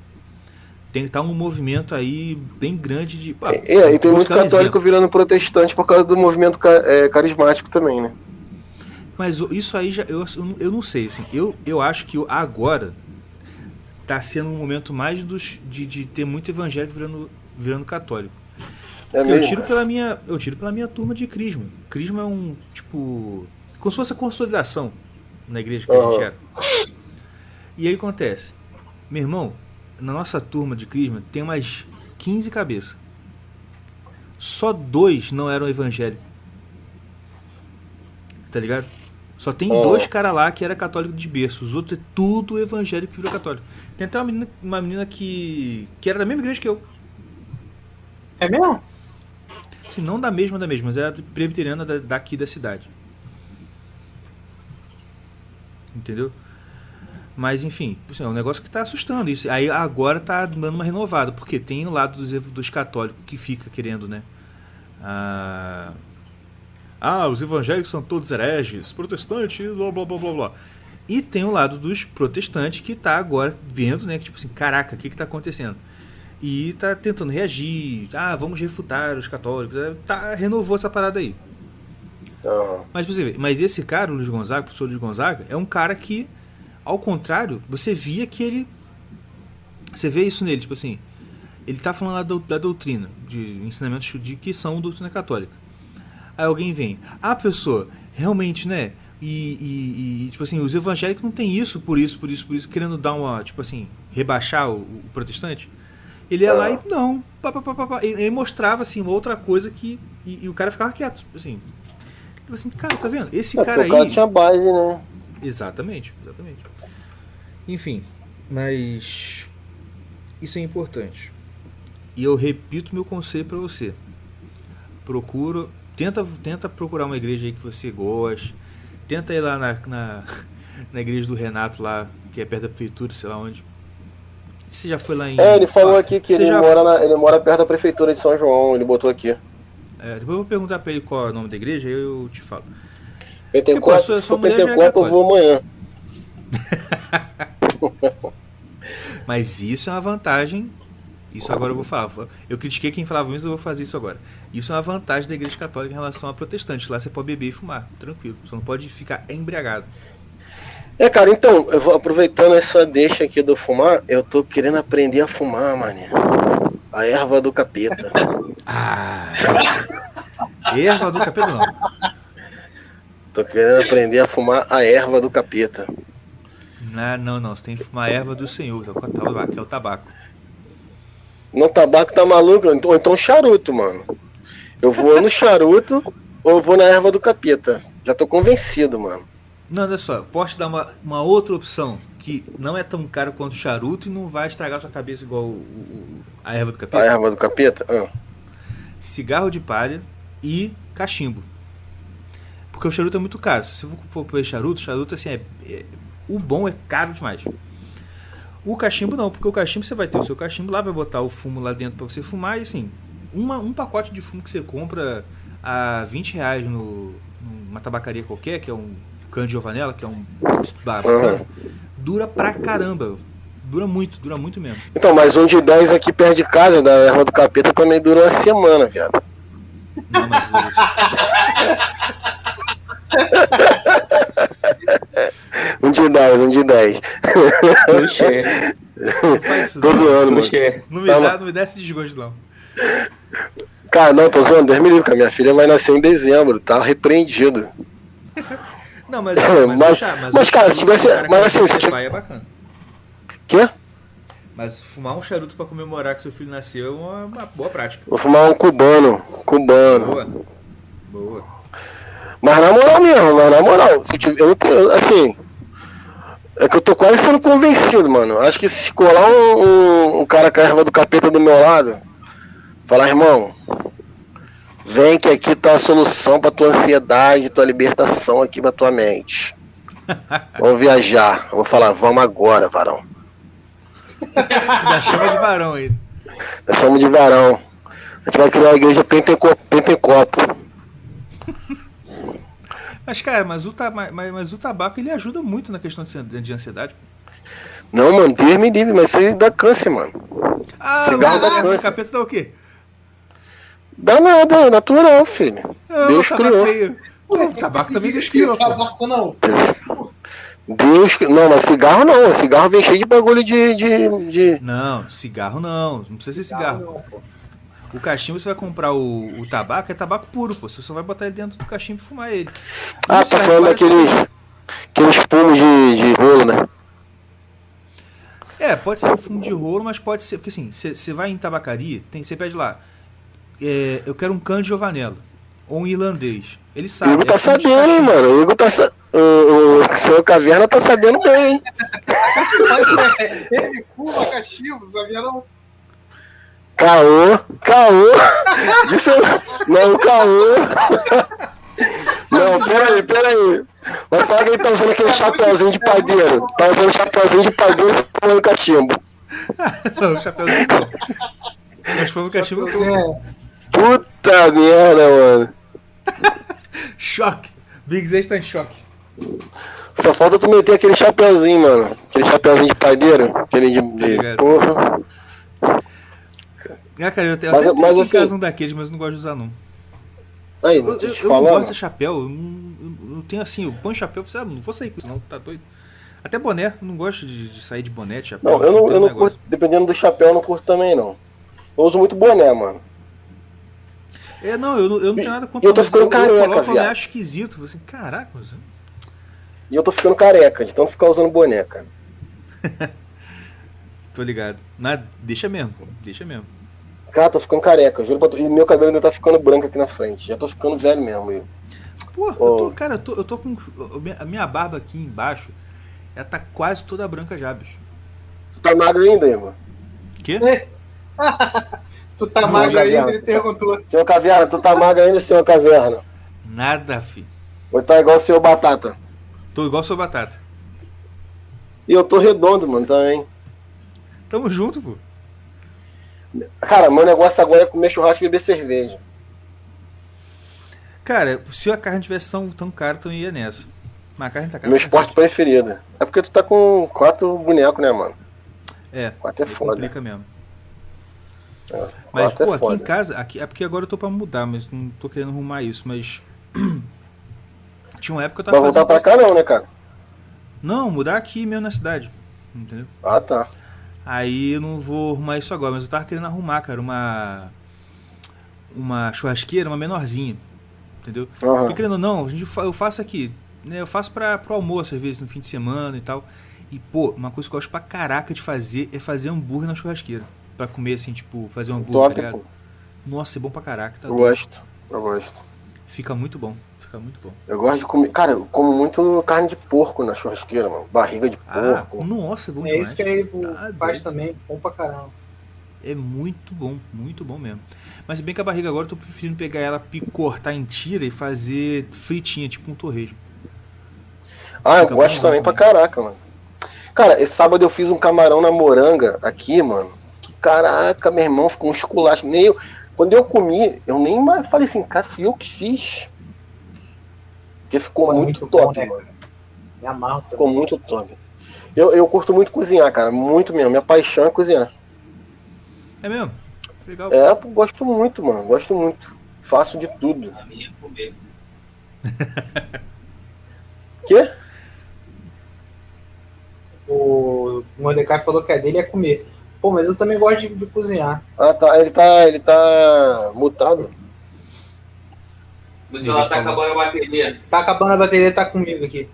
Tem tá um movimento aí bem grande de. Ah, É, e tem muito um católico exemplo. virando protestante por causa do movimento é, carismático também, né? Mas isso aí já. Eu, eu não sei, assim. Eu, eu acho que agora tá sendo um momento mais dos, de, de ter muito evangélico virando, virando católico. É eu tiro pela minha, eu tiro pela minha turma de crisma. Crisma é um tipo, como se fosse a consolidação na igreja que a Aham. gente era. E aí acontece, meu irmão, na nossa turma de crisma tem umas 15 cabeças. Só dois não eram evangélicos. Tá ligado? Só tem Aham. dois caras lá que era católico de berço. Os outros é tudo evangélico que virou católico. Tem até uma menina, uma menina que, que era da mesma igreja que eu. É mesmo? Assim, não da mesma da mesma, mas era presbiteriana da- daqui da cidade. Entendeu? Mas enfim, assim, é um negócio que tá assustando isso. Aí agora tá dando uma renovada, porque tem o lado dos, dos católicos que fica querendo, né? Ah, ah, os evangélicos são todos hereges, protestantes, blá blá blá blá blá. E tem o lado dos protestantes que tá agora vendo, né? Que tipo assim, caraca, o que que tá acontecendo? E tá tentando reagir. Ah, vamos refutar os católicos. É, Tá, renovou essa parada aí. Aham. Mas você ver, mas esse cara, o Luiz Gonzaga, o professor Luiz Gonzaga, é um cara que, ao contrário, você via que ele. Você vê isso nele, tipo assim. Ele tá falando da, da doutrina, de ensinamentos de que são doutrina católica. Aí alguém vem, ah, professor, realmente, né? E, e- e, tipo assim, os evangélicos não tem isso, por isso, por isso, por isso, querendo dar uma, tipo assim, rebaixar o, o protestante. Ele ia lá e não, pá, pá, pá, pá. Ele, mostrava assim uma outra coisa que. E, e o cara ficava quieto, assim. Tipo assim, cara, tá vendo? Esse É, cara porque o cara aí. tinha base, né? Exatamente, exatamente. Enfim, mas isso é importante. E eu repito meu conselho para você. Procura, tenta, tenta procurar uma igreja aí que você goste. Tenta ir lá na, na, na igreja do Renato lá, que é perto da prefeitura, sei lá onde. Você já foi lá em. É, ele falou Ah, aqui que ele já- mora, na- ele mora perto da prefeitura de São João, ele botou aqui. É, depois eu vou perguntar pra ele qual é o nome da igreja, aí eu te falo. Pentecoste, se sua for Pentecoste eu vou amanhã. Mas isso é uma vantagem. Isso agora eu vou falar. Eu critiquei quem falava isso, eu vou fazer isso agora. Isso é uma vantagem da igreja católica em relação a protestantes. Lá você pode beber e fumar, tranquilo. Só não pode ficar embriagado. É, cara, então, eu vou aproveitando essa deixa aqui do fumar, eu tô querendo aprender a fumar, mané. A erva do capeta. Ah! Erva do capeta não. Tô querendo aprender a fumar a erva do capeta. Não, não, não. Você tem que fumar a erva do Senhor, que é o tabaco. Que é o tabaco. No tabaco tá maluco? Ou então- charuto, mano. Eu vou no charuto ou eu vou na erva do capeta. Já tô convencido, mano. Não, olha só. Posso te dar uma, uma outra opção que não é tão caro quanto o charuto e não vai estragar sua cabeça igual o- o- a erva do A capeta. erva do capeta? Ah. cigarro de palha e cachimbo. Porque o charuto é muito caro. Se você for comer charuto, charuto assim é, é- o bom é caro demais. O cachimbo não, porque o cachimbo você vai ter o seu cachimbo lá, vai botar o fumo lá dentro para você fumar e assim, uma, um pacote de fumo que você compra a 20 reais no, numa tabacaria qualquer, que é um cano de Giovanella, que é um bacana, dura pra caramba. Dura muito, dura muito mesmo. Então, mas um de 10 aqui perto de casa, da erva do capeta, também dura uma semana, viado. Não, mas Um de 10, um de 10. Puxa, não faz isso. Tô não. zoando, mano. puxa. Não me, Tá dá, não me dá esse desgosto, não. Cara, não, tô zoando, Deus me livre, cara. Minha filha vai nascer em dezembro, tá repreendido. Não, mas, mas, Mas- o chá- mas, o cara, se tivesse- mas assim, se pai é bacana. Quê? Mas fumar um charuto pra comemorar que seu filho nasceu é uma, uma boa prática. Vou fumar um cubano. Cubano. Boa. Boa. Mas na moral mesmo, mas na moral, se eu, tiver, eu não tenho, assim. É que eu tô quase sendo convencido, mano. Acho que se colar um, um, um cara com a erva do capeta do meu lado, falar, irmão, vem que aqui tá a solução pra tua ansiedade, tua libertação aqui pra tua mente. Vamos viajar. Eu vou falar, vamos agora, varão. Da chama de varão aí. Nós somos de varão. A gente vai criar a igreja Penteco- Pentecopo. Mas, cara, mas o, mas, mas o tabaco ele ajuda muito na questão de, ansi- de ansiedade. Não, mano, Deus me livre, mas isso aí dá câncer, mano. Ah, Cigarro o dá o câncer. capeta dá o quê? Dá nada, é natural, filho. Ah, Deus criou. o tabaco também Deus criou. Tabaco não. Deus. Não, mas cigarro não. Cigarro vem cheio de bagulho de. de, de... Não, cigarro não. Não precisa ser cigarro. Não, pô. O cachimbo você vai comprar o, o tabaco, é tabaco puro, pô. Você só vai botar ele dentro do cachimbo e fumar ele. Ah, tá falando daqueles. Aqueles fumos de, de rolo, né? É, pode ser um fumo de rolo, mas pode ser. Porque assim, você vai em tabacaria, tem, você pede lá. é, eu quero um cano de Giovanello. Ou um irlandês. Ele O sabe. Igor tá é sabendo, hein, mano. O Igor tá sa... O, o seu caverna tá sabendo bem, hein? Mas é, ele fuma cachimbo, sabia não? Caô, caô. Isso não, caô. Não, peraí, peraí. Mas fala que ele tá usando aquele chapeuzinho de padeiro. Tá usando chapeuzinho de padeiro e fumando cachimbo. Não, chapéuzinho não. Mas no cachimbo eu tô. É, Puta merda, mano. Choque! Big Z está em choque. Só falta tu meter aquele chapeuzinho, mano. Aquele chapeuzinho de padeiro. Aquele de. de porra. Ah, cara, eu, te- eu Mas- até tenho mas aqui assim- em casa um daqueles, mas não gosto de usar, não. Aí, Eu, eu, eu não gosto de chapéu, eu não, eu tenho assim, eu ponho chapéu, você sabe, não vou sair com isso, não, tá doido. Até boné, não gosto de, de sair de boné, de chapéu. Não, eu não, eu não curto. Dependendo do chapéu, eu não curto também, não. Eu uso muito boné, mano. É, não, eu, não- eu não tenho nada contra eu tô mas ficando eu, careca, eu coloco, eu acho esquisito. Assim, caraca, mas... E eu tô ficando careca, de tanto ficar usando boné, cara. tô ligado. Nada, deixa mesmo, deixa mesmo. Cara, tô ficando careca, juro pra tu. E meu cabelo ainda tá ficando branco aqui na frente. Já tô ficando velho mesmo, eu. Pô, eu Ô. tô, cara, eu tô, eu tô com. A minha barba aqui embaixo, ela tá quase toda branca já, bicho. Tu tá magro ainda, irmão? Quê? tu tá magro ainda, ele perguntou. Senhor Caverna, tu tá magro ainda, senhor Caverna? Nada, fi. Ou tá igual o senhor Batata? Tô igual sua batata. E eu tô redondo, mano, também. Tamo junto, pô. Cara, meu negócio agora é comer churrasco e beber cerveja. Cara, se a carne tivesse tão, tão cara, eu ia nessa. Mas a carne tá cara. Meu pra esporte preferido. É porque tu tá com quatro bonecos, né, mano? É, Quatro é foda. complica mesmo. É, Mas, quatro pô, é aqui em foda. casa, aqui, é porque agora eu tô pra mudar, mas não tô querendo arrumar isso, mas. Tinha uma época que eu Vai tava voltar pra cá não, né, cara? Não, mudar aqui mesmo na cidade. Entendeu? Ah, tá. Aí eu não vou arrumar isso agora, mas eu tava querendo arrumar, cara, uma. Uma churrasqueira, uma menorzinha. Entendeu? Aham. Porque querendo ou não, a gente eu faço aqui, né? Eu faço pra, pro almoço, às vezes, no fim de semana e tal. E, pô, uma coisa que eu gosto pra caraca de fazer é fazer hambúrguer na churrasqueira. Pra comer, assim, tipo, fazer um hambúrguer, Top, tá. Nossa, é bom pra caraca, tá Eu doido. gosto. Eu gosto. Fica muito bom, fica muito bom. Eu gosto de comer. Cara, eu como muito carne de porco na churrasqueira, mano. Barriga de Ah, porco. nossa, é bom É demais. isso que Evo Tá faz doido. também, bom pra caramba. É muito bom, muito bom mesmo. Mas se bem que a barriga agora eu tô preferindo pegar ela, cortar em tira e fazer fritinha, tipo um torresmo. Ah, eu Fica gosto bom também pra caraca, mano. Cara, esse sábado eu fiz um camarão na moranga aqui, mano. Que caraca, meu irmão, ficou um esculacho. Nem eu, quando eu comi, eu nem mais falei assim, cara, fui eu que fiz. Porque ficou Pô, é muito, muito bom, top, né, mano. Me amarro também. Ficou muito top. Eu, eu curto muito cozinhar, cara. Muito mesmo. Minha paixão é cozinhar. É mesmo? Legal. É, gosto muito, mano. Gosto muito. Faço de tudo. A minha é comer. Quê? O Mordecai falou que a dele é comer. Pô, mas eu também gosto de, de cozinhar. Ah, tá. Ele tá. Ele tá mutado. O celular tá acabando a bateria. Tá acabando a bateria, tá comigo aqui.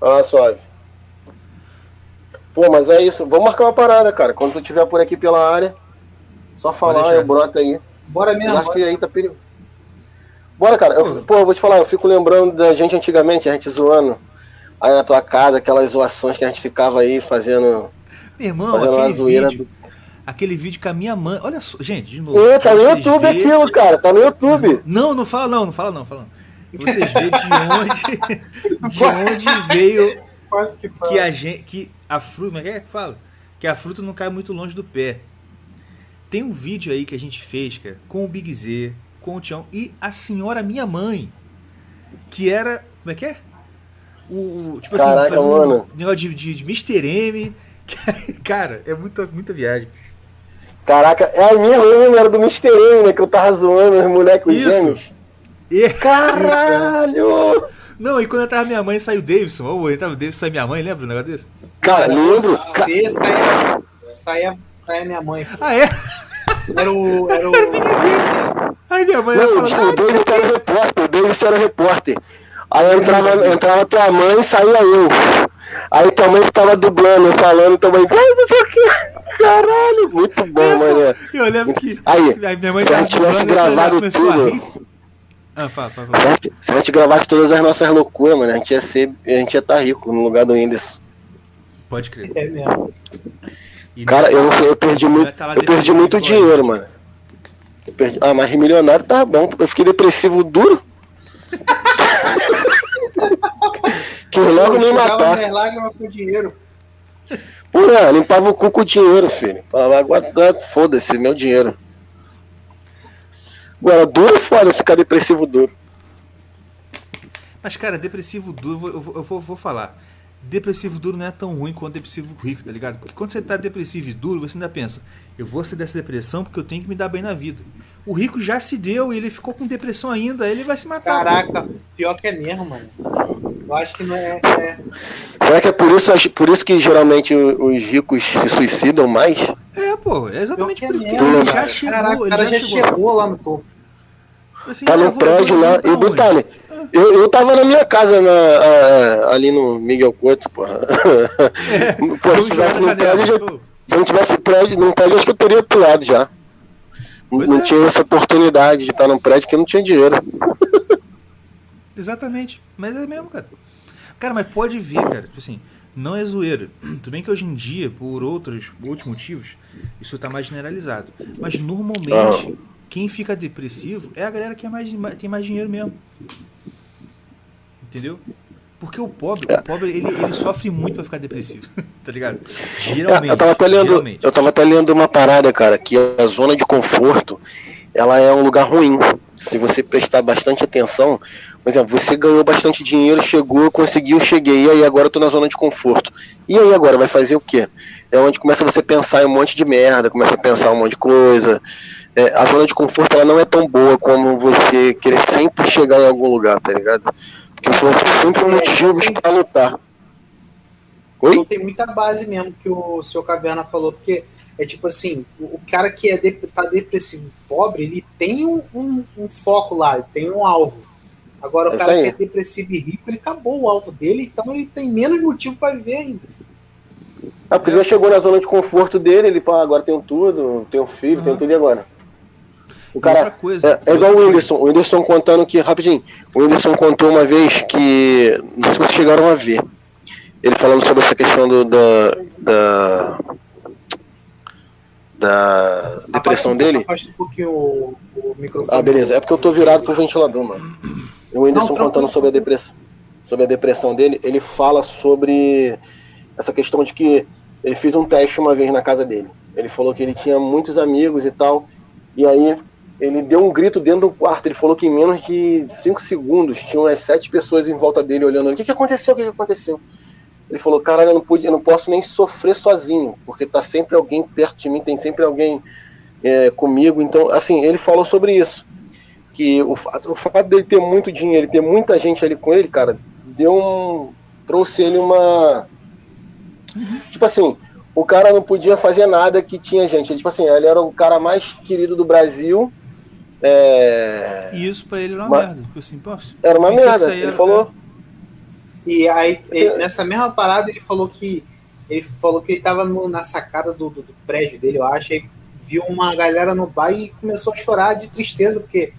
Ah, suave. Pô, mas é isso. Vamos marcar uma parada, cara. Quando tu estiver por aqui pela área, só falar, eu broto aí. Bora Eu mesmo. acho que aí tá perigo. Bora, cara. Eu, pô, eu vou te falar, eu fico lembrando da gente antigamente, a gente zoando aí na tua casa, aquelas zoações que a gente ficava aí fazendo, Meu irmão, fazendo uma aquele zoeira. vídeo, Do... aquele vídeo com a minha mãe. Olha só, gente, de novo. Ê, tá no YouTube aquilo, cara. Tá no YouTube. Não, não fala não, não fala não, fala não. Vocês veem de onde, de onde veio Quase que que a gente, que a fruta, como é que é que fala? Que a fruta não cai muito longe do pé. Tem um vídeo aí que a gente fez, cara, com o Big Z, com o Tião e a senhora minha mãe, que era, como é que é? O, o- tipo Caraca, assim, fazendo mano. um negócio de, de, de Mr. M. Cara, é muita, muita viagem. Caraca, é a minha mãe, era do Mr. M, né? Que eu tava zoando os moleques os gêmeos. E, Caralho! não, e quando entrava minha mãe, saiu o Davidson. Ou entrava o Davidson, saiu minha mãe, lembra um negócio desse? Cara, lembro. Saia, saia, saia minha mãe. Ah, é? Era o. Era o. Aí minha mãe Não, falar, o Davis era repórter, o Davis era repórter. Aí entrava, entrava tua mãe e saía eu. Aí tua mãe ficava dublando, falando também, ai, não sei o que. Caralho, muito bom, mané. Eu lembro que. Aí, Aí minha mãe se a tava gente tivesse ela gravado tudo. Ah, fala, fala, Se fala. a, gente, se a gente gravasse todas as nossas loucuras, mano, a gente ia ser. A gente ia estar rico no lugar do Whindersson. Pode crer. É mesmo. E Cara, eu não sei, eu perdi muito. é tá Eu perdi muito dinheiro, mano. Eu perdi- Ah, mas milionário tá bom. Eu fiquei depressivo duro. que logo me matar. minhas lágrimas com dinheiro. Porra, limpava o cu com o dinheiro, filho. Falava, agora tá, foda-se, meu dinheiro. Agora, duro é foda ficar depressivo duro. Mas, cara, depressivo duro, eu vou, eu vou, eu vou- falar. Depressivo duro não é tão ruim quanto depressivo rico, tá ligado? Porque quando você tá depressivo e duro, você ainda pensa, eu vou sair dessa depressão porque eu tenho que me dar bem na vida. O rico já se deu e ele ficou com depressão ainda, aí ele vai se matar. Caraca, pior que é mesmo, mano. Eu acho que não é. é- Será que é por isso, por isso que geralmente os ricos se suicidam mais? É, pô, é exatamente é por isso. mesmo. Ele já cara. chegou, Caraca, o ele cara já chegou lá no topo. Assim, Tá ah, no prédio lá. E detalhe, eu, eu tava na minha casa na, ah, ali no Miguel Couto, porra. Pô, se tivesse no prédio, já- se eu não tivesse prédio, num prédio, acho que eu teria pulado já. Não- Pois não é. tinha essa oportunidade de estar num prédio porque eu não tinha dinheiro. Exatamente. Mas é mesmo, cara. Cara, mas pode ver, cara. Tipo assim, não é zoeira. Tudo bem que hoje em dia, por outros, outros motivos, isso tá mais generalizado. Mas normalmente, quem fica depressivo é a galera que é mais, tem mais dinheiro mesmo. Entendeu? Porque o pobre, É. o pobre, ele, ele sofre muito pra ficar depressivo. tá ligado? É, Geralmente. eu tava até lendo, geralmente. eu tava até lendo uma parada, cara, que a zona de conforto, ela é um lugar ruim. Se você prestar bastante atenção, por exemplo, você ganhou bastante dinheiro, chegou, conseguiu, cheguei, e aí agora eu tô na zona de conforto. E aí agora vai fazer o quê? É onde começa você a pensar em um monte de merda, começa a pensar um monte de coisa. É, a zona de conforto ela não é tão boa como você querer sempre chegar em algum lugar, tá ligado? Porque você sempre tem motivos pra lutar. Oi? Tem muita base mesmo que o seu Caverna falou, porque é tipo assim, o o cara que é de, tá depressivo pobre, ele tem um, um- um foco lá, ele tem um alvo. Agora o É cara isso que é depressivo e rico, ele acabou o alvo dele, então ele tem menos motivo para viver ainda. Ah, porque já chegou na zona de conforto dele, ele fala, agora tenho tudo, tenho filho, tenho Uhum. tudo e agora? O outra cara. coisa, É, é igual o. Whindersson. O Whindersson contando que, rapidinho, o Whindersson contou uma vez que. Não sei se vocês chegaram a ver. Ele falando sobre essa questão do, da. da. Da depressão Afasta dele. Afasta um pouquinho o, o microfone. Ah, beleza. É porque eu tô virado pro ventilador, mano. E o Whindersson Não, tranquilo. contando sobre a depressão, sobre a depressão dele, ele fala sobre essa questão de que ele fez um teste uma vez na casa dele. Ele falou que ele tinha muitos amigos e tal, e aí ele deu um grito dentro do quarto. Ele falou que em menos de 5 segundos tinham as sete pessoas em volta dele olhando. O que, que aconteceu? O que, que aconteceu? Ele falou, cara, eu não, pude, eu não posso nem sofrer sozinho, porque tá sempre alguém perto de mim, tem sempre alguém é, comigo. Então, assim, ele falou sobre isso. Que o fato, o fato dele ter muito dinheiro, ter muita gente ali com ele, cara, deu um. trouxe ele uma. Tipo assim, o cara não podia fazer nada que tinha gente. Tipo assim, ele era o cara mais querido do Brasil. é, E isso pra ele era uma Mas- merda. Tipo assim, Era uma merda. Ele era- falou. E aí, ele- nessa mesma parada, ele falou que ele falou que ele tava no- na sacada do, do- do prédio dele, eu acho, e viu uma galera no bar e começou a chorar de tristeza, porque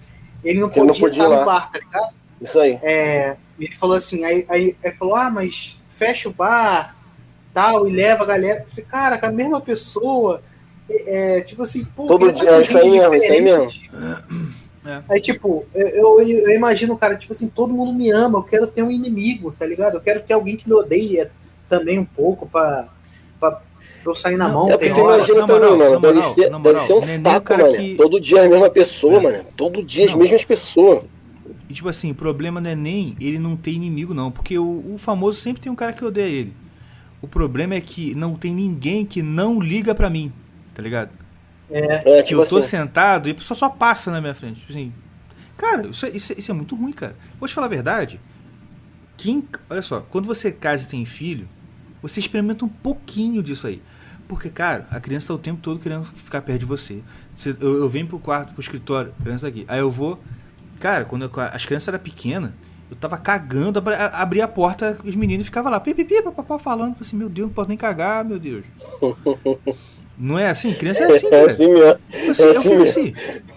ele não Ele não podia, podia estar lá. no bar, tá ligado? Isso aí. É, ele falou assim, aí, aí ele falou, ah, mas fecha o bar, tal, e leva a galera. Eu falei, cara, com a mesma pessoa, é, é, tipo assim, pô, Todo tá dia, é isso aí mesmo, isso aí diferente. É. Aí, tipo, eu, eu, eu imagino, cara, tipo assim, todo mundo me ama, eu quero ter um inimigo, tá ligado? Eu quero ter alguém que me odeia também um pouco pra, pra, pra eu sair na Não, mão. É tem porque imagina na também, moral, mano. Deve, moral, ser, deve ser um é saco, mano. que- Todo dia a mesma pessoa, É. mano. Todo dia as Não. mesmas pessoas. E tipo assim, o problema não é nem ele não ter inimigo, não. Porque o, o famoso sempre tem um cara que odeia ele. O problema é que não tem ninguém que não liga pra mim, tá ligado? É, Que tipo eu tô assim. sentado e a pessoa só passa na minha frente. Tipo assim, cara, isso, é- isso, é- isso é muito ruim, cara. Vou te falar a verdade. Quem, olha só, quando você casa e tem filho, você experimenta um pouquinho disso aí. Porque, cara, a criança tá o tempo todo querendo ficar perto de você. Você- eu, eu venho pro quarto, pro escritório, a criança tá aqui. Aí eu vou. Cara, quando eu- as crianças eram pequenas, eu tava cagando, abri, a- abri a porta, os meninos ficavam lá, pipipi, papapá, falando. Eu falei assim, meu Deus, não posso nem cagar, meu Deus. Não é assim? Criança é assim, É cara. assim mesmo. Assim, É eu assim fico mesmo. assim.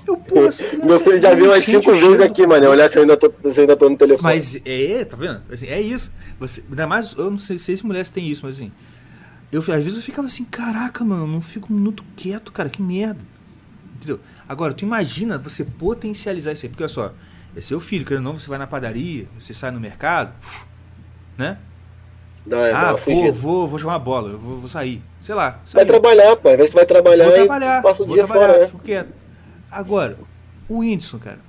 Eu, pô, essa criança Meu filho já é viu umas cinco vezes aqui, mano. Olhar se eu ainda tô, se eu ainda tô no telefone. mas é, tá vendo? Assim, é isso. Você, ainda mais, eu não sei, sei se mulheres têm isso, mas assim. Eu, às vezes eu ficava assim, caraca, mano, não fico um minuto quieto, cara, que merda. Entendeu? Agora, tu imagina você potencializar isso aí, porque olha só, é seu filho, querendo ou não, você vai na padaria, você sai no mercado, né? Ah, pô, vou, vou jogar uma bola, eu vou, vou sair. Sei lá. Vai sair. trabalhar, pai. Vê se vai trabalhar vou trabalhar, passa o vou dia trabalhar, fora, né? fico quieto. Agora, o Whindersson, cara,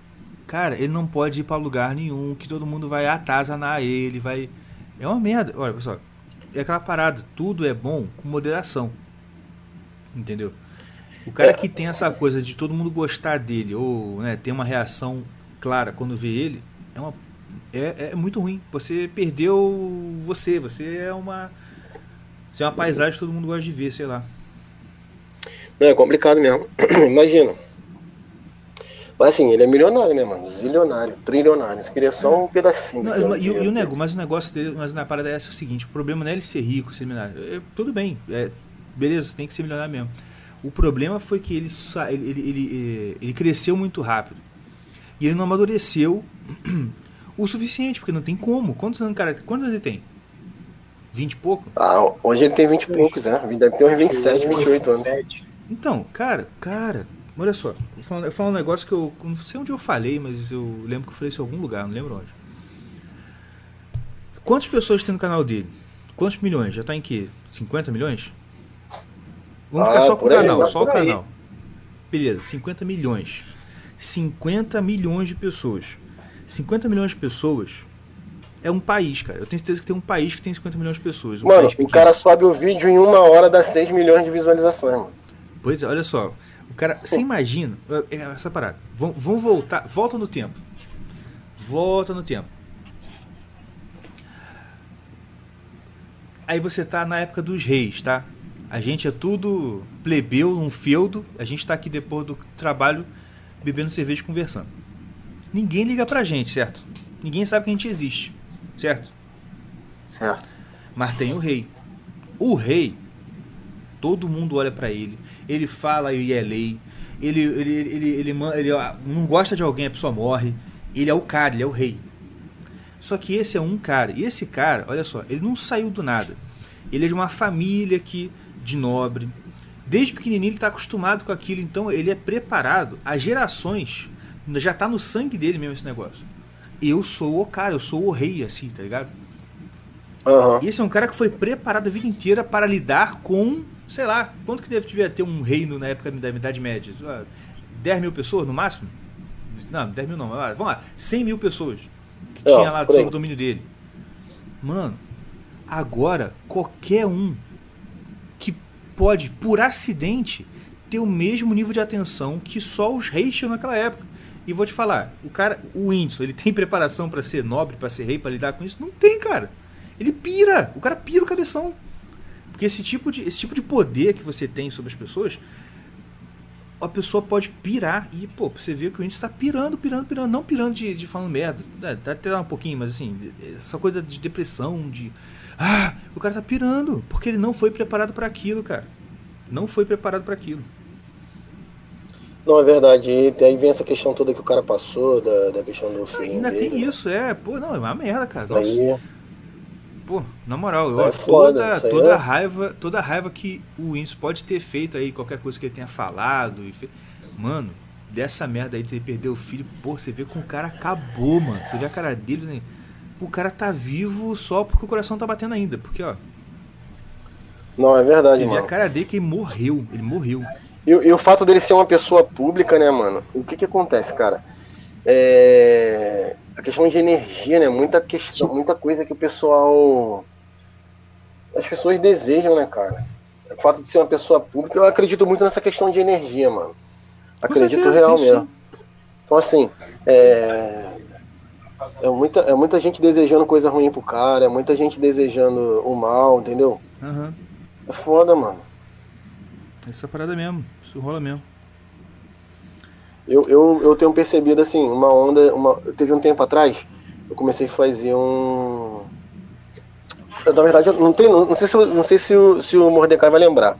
cara, ele não pode ir pra lugar nenhum, que todo mundo vai atazanar ele, vai. É uma merda. Olha, pessoal, é aquela parada, tudo é bom com moderação. Entendeu? O cara É. que tem essa coisa de todo mundo gostar dele, ou né, ter uma reação clara quando vê ele, é, uma, é, é muito ruim. Você perdeu você, você é uma. Você é uma paisagem que todo mundo gosta de ver, sei lá. Não, é complicado mesmo. Imagina. Mas assim, ele é milionário, né, mano? Zilionário, trilionário. Você queria só um pedacinho. Não, mas, e, o- nego, mas o negócio dele, mas na parada é é o seguinte, o problema não é ele ser rico, ser milionário. É, tudo bem, é, beleza, tem que ser milionário mesmo. O problema foi que ele, ele, ele, ele, ele cresceu muito rápido. E ele não amadureceu o suficiente, porque não tem como. Quantos anos, cara, quantos anos ele tem? 20 e pouco? Ah, hoje ele tem 20 e poucos, né? Deve ter uns 27, 28 anos. 27. Então, cara, cara, olha só, eu falo, eu falo um negócio que eu não sei onde eu falei, mas eu lembro que eu falei isso em algum lugar, não lembro onde. Quantas pessoas tem no canal dele? Quantos milhões? Já tá em que? 50 milhões? Vamos Ah, ficar só com o canal, só o canal. Beleza, 50 milhões. 50 milhões de pessoas. 50 milhões de pessoas é um país, cara. Eu tenho certeza que tem um país que tem 50 milhões de pessoas. Um Mano, o cara sobe o vídeo em uma hora, dá 6 milhões de visualizações, mano. Pois é, olha só. O cara, você imagina, é, é essa parada. Vão, vão voltar, volta no tempo. Volta no tempo. Aí você tá na época dos reis, tá? A gente é tudo plebeu, um feudo. A gente tá aqui depois do trabalho bebendo cerveja e conversando. Ninguém liga pra gente, certo? Ninguém sabe que a gente existe, certo? Certo. Mas tem o rei. O rei, todo mundo olha pra ele, ele fala e é lei, ele, ele, ele, ele, ele, ó, não gosta de alguém, a pessoa morre. Ele é o cara, ele é o rei. Só que esse é um cara, e esse cara, olha só, ele não saiu do nada. Ele é de uma família que, de nobre. Desde pequenininho ele está acostumado com aquilo, então ele é preparado. As gerações, já tá no sangue dele mesmo esse negócio. Eu sou o cara, eu sou o rei, assim, tá ligado? E esse é um cara que foi preparado a vida inteira para lidar com, sei lá, quanto que deve devia ter um reino na época da Idade Média? Ah, 10 mil pessoas no máximo? Não, 10 mil não. ah, Vamos lá, 100 mil pessoas que É, tinha lá sob o domínio dele. Mano, agora qualquer um que pode, por acidente, ter o mesmo nível de atenção que só os reis tinham naquela época. E vou te falar, o cara, o Whindersson, ele tem preparação para ser nobre, para ser rei, para lidar com isso? Não tem, cara. Ele pira, o cara pira o cabeção. Porque esse tipo de, esse tipo de poder que você tem sobre as pessoas, a pessoa pode pirar e, pô, você vê que o índice está pirando, pirando, pirando, não pirando de, de falando merda, tá até um pouquinho, mas assim, essa coisa de depressão, de. Ah, o cara tá pirando, porque ele não foi preparado para aquilo, cara. Não foi preparado para aquilo. Não, é verdade. E aí vem essa questão toda que o cara passou, da, da questão do filho. Ainda dele, tem isso, é, pô, não, é uma merda, cara. Nossa, Aí, pô, na moral, É ó, foda, toda, toda é- raiva, toda raiva que o Whindersson pode ter feito aí, qualquer coisa que ele tenha falado, e fe... mano, dessa merda aí de ele perder o filho, pô, você vê que o cara acabou, mano. Você vê a cara dele, né? o cara tá vivo só porque o coração tá batendo ainda, porque ó, Não, é verdade, você vê a mano. cara dele que ele morreu, ele morreu. E, e o fato dele ser uma pessoa pública, né, mano? O que que acontece, cara? É... A questão de energia, né? Muita questão, muita coisa que o pessoal. As pessoas desejam, né, cara? O fato de ser uma pessoa pública, eu acredito muito nessa questão de energia, mano. Acredito certeza, real mesmo. Então, assim, é... É muita, é muita gente desejando coisa ruim pro cara, é muita gente desejando o mal, entendeu? Aham. É foda, mano. Essa parada mesmo. Isso rola mesmo. Eu, eu, eu tenho percebido assim, uma onda. Uma, teve um tempo atrás, eu comecei a fazer um. Eu, na verdade, eu não, tem, não sei, se, não sei se, o, se o Mordecai vai lembrar.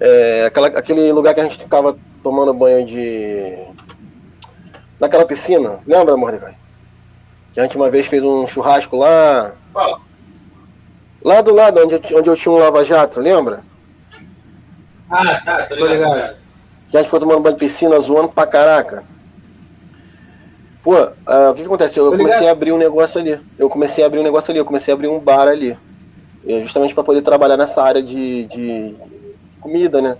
É, aquela, aquele lugar que a gente ficava tomando banho de. Naquela piscina, lembra, Mordecai? Que a gente uma vez fez um churrasco lá. Lá do lado, onde onde eu tinha um lava-jato, lembra? Ah, tá, tô ligado. Que a gente ficou tomando banho de piscina, zoando pra caraca. Pô, ah, o que, que acontece? Eu Tô comecei ligado. a abrir um negócio ali. Eu comecei a abrir um negócio ali, eu comecei a abrir um bar ali. Eu, justamente pra poder trabalhar nessa área de, de comida, né?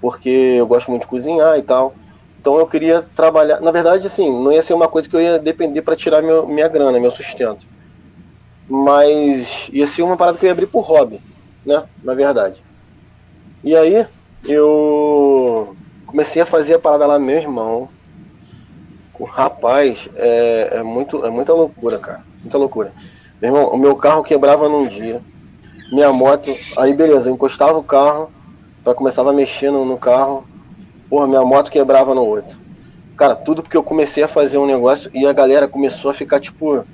Porque eu gosto muito de cozinhar e tal. Então eu queria trabalhar. Na verdade, assim, não ia ser uma coisa que eu ia depender pra tirar meu, minha grana, meu sustento. Mas ia ser uma parada que eu ia abrir por hobby, né? Na verdade. E aí, eu comecei a fazer a parada lá, meu irmão. O Rapaz, é, é, muito, é muita loucura, cara. Muita loucura. Meu irmão, o meu carro quebrava num dia. Minha moto, aí beleza, eu encostava o carro, pra começava no, no carro. Porra, minha moto quebrava no outro. Cara, tudo porque eu comecei a fazer um negócio e a galera começou a ficar tipo.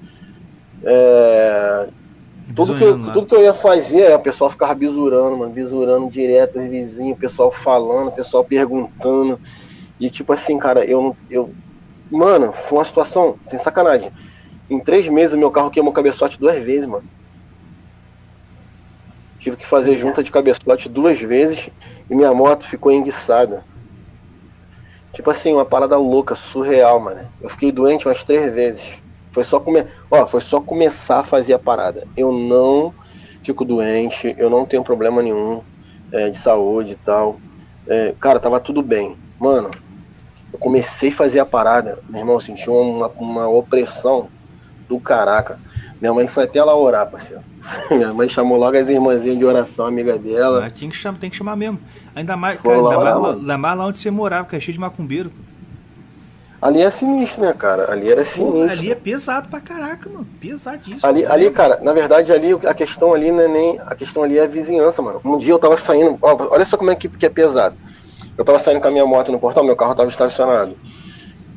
É, tudo que, eu, lá. tudo que eu ia fazer, a pessoa ficava bisurando, mano, bisurando direto, os vizinhos, o pessoal falando, o pessoal perguntando. E tipo assim, cara, eu. Eu, mano, foi uma situação, sem sacanagem. Em três meses o meu carro queimou cabeçote duas vezes, mano. Tive que fazer junta de cabeçote duas vezes e minha moto ficou enguiçada. Tipo assim, uma parada louca, surreal, mano. Eu fiquei doente umas três vezes. Foi só, come... Ó, foi só começar a fazer a parada. Eu não fico doente, eu não tenho problema nenhum é, de saúde e tal. É, cara, tava tudo bem. Mano, eu comecei a fazer a parada, meu irmão, eu senti uma, uma opressão do caraca. Minha mãe foi até lá orar, parceiro. Minha mãe chamou logo as irmãzinhas de oração, amiga dela. Mas tinha que chamar, tem que chamar mesmo. Ainda mais, cara, lá ainda, mais, lá, ainda mais lá onde você morava, que é cheio de macumbeiro. Ali é sinistro, né, cara? Ali era sinistro. Porra, ali é pesado pra caraca, mano. Pesadíssimo. Ali, ali, cara, na verdade, ali a questão ali não é nem. A questão ali é a vizinhança, mano. Um dia eu tava saindo. ó, olha só como é que, que é pesado. Eu tava saindo com a minha moto no portão, meu carro tava estacionado.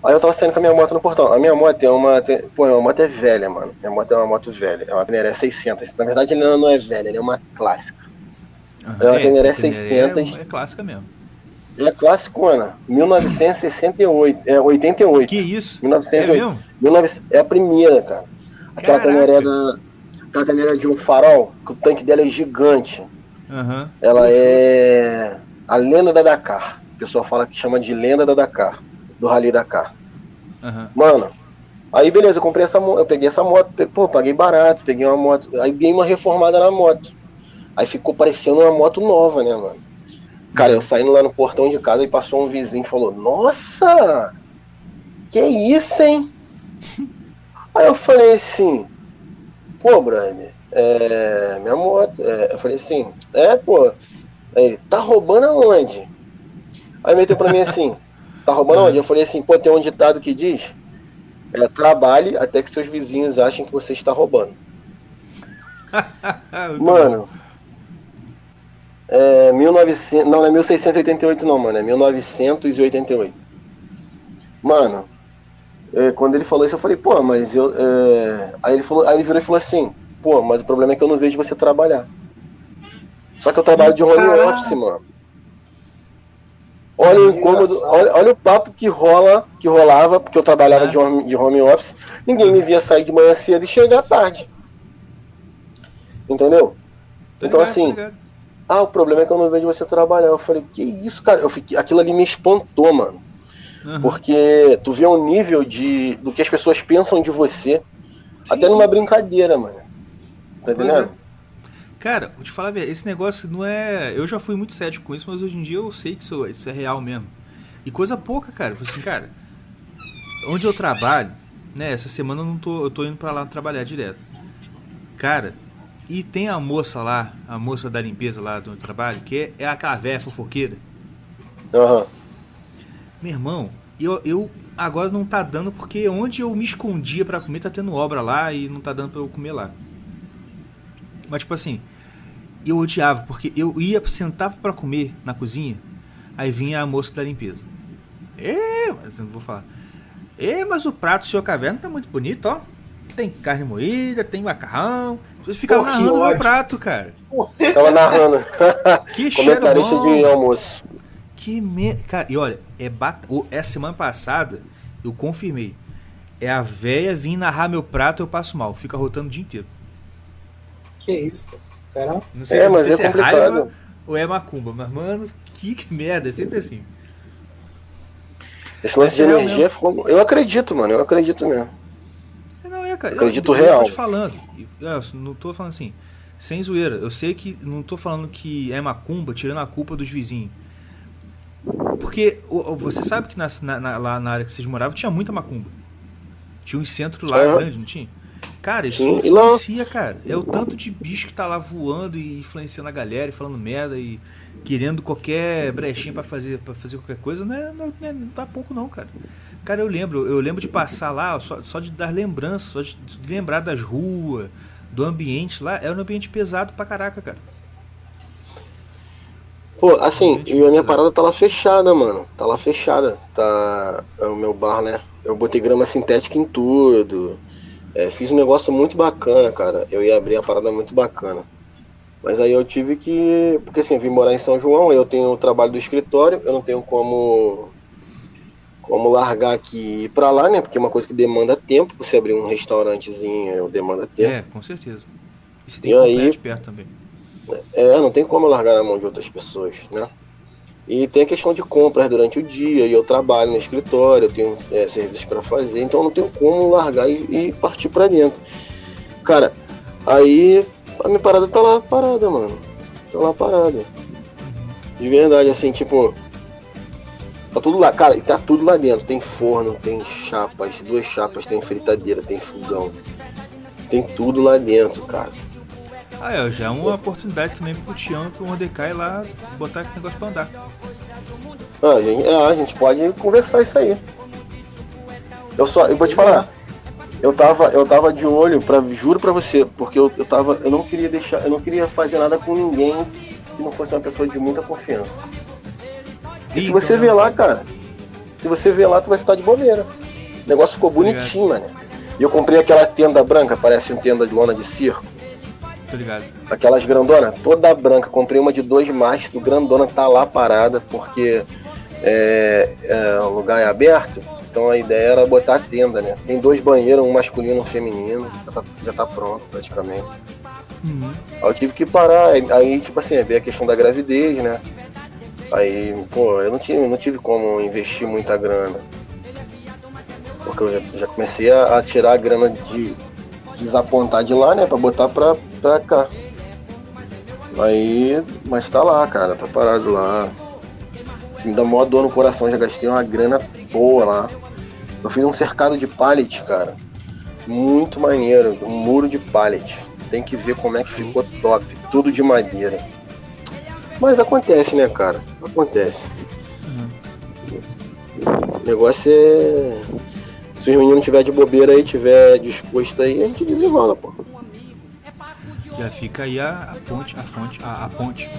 Aí eu tava saindo com a minha moto no portão. A minha moto é uma. Tem, pô, minha moto é velha, mano. Minha moto é uma moto velha. É uma Teneré 600. Na verdade, ela não é velha, ela é uma clássica. Aham, é uma Teneré a 600. É, é clássica mesmo. É clássicona. 1968. É 88. Que isso? 1908. É mesmo? 19 É a primeira, cara. Aquela Caraca. Da. Aquela de um farol, que o tanque dela é gigante. Aham. Ela é a lenda da Dakar. O pessoal fala que chama de lenda da Dakar, do Rally Dakar. Aham. Mano, aí beleza, eu comprei essa moto, eu peguei essa moto, pô, paguei barato, peguei uma moto, aí dei uma reformada na moto. Aí ficou parecendo uma moto nova, né, mano? Cara, eu saindo lá no portão de casa e passou um vizinho e falou: Nossa! Que isso, hein? Aí eu falei assim: Pô, brother, é, minha moto. é, eu falei assim: É, pô. Aí ele: Tá roubando aonde? Aí meteu pra mim assim: Tá roubando aonde? Eu falei assim: Pô, tem um ditado que diz: é, Trabalhe até que seus vizinhos achem que você está roubando. Mano, é 1900, não, não é 1688 não, mano, é 1988. Mano, é, quando ele falou isso, eu falei, pô, mas eu. é, Aí ele falou, aí ele virou e falou assim, pô, mas o problema é que eu não vejo você trabalhar. Só que eu trabalho de home office, mano. Olha o incômodo, olha, olha o papo que rola, que rolava, porque eu trabalhava É. de, home, de home office, ninguém me via sair de manhã cedo e chegar tarde. Entendeu? Então assim. Ah, o problema é que eu não vejo você trabalhar. Eu falei, que isso, cara? Eu fiquei, aquilo ali me espantou, mano. Aham. Porque tu vê um nível de do que as pessoas pensam de você, Sim, até sim. numa brincadeira, mano. Tá entendendo? Cara, vou te falar, esse negócio não é. Eu já fui muito cético com isso, mas hoje em dia eu sei que isso, isso é real mesmo. E coisa pouca, cara. Eu falei assim, cara, onde eu trabalho, né? Essa semana eu não tô. Eu tô indo pra lá trabalhar direto. Cara, e tem a moça lá, a moça da limpeza lá do trabalho, que é, é aquela velha fofoqueira. Aham. Meu irmão, eu, eu agora não tá dando porque onde eu me escondia pra comer tá tendo obra lá e não tá dando pra eu comer lá. Mas tipo assim, eu odiava, porque eu ia, sentava pra comer na cozinha, aí vinha a moça da limpeza. É, mas eu não vou falar. É, mas o prato do seu caverna tá muito bonito, ó. Tem carne moída, tem macarrão. Você ficava Pô, que narrando meu ódio. prato, cara. Tava narrando. Que cheiro Comentarista de almoço. Que me... Cara, e olha, é bat... essa semana passada eu confirmei. É a véia vir narrar meu prato eu passo mal. Fica rotando o dia inteiro. Que isso? Será? Não É, mas é se complicado. raiva ou é macumba. Mas, mano, que, que merda. É sempre assim. Esse lance de é real energia ficou. Eu acredito, mano. Eu acredito mesmo. É, cara. Acredito eu, eu real. tô te falando. É, eu não tô falando assim. Sem zoeira. Eu sei que. Não tô falando que é macumba, tirando a culpa dos vizinhos. Porque você sabe que na, na- lá na área que vocês moravam tinha muita macumba. Tinha um centro lá Aham. grande, não tinha? Cara, isso Sim, influencia, cara. É o tanto de bicho que tá lá voando e influenciando a galera e falando merda e querendo qualquer brechinha pra fazer para fazer qualquer coisa, não, é, não, é- não dá pouco não, cara. Cara, eu lembro, eu lembro de passar lá, só, só de dar lembranças, só de, de lembrar das ruas, do ambiente lá, era um ambiente pesado pra caraca, cara. Pô, assim, e a minha parada tá lá fechada, mano. Tá lá fechada. Tá. É o meu bar, né? Eu botei grama sintética em tudo. É, fiz um negócio muito bacana, cara. Eu ia abrir a parada muito bacana. Mas aí eu tive que. Porque assim, eu vim morar em São João, eu tenho o trabalho do escritório, eu não tenho como. Como largar aqui e ir pra lá, né? Porque é uma coisa que demanda tempo. Você abrir um restaurantezinho, demanda tempo. É, com certeza. E você tem E que aí- de perto também. É, não tem como eu largar na mão de outras pessoas, né? E tem a questão de compras durante o dia, e eu trabalho no escritório, eu tenho é, serviços para fazer, então eu não tenho como largar e, e partir para dentro. Cara, aí a minha parada tá lá parada, mano. Tá lá parada. De verdade, assim, tipo. Tá tudo lá, cara, e tá tudo lá dentro. Tem forno, tem chapas, duas chapas, tem fritadeira, tem fogão. Tem tudo lá dentro, cara. Ah, é, já é uma oportunidade também pro Tião e pro Mordecai lá botar esse negócio pra andar. Ah, a gente, é, a gente pode conversar isso aí. Eu só, eu vou te falar. Eu tava, eu tava de olho para, juro pra você, porque eu, eu tava, eu não queria deixar, eu não queria fazer nada com ninguém que não fosse uma pessoa de muita confiança. E se você já- lá, cara, se você vê lá, tu vai ficar de bobeira. O negócio ficou bonitinho, mano. E eu comprei aquela tenda branca, parece uma tenda de lona de circo. Tô ligado. Aquelas grandona, toda branca. Comprei uma de dois mastros, grandona tá lá parada, porque é, é, o lugar é aberto. Então a ideia era botar a tenda, né? Tem dois banheiros, um masculino e um feminino. Já tá, já tá pronto, praticamente. Uhum. Aí eu tive que parar, aí- aí, tipo assim, veio a questão da gravidez, né? Aí, pô, eu não tive, não tive como investir muita grana. Porque eu já, já comecei a, a tirar a grana de desapontar de lá, né? Pra botar pra, pra cá. Aí, mas tá lá, cara, tá parado lá. Me dá maior dor no coração, já gastei uma grana boa lá. Eu fiz um cercado de pallet, cara. Muito maneiro, um muro de pallet. Tem que ver como é que ficou top. Tudo de madeira. Mas acontece, né, cara? Acontece. O negócio é. Se os meninos tiver de bobeira aí, tiver disposto aí, a gente desenrola, pô. Já fica aí a, a ponte, a fonte, a, a ponte.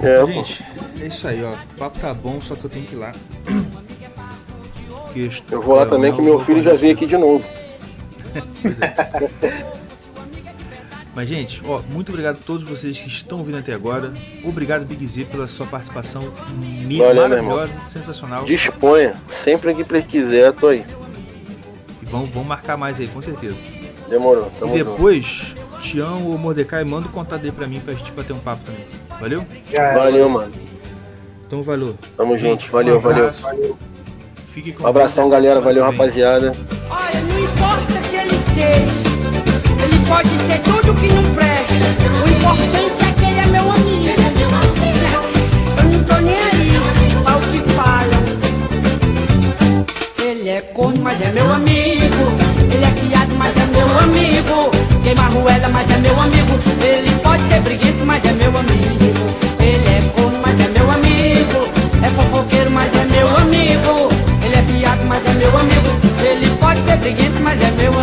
É, pô. Gente, é isso aí, ó. O papo tá bom, só que eu tenho que ir lá. Eu vou lá é, também que meu filho já veio aqui de novo. Pois é. Mas, gente, ó, muito obrigado a todos vocês que estão ouvindo até agora. Obrigado, Big Z, pela sua participação Valeu, maravilhosa, sensacional. Disponha. Sempre que quiser, tô aí. E vamos, vamos marcar mais aí, com certeza. Demorou, e tamo junto. depois, Tião ou Mordecai, manda o contato dele pra mim pra gente bater um papo também. Valeu? É. Valeu, mano. Então, valeu. Tamo Gente, junto. Valeu, um valeu. abraço. Fique com Um abração, galera. Valeu, vem. rapaziada. Olha, não importa que ele seja pode ser tudo que não presta. O importante é que ele é meu amigo. Eu não tô nem aí ao que falam. Ele é corno, mas é meu amigo. Ele é fiado, mas é meu amigo. Queima ruela, mas é meu amigo. Ele pode ser briguento, mas é meu amigo. Ele é corno, mas é meu amigo. É fofoqueiro, mas é meu amigo. Ele é fiado, mas é meu amigo. Ele pode ser briguento, mas é meu amigo.